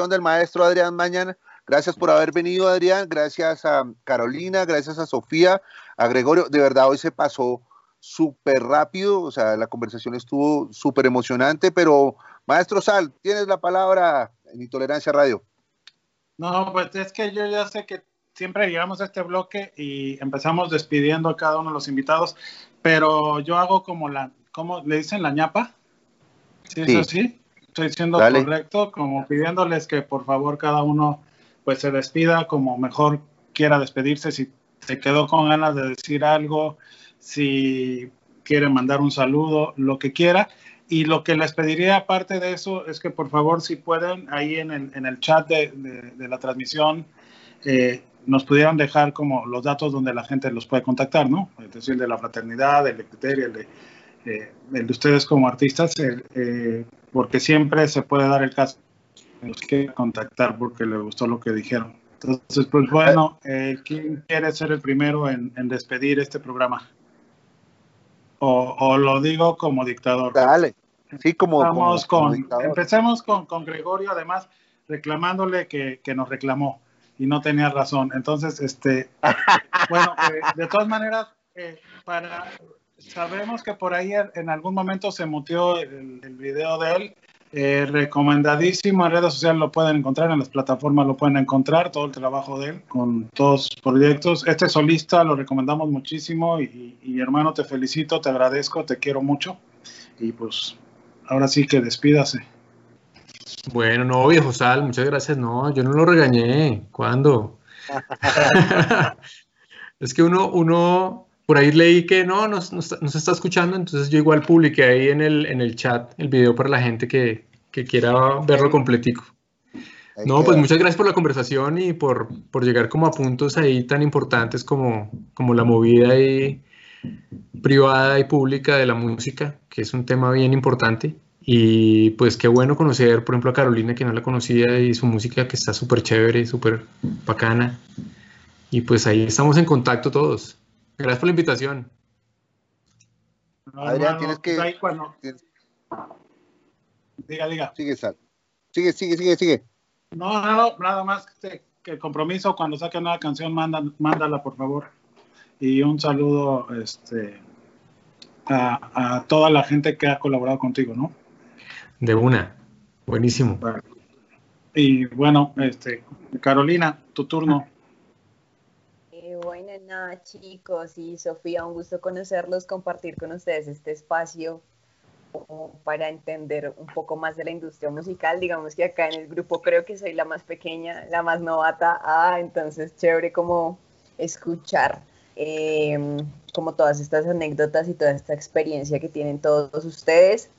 del maestro Adrián Mañana. Gracias por haber venido, Adrián. Gracias a Carolina, gracias a Sofía, a Gregorio. De verdad, hoy se pasó súper rápido. O sea, la conversación estuvo súper emocionante. Pero, maestro Sal, tienes la palabra en Intolerancia Radio. No, pues es que yo ya sé que siempre llegamos a este bloque y empezamos despidiendo a cada uno de los invitados, pero yo hago como la, ¿cómo le dicen la ñapa? ¿Sí, Sí. eso sí? Estoy siendo Dale. correcto, como pidiéndoles que por favor cada uno pues se despida como mejor quiera despedirse, si se quedó con ganas de decir algo, si quiere mandar un saludo, lo que quiera. Y lo que les pediría aparte de eso es que por favor si pueden ahí en el, en el chat de, de- de la transmisión eh, nos pudieran dejar como los datos donde la gente los puede contactar, ¿no? Es decir, el de la fraternidad, el de criterio, el de, eh, el de ustedes como artistas, el, eh, porque siempre se puede dar el caso que los quiera contactar porque le gustó lo que dijeron. Entonces, pues bueno, eh, ¿quién quiere ser el primero en, en despedir este programa? O, o lo digo como dictador. Dale. Sí, como. Vamos como- con, dictador. empecemos con, con Gregorio, además reclamándole que, que nos reclamó y no tenía razón. Entonces, este, [laughs] bueno, eh, de todas maneras, eh, para sabemos que por ahí en algún momento se mutió el, el video de él. eh, recomendadísimo en redes sociales lo pueden encontrar, en las plataformas lo pueden encontrar, todo el trabajo de él con todos sus proyectos. Este solista lo recomendamos muchísimo y, y hermano, te felicito, te agradezco, te quiero mucho y pues ahora sí que despídase. Bueno, no, viejo Sal, muchas gracias. No, yo no lo regañé. ¿Cuándo? [laughs] [laughs] es que uno, uno, por ahí leí que no, no, no, está- no se está escuchando, entonces yo igual publiqué ahí en el, en el chat el video para la gente que, que quiera verlo completico. Ahí No, pues muchas gracias por la conversación y por, por llegar como a puntos ahí tan importantes como, como la movida ahí privada y pública de la música, que es un tema bien importante. Y pues qué bueno conocer, por ejemplo, a Carolina, que no la conocía, y su música que está súper chévere, súper bacana. Y pues ahí estamos en contacto todos. Gracias por la invitación. No, Adrián, hermano, tienes que- pues ahí cuando- Diga, diga. Sigue, Sal. Sigue, sigue, sigue, sigue. No, no, nada más que, que el compromiso cuando saque una canción, manda, mándala por favor. Y un saludo este, a, a toda la gente que ha colaborado contigo, ¿no? De una. Buenísimo. Y bueno, este, Carolina, tu turno. Bueno, nada, chicos y Sofía, un gusto conocerlos, compartir con ustedes este espacio para entender un poco más de la industria musical. Digamos que acá en el grupo creo que soy la más pequeña, la más novata, ah, entonces chévere como escuchar eh, como todas estas anécdotas y toda esta experiencia que tienen todos ustedes.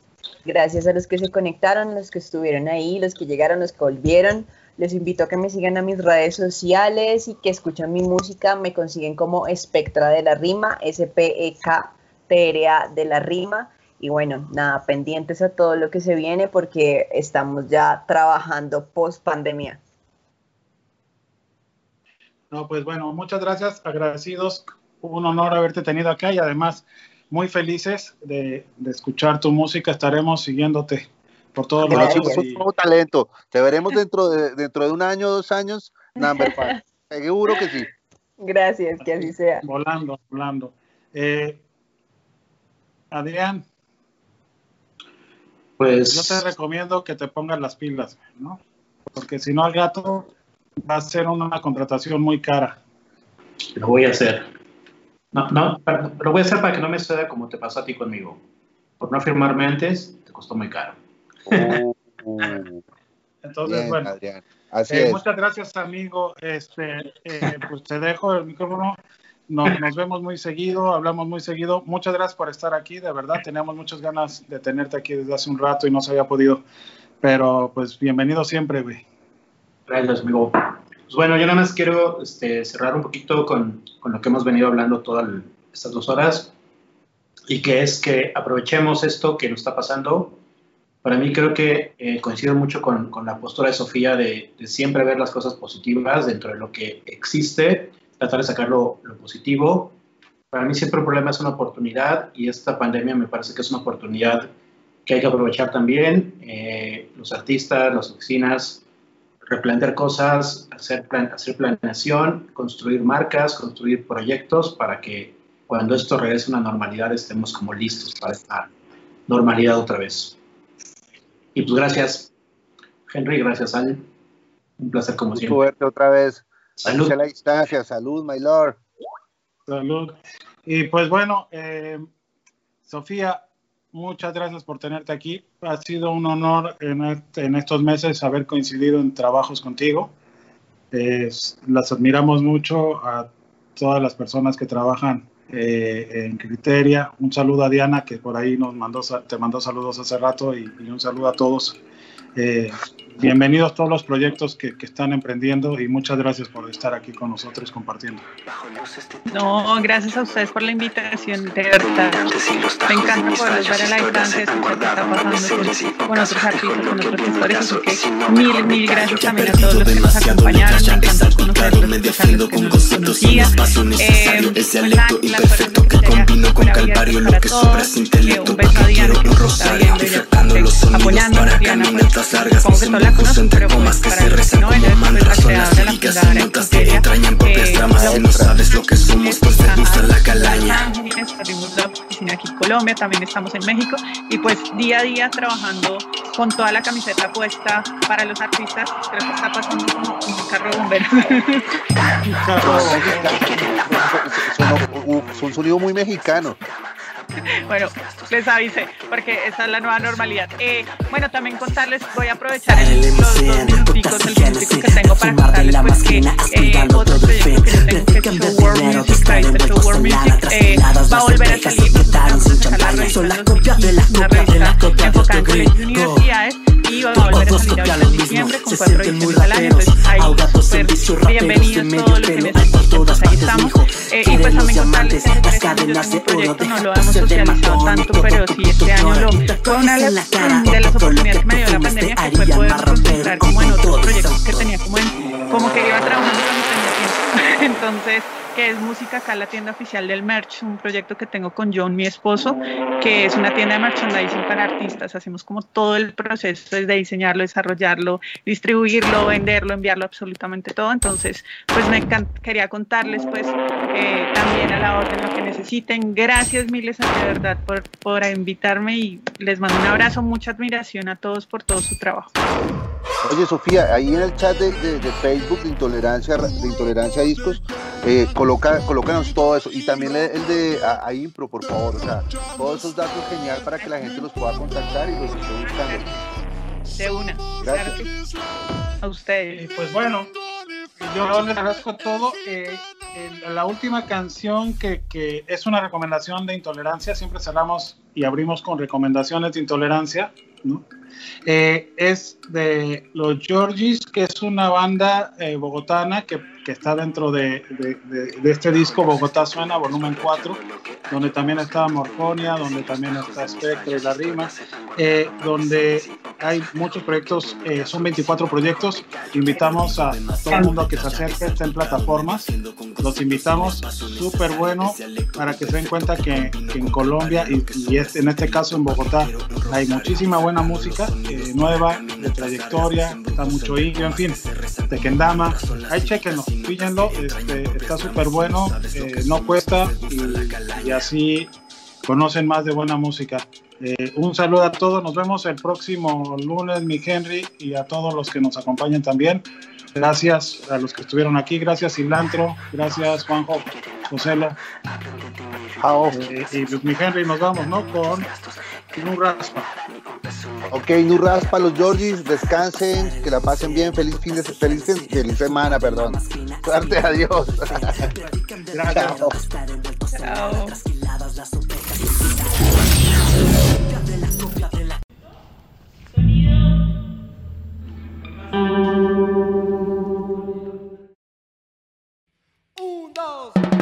Gracias a los que se conectaron, los que estuvieron ahí, los que llegaron, los que volvieron. Les invito a que me sigan a mis redes sociales y que escuchen mi música. Me consiguen como Espectra de la Rima, S-P-E-K-T-R-A de la Rima. Y bueno, nada, pendientes a todo lo que se viene porque estamos ya trabajando post pandemia. No, pues bueno, muchas gracias, agradecidos. Un honor haberte tenido acá y además muy felices de, de escuchar tu música. Estaremos siguiéndote por todos lados. un y- nuevo talento. Te veremos dentro de, dentro de un año, dos años, number five. [laughs] Seguro que sí. Gracias, que así sea. Volando, volando. Eh, Adrián, Pues yo te recomiendo que te pongas las pilas, ¿no? Porque si no al gato va a ser una contratación muy cara. lo voy a hacer. No, no, pero- lo voy a hacer para que no me suceda como te pasó a ti conmigo. Por no firmarme antes, te costó muy caro. Entonces, Bien, bueno. Adrián. Así Eh, es. Muchas gracias, amigo. Este, eh, pues te dejo el micrófono. Nos, nos vemos muy seguido, hablamos muy seguido. Muchas gracias por estar aquí, de verdad. Teníamos muchas ganas de tenerte aquí desde hace un rato y no se había podido. Pero pues bienvenido siempre, güey. Gracias, amigo. Pues bueno, yo nada más quiero este, cerrar un poquito con, con lo que hemos venido hablando todas estas dos horas y que es que aprovechemos esto que nos está pasando. Para mí creo que eh, coincido mucho con, con la postura de Sofía de, de siempre ver las cosas positivas dentro de lo que existe, tratar de sacar lo, lo positivo. Para mí siempre el problema es una oportunidad y esta pandemia me parece que es una oportunidad que hay que aprovechar también. Eh, los artistas, las oficinas, replantear cosas, hacer, plan, hacer planeación, construir marcas, construir proyectos para que cuando esto regrese a una normalidad estemos como listos para esta normalidad otra vez. Y pues gracias, Henry, gracias, Al. Un placer como siempre. otra vez. Salud. Salud. a la distancia. Salud, my lord. Salud. Y pues bueno, eh, Sofía, muchas gracias por tenerte aquí. Ha sido un honor en, este- en estos meses haber coincidido en trabajos contigo. Las admiramos mucho a todas las personas que trabajan eh, en Criteria. Un saludo a Diana, que por ahí nos mandó, te mandó saludos hace rato, y, y un saludo a todos. Eh, bienvenidos todos los proyectos que, que están emprendiendo y muchas gracias por estar aquí con nosotros compartiendo. No, gracias a ustedes por la invitación, de verdad. Me encanta poder ver a la distancia, escuchar qué está pasando con, con otros artistas, con otros gestores, así que mil, mil gracias también a todos los que nos acompañaron. Me encanta conocerlos, escucharlos, que nos conocían. Eh, nada, la suerte que combino con calvario, lo que sobra es intelecto, un beso a Diana, que nos está viendo y apoyándonos, Pues, que la conocen, pues para los que no, ella es pues, la creadora, la fundadora de Criteria, eh, no sabes lo que somos, pues te gusta la calaña. Ángeles, abrimos la oficina aquí en Colombia, también estamos en México y pues día a día trabajando con toda la camiseta puesta para los artistas. Creo que está pasando como un carro de bomberos. Uh, Es un sonido muy mexicano. [laughs] bueno, les avisé, porque esa es la nueva normalidad. Eh, bueno, también contarles, voy a aprovechar el, los dos minuticos, el minutico que tengo para contarles pues que eh, otro proyecto que yo tengo que es Show World Music, Trace Show World Music, eh, va a volver a salir, vamos a la revista, una revista enfocada en colegios y universidades y va a volver a salir ahorita en diciembre con cuatro ediciones al año, entonces ahí súper bienvenidos todos los que necesiten, pues ahí estamos. Eh, y pues también contarles que yo tengo un proyecto, no lo hemos socializado tanto, pero sí este año lo fue una de las, de las oportunidades que me dio la pandemia, que fue poder concentrar como en otros proyectos que tenía como en, como que iba trabajando cuando tenía tiempo. [laughs] Entonces, que es Música acá, la tienda oficial del merch, un proyecto que tengo con John, mi esposo, que es una tienda de merchandising para artistas. Hacemos como todo el proceso desde diseñarlo, desarrollarlo, distribuirlo, venderlo, enviarlo, absolutamente todo. Entonces, pues me quería contarles, pues, eh, también a la orden lo que necesiten. Gracias miles de verdad por, por invitarme y les mando un abrazo, mucha admiración a todos por todo su trabajo. Oye, Sofía, ahí en el chat de, de, de Facebook de Intolerancia, de Intolerancia a Discos, eh, coloca, colócanos todo eso. Y también el de a, a, Impro, por favor. O sea, todos esos datos genial para que la gente los pueda contactar y los esté buscando. De una. Gracias. A ustedes. pues bueno, yo les agradezco todo. Eh, el, la última canción que, que, es una recomendación de intolerancia, siempre cerramos y abrimos con recomendaciones de intolerancia, ¿no? Eh, es de los Georgis, que es una banda eh, bogotana que, que, está dentro de, de, de, este disco Bogotá Suena, volumen 4, donde también está Morfonia, donde también está Spectre y La Rima, eh, donde hay muchos proyectos, eh, son 24 proyectos. Invitamos a, todo el mundo a que se acerque, está en plataformas. Los invitamos, súper bueno, para que se den cuenta que, que en Colombia y, y este, en este caso en Bogotá hay muchísima buena música eh, nueva, de trayectoria, está mucho Igio, en fin, de Kendama. Ahí chequenlo, píllenlo, este, está súper bueno, eh, no cuesta y, así conocen más de buena música. Eh, un saludo a todos, nos vemos el próximo lunes, mi Henry, y a todos los que nos acompañan también. Gracias a los que estuvieron aquí, gracias Cilantro, gracias Juanjo, Joselo. Eh, y pues mi Henry, nos vamos, ¿no? Con Nu Raspa. Ok, Nu Raspa, los Georgis, descansen, que la pasen bien, feliz fin de feliz, feliz semana, perdón. Suerte, adiós. Gracias. Chao. Un, dos.